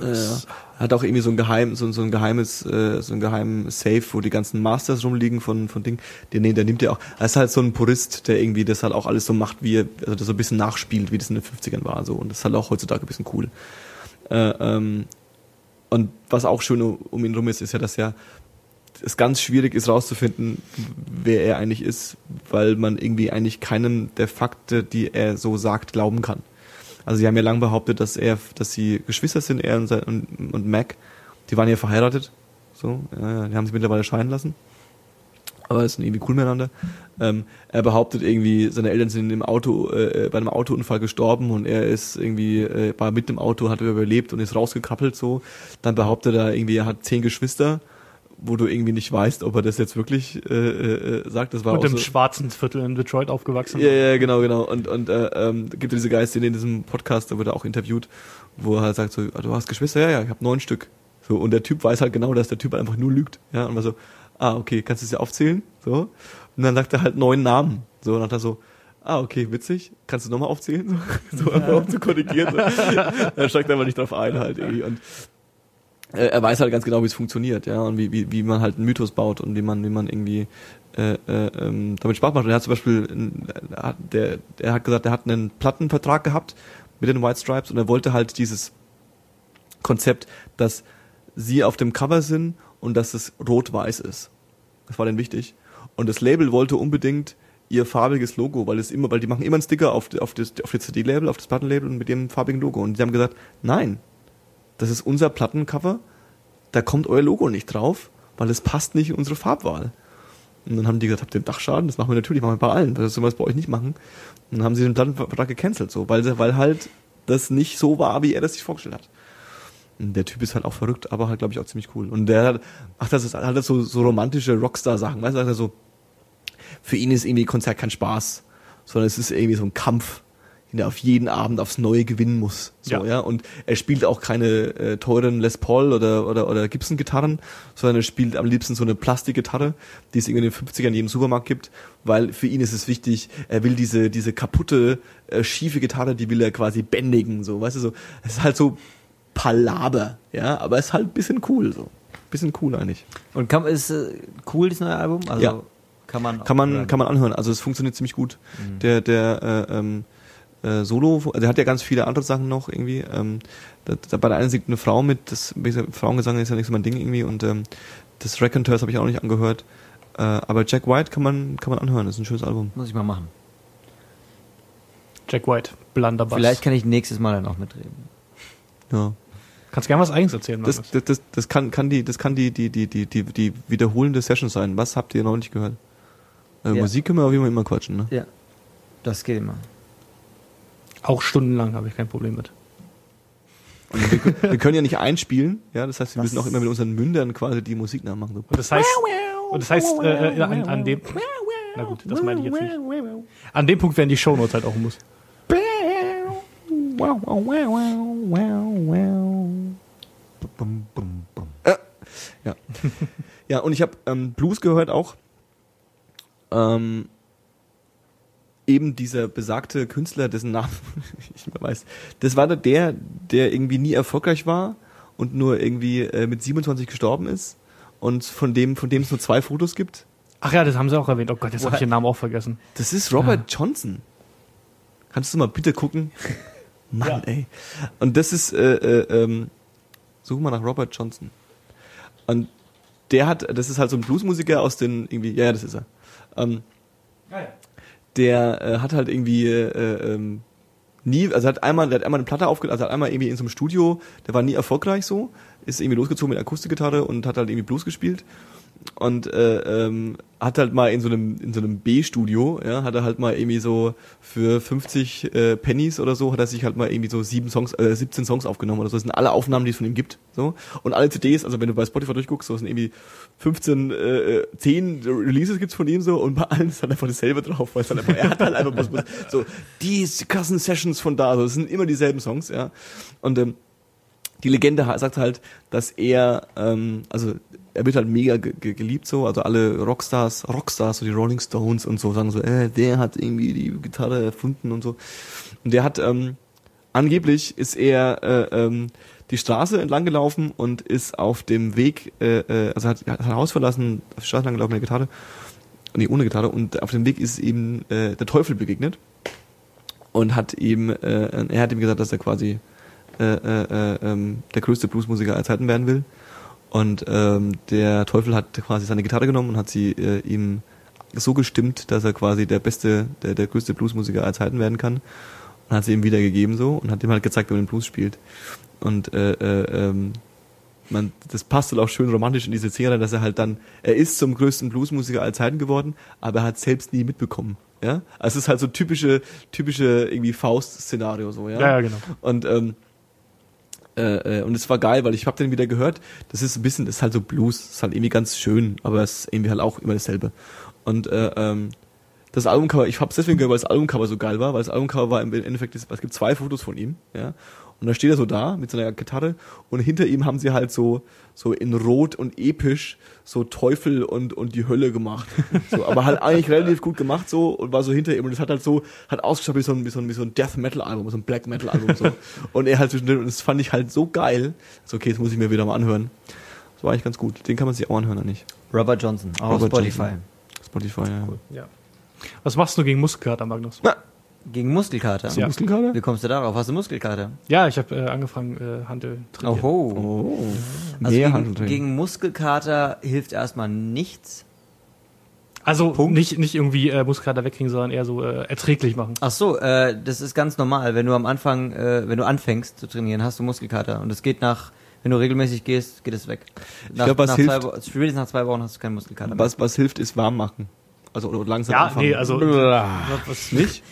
Ja, hat auch irgendwie so ein geheim, so, so ein geheimes, äh, so ein geheimen Safe, wo die ganzen Masters rumliegen von, von Ding. Der, nee, der nimmt ja auch, er ist halt so ein Purist, der irgendwie das halt auch alles so macht, wie er, also das so ein bisschen nachspielt, wie das in den 50ern war, so. Und das ist halt auch heutzutage ein bisschen cool. Äh, ähm, und was auch schön um ihn rum ist, ist ja, dass er es ganz schwierig ist rauszufinden, wer er eigentlich ist, weil man irgendwie eigentlich keinen der Fakte, die er so sagt, glauben kann. Also sie haben ja lange behauptet, dass er, dass sie Geschwister sind, er und, und, und Mac. Die waren ja verheiratet. So, ja, die haben sich mittlerweile scheiden lassen. Aber es sind irgendwie cool miteinander. Ähm, er behauptet irgendwie, seine Eltern sind im Auto, äh, bei einem Autounfall gestorben und er ist irgendwie, äh, war mit dem Auto, hat überlebt und ist rausgekrabbelt so. Dann behauptet er irgendwie, er hat zehn Geschwister, wo du irgendwie nicht weißt, ob er das jetzt wirklich äh, äh, sagt. Das war Und auch im so, schwarzen Viertel in Detroit aufgewachsen. ja, ja, genau, genau. Und, und äh, ähm, gibt es diese Geiste in diesem Podcast, da wird er auch interviewt, wo er halt sagt so, ah, du hast Geschwister? Ja, ja, ich habe neun Stück. So, und der Typ weiß halt genau, dass der Typ einfach nur lügt. Ja, und war so, ah, okay, kannst du es ja aufzählen? So. Und dann sagt er halt neun Namen. So, und dann hat er so, ah, okay, witzig, kannst du nochmal aufzählen? So, so einfach um zu korrigieren. So. Dann steigt er aber nicht drauf ein halt irgendwie. Und äh, er weiß halt ganz genau, wie es funktioniert, ja, und wie, wie, wie man halt einen Mythos baut und wie man, wie man irgendwie äh, äh, ähm, damit Spaß macht. Und er hat zum Beispiel, hat- der, der hat gesagt, er hat einen Plattenvertrag gehabt mit den White Stripes und er wollte halt dieses Konzept, dass sie auf dem Cover sind und dass es rot-weiß ist. Das war denen wichtig. Und das Label wollte unbedingt ihr farbiges Logo, weil es immer, weil die machen immer einen Sticker auf, auf das, auf das CD-Label, auf das Plattenlabel und mit dem farbigen Logo. Und die haben gesagt, nein, das ist unser Plattencover, da kommt euer Logo nicht drauf, weil es passt nicht in unsere Farbwahl. Und dann haben die gesagt, habt ihr Dachschaden? Das machen wir natürlich, machen wir bei allen. Das sollen wir bei euch nicht machen. Und dann haben sie den Plattenvertrag gecancelt, so, weil, weil halt das nicht so war, wie er das sich vorgestellt hat. Und der Typ ist halt auch verrückt, aber halt, glaube ich, auch ziemlich cool. Und der hat, ach, das ist halt so, so romantische Rockstar-Sachen. Weißt du, er so, für ihn ist irgendwie Konzert kein Spaß, sondern es ist irgendwie so ein Kampf, den er auf jeden Abend aufs Neue gewinnen muss. So, ja. Ja. Und er spielt auch keine äh, teuren Les Paul oder, oder, oder Gibson-Gitarren, sondern er spielt am liebsten so eine Plastikgitarre, die es irgendwie in den 50ern in jedem Supermarkt gibt, weil für ihn ist es wichtig, er will diese, diese kaputte, äh, schiefe Gitarre, die will er quasi bändigen, so, weißt du, so. Es ist halt so Palaber, ja, aber es ist halt ein bisschen cool, so. Bisschen cool eigentlich. Und kann, ist äh, cool, das neue Album? Also Ja. kann man Kann man, hören. kann man anhören. Also es funktioniert ziemlich gut. Der, der äh, ähm, äh, Solo, also er hat ja ganz viele andere Sachen noch irgendwie. Ähm, da, da bei der einen singt eine Frau mit, das Frauengesang ist ja nicht so mein Ding irgendwie und ähm, das Raconteurs habe ich auch noch nicht angehört. Äh, aber Jack White kann man, kann man anhören, das ist ein schönes Album. Muss ich mal machen. Jack White, Blunderbuss. Vielleicht kann ich nächstes Mal dann auch mitreden. Ja. Kannst gerne was Eigenes erzählen, Das, das, das, das kann, kann die, das kann die, die, die, die, die, die wiederholende Session sein. Was habt ihr noch nicht gehört? Äh, Ja. Musik können wir auf jeden Fall immer quatschen, ne? Ja. Das geht immer. Auch stundenlang habe ich kein Problem mit. Und wir, können- wir können ja nicht einspielen, ja, das heißt, wir Das- müssen auch immer mit unseren Mündern quasi die Musik nachmachen. So. Und das heißt, und das heißt äh, äh, an, an dem... Na gut, das meine ich jetzt nicht. An dem Punkt werden die Shownotes halt auch Muss. Äh, ja. ja, und ich habe ähm, Blues gehört auch. Ähm, eben dieser besagte Künstler, dessen Namen ich nicht mehr weiß. Das war der, der irgendwie nie erfolgreich war und nur irgendwie äh, mit 27 gestorben ist und von dem, von dem es nur zwei Fotos gibt. Ach ja, das haben sie auch erwähnt. Oh Gott, jetzt habe ich den Namen auch vergessen. Das ist Robert Johnson. Kannst du mal bitte gucken? Mann, Ja. ey. Und das ist, äh, äh, ähm, such mal nach Robert Johnson. Und der hat, das ist halt so ein Bluesmusiker aus den, irgendwie, ja, ja, das ist er. Ähm, der äh, hat halt irgendwie äh, ähm, nie, also hat einmal, der hat einmal eine Platte aufgelegt, also hat einmal irgendwie in so einem Studio, der war nie erfolgreich so, ist irgendwie losgezogen mit Akustikgitarre und hat halt irgendwie Blues gespielt und äh, ähm, hat halt mal in so einem in so einem B-Studio, ja, hat er halt mal irgendwie so für 50 äh, Pennies oder so, hat er sich halt mal irgendwie so sieben Songs, äh, 17 Songs aufgenommen oder so. Das sind alle Aufnahmen, die es von ihm gibt, so. Und alle CDs, also wenn du bei Spotify durchguckst, so sind irgendwie 15, äh, 10 Releases gibt's von ihm so. Und bei allen ist halt einfach dasselbe drauf, weil es halt einfach, er hat halt einfach was, so die krassen Sessions von da, so. Es sind immer dieselben Songs, ja. Und ähm, die Legende sagt halt, dass er, ähm, also er wird halt mega ge ge geliebt so, also alle Rockstars, Rockstars, so die Rolling Stones und so sagen so, äh, der hat irgendwie die Gitarre erfunden und so. Und der hat ähm, angeblich ist er äh, ähm, die Straße entlang gelaufen und ist auf dem Weg, äh, äh, also hat, hat sein Haus verlassen, auf die Straße entlang gelaufen mit der Gitarre, nee, ohne Gitarre. Und auf dem Weg ist ihm äh, der Teufel begegnet. Und hat ihm, äh, er hat ihm gesagt, dass er quasi äh, äh, äh, ähm, der größte Bluesmusiker aller Zeiten werden will. Und ähm, der Teufel hat quasi seine Gitarre genommen und hat sie äh, ihm so gestimmt, dass er quasi der beste, der, der größte Bluesmusiker aller Zeiten werden kann. Und hat sie ihm wiedergegeben so und hat ihm halt gezeigt, wie man den Blues spielt. Und äh, äh, ähm, man, das passt halt auch schön romantisch in diese Szene, dass er halt dann, er ist zum größten Bluesmusiker aller Zeiten geworden, aber er hat selbst nie mitbekommen. Ja, also es ist halt so typische, typische irgendwie Faust-Szenario so, ja. Ja, ja, genau. Und ähm, äh, äh, und es war geil, weil ich habe den wieder gehört. Das ist ein bisschen, das ist halt so Blues, das ist halt irgendwie ganz schön, aber es ist irgendwie halt auch immer dasselbe. Und äh, ähm, das Albumcover, ich habe es deswegen gehört, weil das Albumcover so geil war, weil das Albumcover war im Endeffekt, es gibt zwei Fotos von ihm, ja. Und da steht er so da mit seiner Gitarre und hinter ihm haben sie halt so so in Rot und episch so Teufel und und die Hölle gemacht. So, aber halt eigentlich relativ gut gemacht so und war so hinter ihm und es hat halt so hat ausgeschaut wie so ein wie so ein, wie so ein Death Metal Album, so ein Black Metal Album so. und er halt zwischendrin und das fand ich halt so geil. So okay, das muss ich mir wieder mal anhören. Das war eigentlich ganz gut. Den kann man sich auch anhören, oder nicht? Robert Johnson, auch Robert Spotify. Johnson. Spotify, ja. Ja. Was machst du gegen Muskelkater, Magnus? Na, Gegen Muskelkater. Ja. Muskelkater? Wie kommst du darauf? Hast du Muskelkater? Ja, ich habe äh, angefangen, äh, Handel trainieren. Oho. Oh. Also Mehr gegen, Handeltraining. gegen Muskelkater hilft erstmal nichts. Also Punkt. nicht, nicht irgendwie äh, Muskelkater wegkriegen, sondern eher so äh, erträglich machen. Ach so, äh, das ist ganz normal. Wenn du am Anfang, äh, wenn du anfängst zu trainieren, hast du Muskelkater. Und es geht nach, wenn du regelmäßig gehst, geht es weg. Nach, glaub, was nach hilft- zwei spätestens nach zwei Wochen hast du keinen Muskelkater mehr. Was, was hilft, ist warm machen. Also oder langsam Ja, anfangen. nee, also was nicht?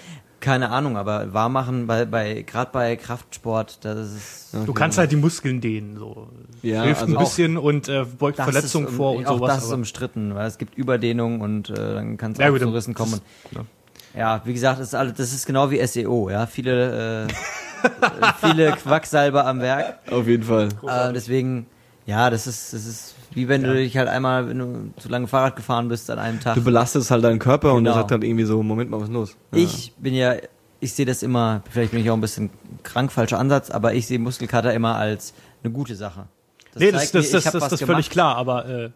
Keine Ahnung, aber warm machen, bei, bei gerade bei Kraftsport, das ist Du kannst halt die Muskeln dehnen, so. Ja, Hilft also ein bisschen und äh, beugt Verletzungen um- vor und auch sowas. das ist aber- umstritten, weil es gibt Überdehnung und äh, dann kann es Ja, auch zu Rissen kommen. ja. Ja, wie gesagt, das ist, alles, das ist genau wie SEO, ja. Viele, äh, viele Quacksalber am Werk. auf jeden Fall. Äh, deswegen, ja, das ist, das ist wie wenn du dich halt einmal, wenn du zu lange Fahrrad gefahren bist an einem Tag. Du belastest halt deinen Körper und der Genau. sagt dann irgendwie so, Moment mal, was ist los? Ja. Ich bin ja, ich sehe das immer, vielleicht bin ich auch ein bisschen krank, falscher Ansatz, aber ich sehe Muskelkater immer als eine gute Sache. nee, das, das, mir, das, das, das ist völlig klar, aber äh, das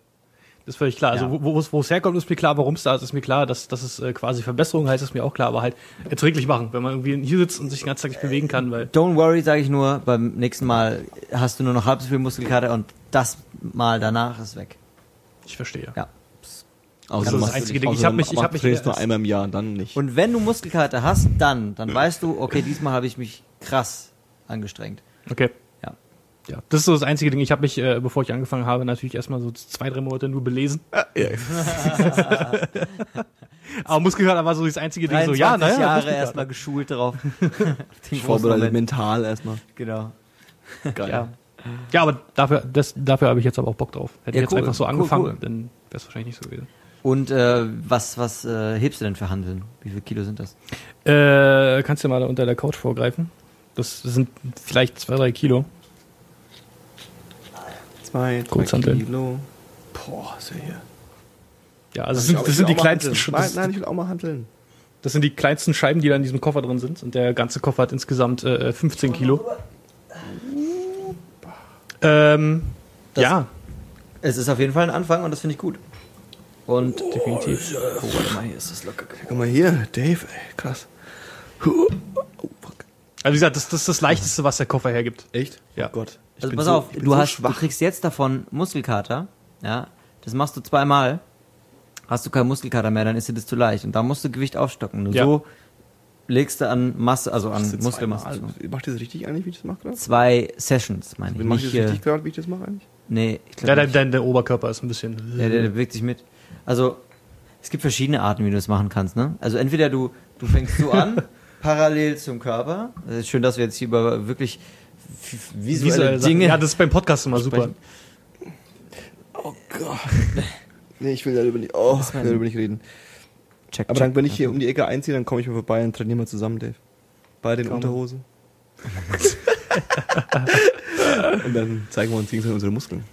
ist völlig klar. Also Ja. wo wo es wo es herkommt, ist mir klar, warum es da ist, ist mir klar, dass, dass es äh, quasi Verbesserung heißt, ist mir auch klar, aber halt erträglich machen, wenn man irgendwie hier sitzt und sich den ganzen Tag nicht bewegen kann, weil Don't worry, sage ich nur, beim nächsten Mal hast du nur noch halb so viel Muskelkater und das Mal danach ist weg. ich verstehe. Ja. Außer das das einzige Ding. außer Ich hab du mich- ich hab mich trainierst erst- nur einmal im Jahr, dann nicht. Und wenn du Muskelkater hast, dann, dann weißt du, okay, diesmal habe ich mich krass angestrengt. Okay. Ja. Das ist so das einzige Ding. Ich habe mich, äh, bevor ich angefangen habe, natürlich erstmal so zwei, drei Monate nur belesen. Aber Muskelkater war so das einzige Ding. So, 23 ja, naja, Jahre erstmal geschult drauf. Vorbereitet mental erstmal. Genau. Geil. Ja. ja, aber dafür, das, dafür habe ich jetzt aber auch Bock drauf. Hätte Ja, ich jetzt cool. einfach so Cool, angefangen, cool. dann wäre es wahrscheinlich nicht so gewesen. Und äh, was, was äh, hebst du denn für Handeln? Wie viel Kilo sind das? Äh, kannst du mal unter der Couch vorgreifen? Das sind vielleicht zwei, drei Kilo. Zwei, Kurzhanteln. Kilo. Boah, ist ja hier. Ja, also das sind, das sind die kleinsten, Nein, das, nein, ich will auch mal handeln. das sind die kleinsten Scheiben, die da in diesem Koffer drin sind. Und der ganze Koffer hat insgesamt äh, 15 Kilo. Ähm, Das- ja, Es ist auf jeden Fall ein Anfang und das finde ich gut. Und definitiv. oh, warte mal, hier ist das locker. Guck mal hier, Dave, ey, krass. Oh, fuck. Also wie gesagt, das, das ist das Leichteste, was der Koffer hergibt. Echt? Ja. Oh Gott. Ich Also pass so, auf, du so hast, du kriegst jetzt davon Muskelkater, ja, das machst du zweimal, hast du keinen Muskelkater mehr, dann ist dir das zu leicht und da musst du Gewicht aufstocken. Nur Ja. so legst du an Masse, also an Machst du Muskelmasse zweimal? zu. Macht ihr das richtig eigentlich, wie ich das mache gerade? Zwei Sessions, meine ich. Mache ich Nicht, das richtig gerade, wie ich das mache eigentlich? nee, ich Ja, glaube dein, nicht. dein, der Oberkörper ist ein bisschen. Der, der, der bewegt sich mit. Also, es gibt verschiedene Arten, wie du das machen kannst, ne? Also entweder du, du fängst so an, parallel zum Körper. Es ist schön, dass wir jetzt hier über wirklich visuelle, Visuelle. Dinge Ja, das ist beim Podcast immer super. Oh Gott. Nee, ich will darüber nicht, oh, ich will darüber nicht reden. Check, Aber check. dann, wenn ich hier um die Ecke einziehe, dann komme ich mal vorbei und trainieren wir zusammen, Dave. Bei den. Unterhosen. und dann zeigen wir uns gegenseitig unsere Muskeln.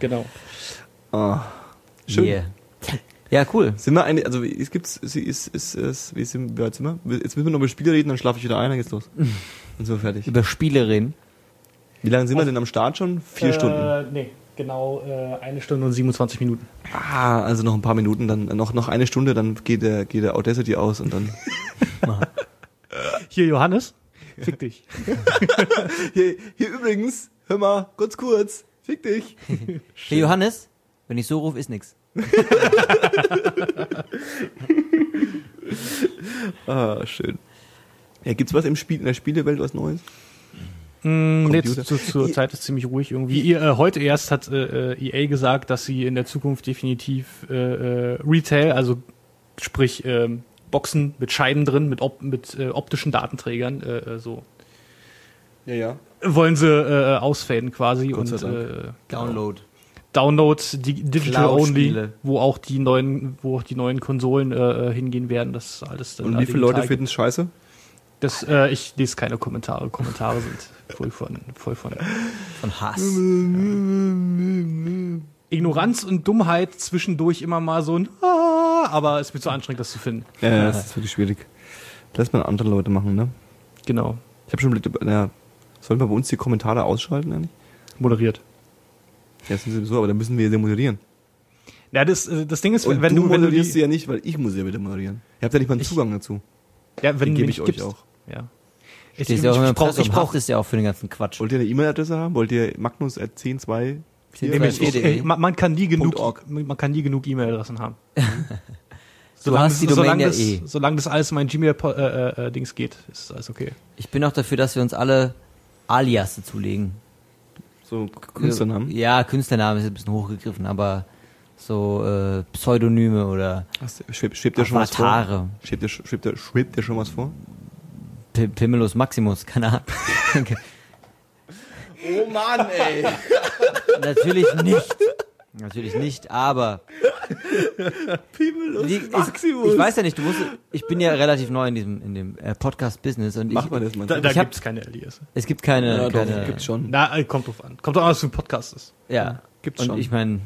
Genau. Ah, schön. Yeah. Ja, cool. Sind wir eine, also es gibt's, sie ist, ist, ist, wie sind, wie weit sind wir? Jetzt müssen wir noch über Spiele reden, dann schlafe ich wieder ein, dann geht's los. Und sind wir fertig. Über Spiele reden. Wie lange sind wir denn am Start schon? Vier Stunden. Äh, nee, genau äh, eine Stunde und 27 Minuten. Ah, also noch ein paar Minuten, dann noch, noch eine Stunde, dann geht der, geht der Audacity aus und dann. Hier, Johannes. Fick dich. Hier, hier übrigens, hör mal, kurz, kurz, fick dich. Hey Johannes, wenn ich so rufe, ist nix. Ah, schön. Ja, gibt's was im Spiel, in der Spielewelt was Neues? Mm, nee, Computer. zu, zur Zeit ist ziemlich ruhig irgendwie. Ihr, äh, heute erst hat äh, äh, EA gesagt, dass sie in der Zukunft definitiv äh, äh, Retail, also sprich ähm, Boxen mit Scheiben drin, mit, op mit äh, optischen Datenträgern, so Ja, ja. wollen sie äh, ausfaden quasi und äh, Download. Download di Digital. Only, wo auch die neuen, wo auch die neuen Konsolen hingehen werden. Das alles dann Und wie viele Leute digital. finden's scheiße? Das, äh, ich lese keine Kommentare. Kommentare sind voll von, voll von Von Hass. Ignoranz und Dummheit zwischendurch immer mal so ein ah, aber es wird so anstrengend, das zu finden. Ja, ja, das ist wirklich schwierig. Lass mal andere Leute machen, ne? Genau. Ich habe schon überlegt, ja, sollen wir bei uns die Kommentare ausschalten eigentlich? Moderiert. Ja, das sind sowieso, aber dann müssen wir sie moderieren. Ja, das, äh, das Ding ist, Und wenn du, du, wenn du moderierst sie die, ja nicht, weil ich muss ja wieder moderieren. Ihr habt ja nicht mal einen Ich- Zugang dazu. ja, wenn Den gebe ich euch gibst, auch. Ja. Ich, ich, ja auch immer ich ich und brauch, haftest ja auch für den ganzen Quatsch. Wollt ihr eine E-Mail-Adresse haben? Wollt ihr magnus at 10.2 Zehn- Nee, ich, ich, .de. ich, man, man kann nie genug, .org. man kann nie genug E-Mail-Adressen haben. Du hast die Domain solange, ja das, eh. solange das alles in mein Gmail-Dings geht, ist alles okay. Ich bin auch dafür, dass wir uns alle Alias zulegen. So Künstlernamen. Ja, Künstlername ist ein bisschen hochgegriffen, aber so äh, Pseudonyme oder schwebt, dir schon was vor? Schwebt dir, schwebt, dir, schwebt dir schon was vor? P Pimmelus Maximus, keine Ahnung. Oh Mann, ey. Natürlich nicht. Natürlich nicht, aber Pimmelus die, ist, ich weiß ja nicht, du musst, ich bin ja relativ neu in diesem in dem äh, Podcast-Business und Mach ich, mal das mal. Da, da Ich hab- gibt's keine Alias. es gibt keine, ja, doch, keine gibt's schon. Na, äh, kommt drauf an. Kommt drauf an, was für ein Podcast ist. Ja, Gibt's und schon. ich meine,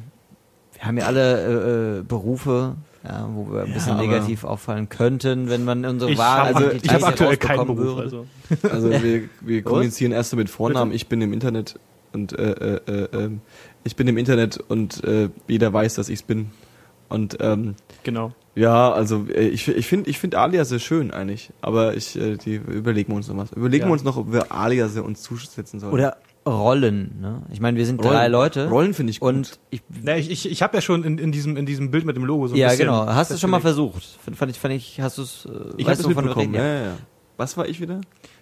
wir haben ja alle äh, äh, Berufe, ja, wo wir ein bisschen negativ auffallen könnten, wenn man unsere Wahl, habe also ich Details hab aktuell keinen Beruf. würde. Also. Also wir, wir kommunizieren erst so mit Vornamen. Ich bin im Internet und äh, äh, äh, ähm, ich bin im Internet und äh, jeder weiß, dass ich's bin. Und ähm, Genau. ja, also äh, ich, ich finde ich find Aliase schön eigentlich, aber ich äh, die überlegen wir uns noch was. Überlegen Ja. wir uns noch, ob wir Aliase uns zusetzen sollen. Oder Rollen, ne? Ich meine, wir sind drei Rollen. Leute. Rollen finde ich gut. Und ich, Na, ich ich, ich habe ja schon in, in, diesem, in diesem Bild mit dem Logo so ein ja, bisschen genau. Hast du schon mal versucht? Fand, fand ich, fand ich, hast du es, äh, ich habe es mitbekommen. Ja, ja, ja. Was war ich wieder?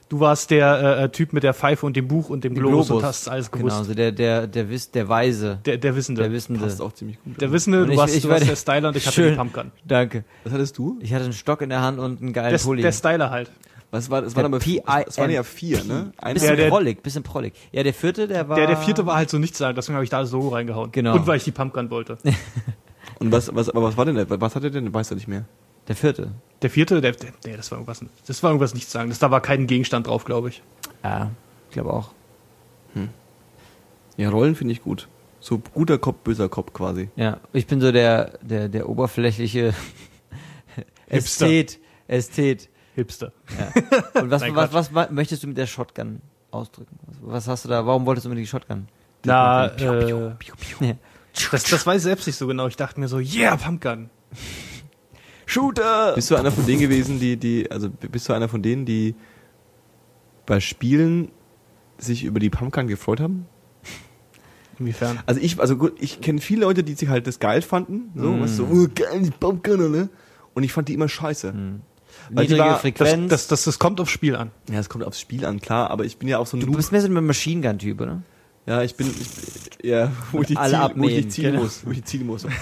Du warst der äh, Typ mit der Pfeife und dem Buch und dem Globus, Globus. und hast alles gewusst. Genau, so der, der, der, Wiss, der Weise, Der, der Wissende. der Wissende. Passt auch ziemlich gut. der Wissende, du ich- warst, ich du war warst der- der Styler und ich hatte Schön. die Pumpgun. Danke. Was hattest du? Ich hatte einen Stock in der Hand und einen geilen Der, Pulli. der Styler halt. Was war das? Der Waren aber es waren ja vier, ne? Ein bisschen Der- der- prollig, bisschen prollig. Ja, der vierte, der war... Der, der vierte war halt so nichts sagen, deswegen habe ich da das Logo reingehauen. Genau. Und weil ich die Pumpgun wollte. Und was, was, aber was war denn der? Was hatte der denn? Weiß er nicht mehr. Der vierte. Der vierte, der, der, nee, das war irgendwas, das war irgendwas nichts sagen. Das, da war kein Gegenstand drauf, glaube ich. Ja, ich glaube auch. Ja, Rollen finde ich gut. So guter Kopf, böser Kopf quasi. Ja, ich bin so der, der, der oberflächliche. Ästhet. Ästhet. Hipster. Ja. Und was, Nein, was, was, was möchtest du mit der Shotgun ausdrücken? Was, hast du da? Warum wolltest du mit die Shotgun? Na, äh, das, das weiß ich selbst nicht so genau. Ich dachte mir so, yeah, Pumpgun. Shooter! Bist du einer von denen gewesen, die, die, also bist du einer von denen, die bei Spielen sich über die Pumpgun gefreut haben? Inwiefern? Also ich, also gut, ich kenne viele Leute, die sich halt das geil fanden, so, Mm. was so, oh, geil, die Pumpgun, ne? Und ich fand die immer scheiße. Die Niedrige war- Das, Frequenz. das, das, das kommt aufs Spiel an. Ja, es kommt aufs Spiel an, klar, aber ich bin ja auch so ein du Noob. bist mehr so ein Machine Gun-Typ, oder? Ja, ich bin, ich, ja, wo ich die Alle Ziel, wo ich die zielen genau. muss, wo ich die zielen muss.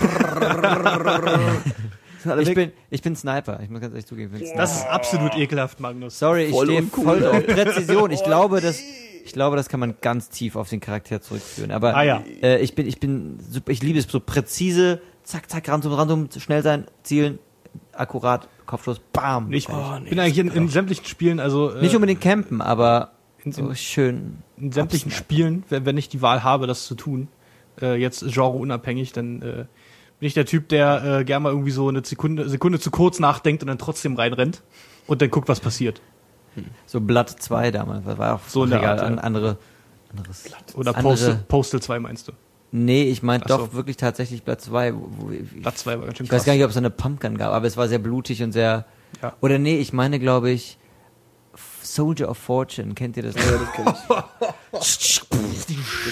Ich bin, ich bin Sniper, ich muss ganz ehrlich zugeben. ich bin Sniper. Das ist absolut ekelhaft, Magnus. Sorry, ich Voll stehe uncool. voll auf Präzision. Ich glaube, das, ich glaube, das kann man ganz tief auf den Charakter zurückführen. Aber Ah, ja. äh, ich bin, ich bin, ich liebe es so präzise, zack, zack, random, random, schnell sein, zielen, akkurat, Kopfschuss, bam. Ich fertig. bin eigentlich in, in sämtlichen Spielen, also äh, Nicht unbedingt campen, aber in, so schön. in sämtlichen. Spielen, wenn, wenn ich die Wahl habe, das zu tun, äh, jetzt genreunabhängig, dann äh, bin ich der Typ, der äh, gerne mal irgendwie so eine Sekunde, Sekunde zu kurz nachdenkt und dann trotzdem reinrennt und dann guckt, was passiert. So Blood 2 damals, das war auch So egal, Art, ja. andere, anderes. Oder andere- Postal, Postal 2 meinst du? Nee, ich meinte so. doch wirklich tatsächlich Blood 2, wo, wo, ich, Platz 2 war ganz schön Ich weiß gar nicht, ob es eine Pumpgun gab, aber es war sehr blutig und sehr. Ja. Oder nee, ich meine, glaube ich, Soldier of Fortune. Kennt ihr das? Das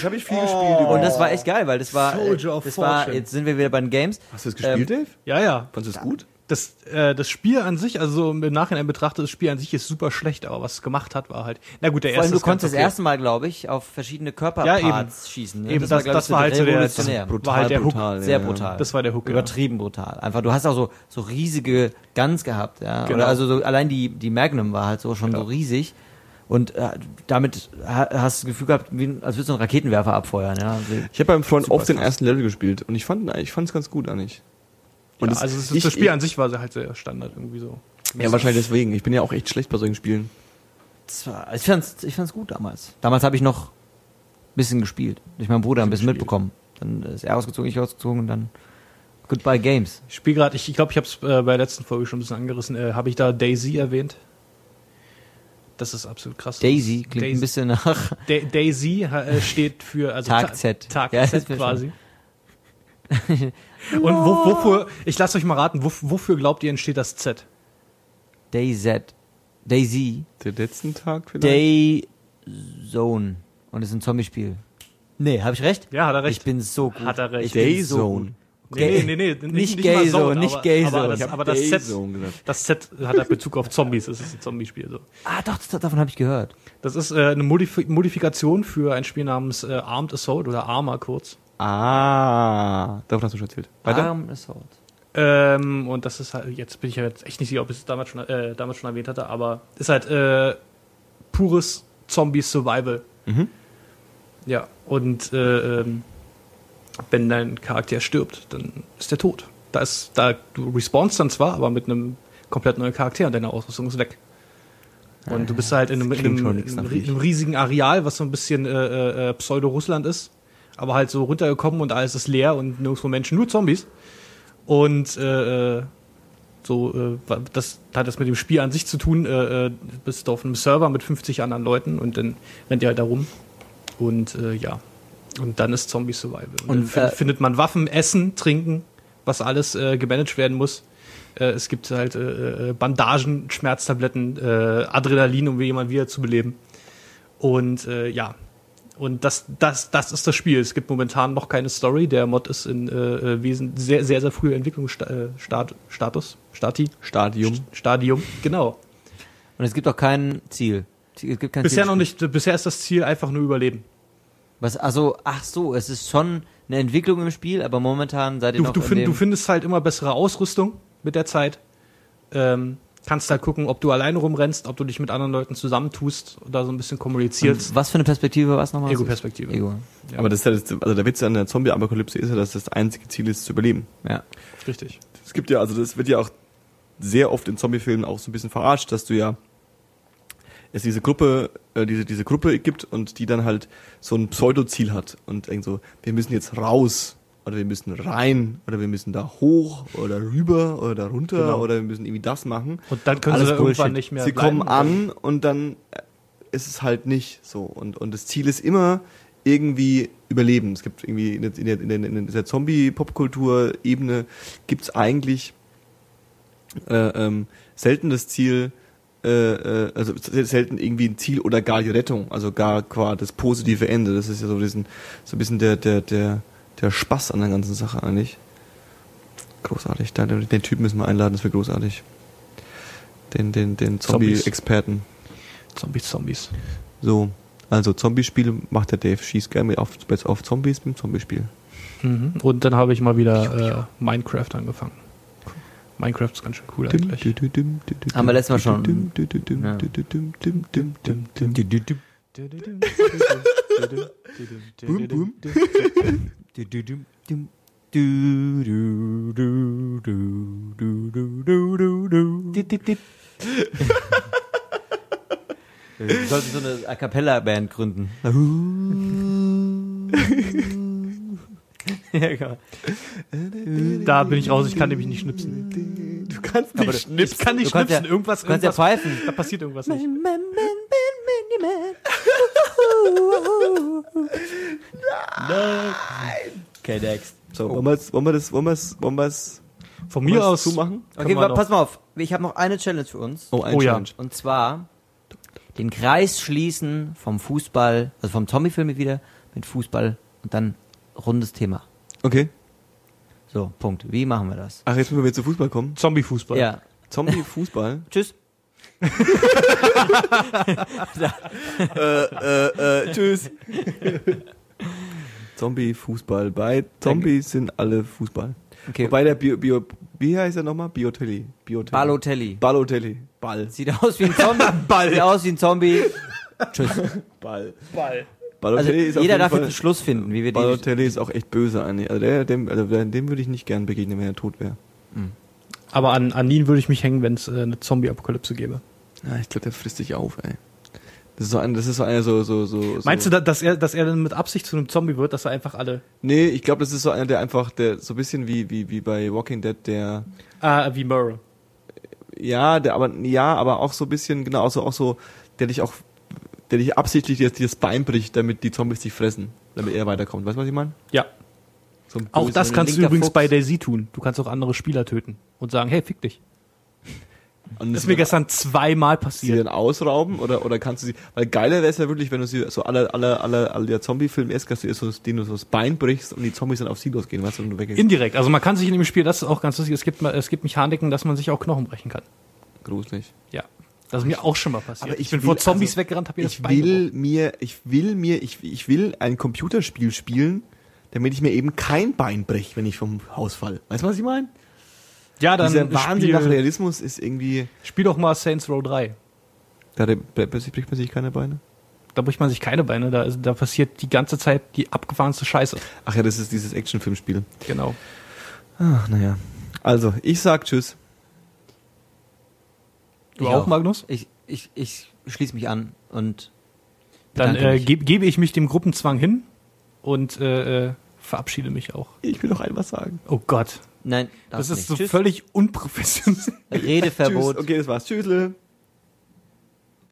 habe ich viel gespielt Und das war echt geil, weil das war. äh, Soldier of das war Fortune. jetzt sind wir wieder bei den Games. Hast du das gespielt, Dave? Ja, ja. Fandest du es gut? Das, äh, das Spiel an sich, also so im Nachhinein betrachtet, das Spiel an sich ist super schlecht, aber was es gemacht hat, war halt. Na gut, der Vor allem, erste du konntest das erste Mal, glaube ich, auf verschiedene Ja, Körperparts schießen. Ne? Eben, das- glaub das war halt so der- revolutionär. das- war halt der Hook. brutal. sehr ja, brutal. Das war der Hook, ja. Übertrieben brutal. Einfach, du hast auch so, so riesige Guns gehabt, ja. Genau. Oder also so, allein die, die Magnum war halt so schon so riesig. Und äh, damit ha- hast du das Gefühl gehabt, wie, als würdest du einen Raketenwerfer abfeuern, ja. Also, Ich habe beim Freund oft den ersten Level gespielt und ich fand ich fand es ganz gut eigentlich. Und Ja, das- also ist, ich- das Spiel ich- an sich war halt sehr Standard irgendwie so. Ja, wahrscheinlich deswegen. Ich bin ja auch echt schlecht bei solchen Spielen. das war, ich fand's, ich fand's gut damals. Damals habe ich noch ein bisschen gespielt. Durch meinen Bruder ein bisschen gespielt. mitbekommen. Dann ist er ausgezogen, ich ausgezogen und dann Goodbye Games. Ich spiele gerade, ich glaube, ich habe es äh, bei der letzten Folge schon ein bisschen angerissen. Äh, habe ich da Daisy erwähnt? Das ist absolut krass. Daisy klingt Daisy. ein bisschen nach Da Daisy äh, steht für also Tag Ta- Z. Tag Ja, das Z quasi. Und wo, wofür, ich lasse euch mal raten, wo, wofür glaubt ihr entsteht das Z? DayZ. Daisy. Der letzten Tag vielleicht? Day Zone. Und es ist ein Zombie-Spiel. Nee, habe ich recht? Ja, hat er recht. Ich bin so gut. Hat er recht. Dayzone. gut. Nee, nee, nee, nee Nicht gay Zone, nicht aber, gay aber so. Das, aber das Zone gesagt. das Set hat halt Bezug auf Zombies. Das ist ein Zombie-Spiel. So. Ah, doch, das, davon habe ich gehört. Das ist äh, eine Modif Modifikation für ein Spiel namens äh, Armed Assault oder Arma kurz. Ah, davon hast du schon erzählt. Weiter? Arm Assault. Ähm, und das ist halt, jetzt bin ich ja jetzt echt nicht sicher, ob ich es damals schon, äh, damals schon erwähnt hatte, aber ist halt äh, pures Zombie-Survival. Mhm. Ja, und äh, ähm, wenn dein Charakter stirbt, dann ist der tot. Da ist, da, du respawnst dann zwar, aber mit einem komplett neuen Charakter und deine Ausrüstung ist weg. Und du bist halt in einem, in einem, in einem, riesigen Areal, was so ein bisschen äh, äh, Pseudo-Russland ist. Aber halt so runtergekommen und alles ist leer und nirgendwo Menschen, nur Zombies. Und äh, äh, so, äh, das hat das mit dem Spiel an sich zu tun. Äh, äh, bist du auf einem Server mit 50 anderen Leuten und dann rennt ihr halt da rum. Und äh, ja. Und dann ist Zombie Survival. Und, Und, dann fin- äh, findet man Waffen, Essen, Trinken, was alles äh, gemanagt werden muss. Äh, es gibt halt äh, Bandagen, Schmerztabletten, äh, Adrenalin, um jemanden wieder zu beleben. Und äh, ja, und das, das, das ist das Spiel. Es gibt momentan noch keine Story. Der Mod ist in äh, äh, wesen sehr, sehr, sehr früher Entwicklungsstatus, Stat, Status, Stati, Stadium. Stadium, genau. Und es gibt auch kein Ziel. Es gibt kein Bisher Ziel. noch nicht, bisher ist das Ziel einfach nur Überleben. Was, also, ach so, es ist schon eine Entwicklung im Spiel, aber momentan seid ihr Du, noch du, in find, du findest halt immer bessere Ausrüstung mit der Zeit. Ähm, kannst halt gucken, ob du alleine rumrennst, ob du dich mit anderen Leuten zusammentust oder so ein bisschen kommunizierst. was für eine Perspektive war es nochmal? Ego-Perspektive. Ego. Ja. Aber das ist ja das, also der Witz an der Zombie-Apokalypse ist ja, dass das einzige Ziel ist, zu überleben. Ja. Richtig. Es gibt ja, also das wird ja auch sehr oft in Zombie-Filmen auch so ein bisschen verarscht, dass du ja es diese Gruppe, äh, diese, diese Gruppe gibt und die dann halt so ein Pseudo-Ziel hat und irgendwie so, wir müssen jetzt raus oder wir müssen rein oder wir müssen da hoch oder rüber oder da runter Genau. oder wir müssen irgendwie das machen. Und dann können Alles sie irgendwann Bullshit. nicht mehr Sie bleiben. kommen an und dann äh, ist es halt nicht so. Und, und das Ziel ist immer irgendwie überleben. Es gibt irgendwie in der, in der, in der, Zombie-Popkultur-Ebene gibt es eigentlich äh, ähm, selten das Ziel, äh, äh, also se- selten irgendwie ein Ziel oder gar die Rettung, also gar quasi das positive Ende. Das ist ja so, diesen, so ein bisschen der, der, der, der Spaß an der ganzen Sache eigentlich. Großartig. Den, den Typ müssen wir einladen, das wäre großartig. Den, den, den Zombies. Zombie-Experten. Zombies, Zombies. So, also Zombie-Spiele macht der Dave. Schießt gerne auf, auf Zombies mit dem Zombie-Spiel. Mhm. Und dann habe ich mal wieder äh, Minecraft angefangen. Minecraft ist ganz schön cool eigentlich. Haben wir letztes Mal schon. Ja. Boom, boom. Du, du, du, du. Du, du, du, du, du, du, du, du, du. Wir sollten so eine A Cappella-Band gründen. ja, genau. Da bin ich raus, ich kann nämlich nicht schnipsen. Du kannst Aber nicht du- schnipsen. Ich kann nicht Du kannst schnipsen, ja- irgendwas, Du kannst ja irgendwas pfeifen. da passiert irgendwas nicht. Okay, next. So, wollen wir es, wollen wir das, wollen wir es, wollen wir es Von mir aus zumachen? Okay, pass mal auf. Ich habe noch eine Challenge für uns. Oh, ein Oh ja. Challenge. Und zwar den Kreis schließen vom Fußball, also vom Tommy-Film wieder mit Fußball und dann rundes Thema. Okay. So, Punkt. Wie machen wir das? Ach, jetzt müssen wir zu Fußball kommen. Zombie-Fußball. Ja. Zombie-Fußball. Tschüss. äh, äh, tschüss. Zombie-Fußball. Bei Zombies sind alle Fußball. Okay. Wobei der Bio, Bio, wie heißt er nochmal? Biotelli. Biotelli. Balotelli. Balotelli. Ball. Sieht aus wie ein Zombie. Ball. Sieht aus wie ein Zombie. Tschüss. Ball. Ball. Also Balotelli ist auf jeder darf Fall, jetzt einen Schluss finden, wie wir die. Balotelli ist auch echt böse eigentlich. Also der, dem, also dem würde ich nicht gern begegnen, wenn er tot wäre. Aber an, an ihn würde ich mich hängen, wenn es äh, eine Zombie-Apokalypse gäbe. Ja, ich glaube, der frisst dich auf, ey. Das ist so ein, das ist so einer so, so, so. Meinst du, da- dass er, dass er dann mit Absicht zu einem Zombie wird, dass er einfach alle, Nee, ich glaube, das ist so einer, der einfach, der so ein bisschen wie, wie, wie bei Walking Dead, der, ah, wie Murrow. ja, der, aber, ja, aber auch so ein bisschen, genau, auch so, auch so, der dich auch, der dich absichtlich dir das Bein bricht, damit die Zombies dich fressen, damit er weiterkommt. Weißt du, was ich meine? Ja. So Auch das kannst du übrigens Fuchs. bei Daisy tun. Du kannst auch andere Spieler töten und sagen, hey, fick dich. Und Das ist mir gestern zweimal sie passiert. dann ausrauben oder oder kannst du sie weil geiler wäre es ja wirklich wenn du sie so alle alle alle alle der Zombie Film erst dass du so denen du so das Bein brichst und die Zombies dann auf sie losgehen weißt du und du weggehst Indirekt. Also man kann sich in dem Spiel, das ist auch ganz lustig, es gibt, mal- es gibt Mechaniken, dass man sich auch Knochen brechen kann. gruselig Ja. Das ist mir auch schon mal passiert. Aber ich bin will- vor Zombies also, weggerannt, hab mir das ich will mir ich will mir ich ich will ein Computerspiel spielen damit ich mir eben kein Bein brech wenn ich vom Haus fall weißt du was ich meine Ja, dann dieser Wahnsinn nach Realismus ist irgendwie spiel doch mal Saints Row 3. da bricht man sich keine Beine Da bricht man sich keine Beine, da, da passiert die ganze Zeit die abgefahrenste Scheiße. ach ja das ist dieses Actionfilmspiel Genau. ach naja also ich sag tschüss Du Ich auch, Magnus? Ich, ich, ich schließe mich an und Dann äh, geb, gebe ich mich dem Gruppenzwang hin und äh, äh, verabschiede mich auch. ich will noch ein was sagen Oh Gott. Nein, Das ist nicht. so Tschüss. völlig unprofessionell. Redeverbot. Tschüss. okay das war's tschüssle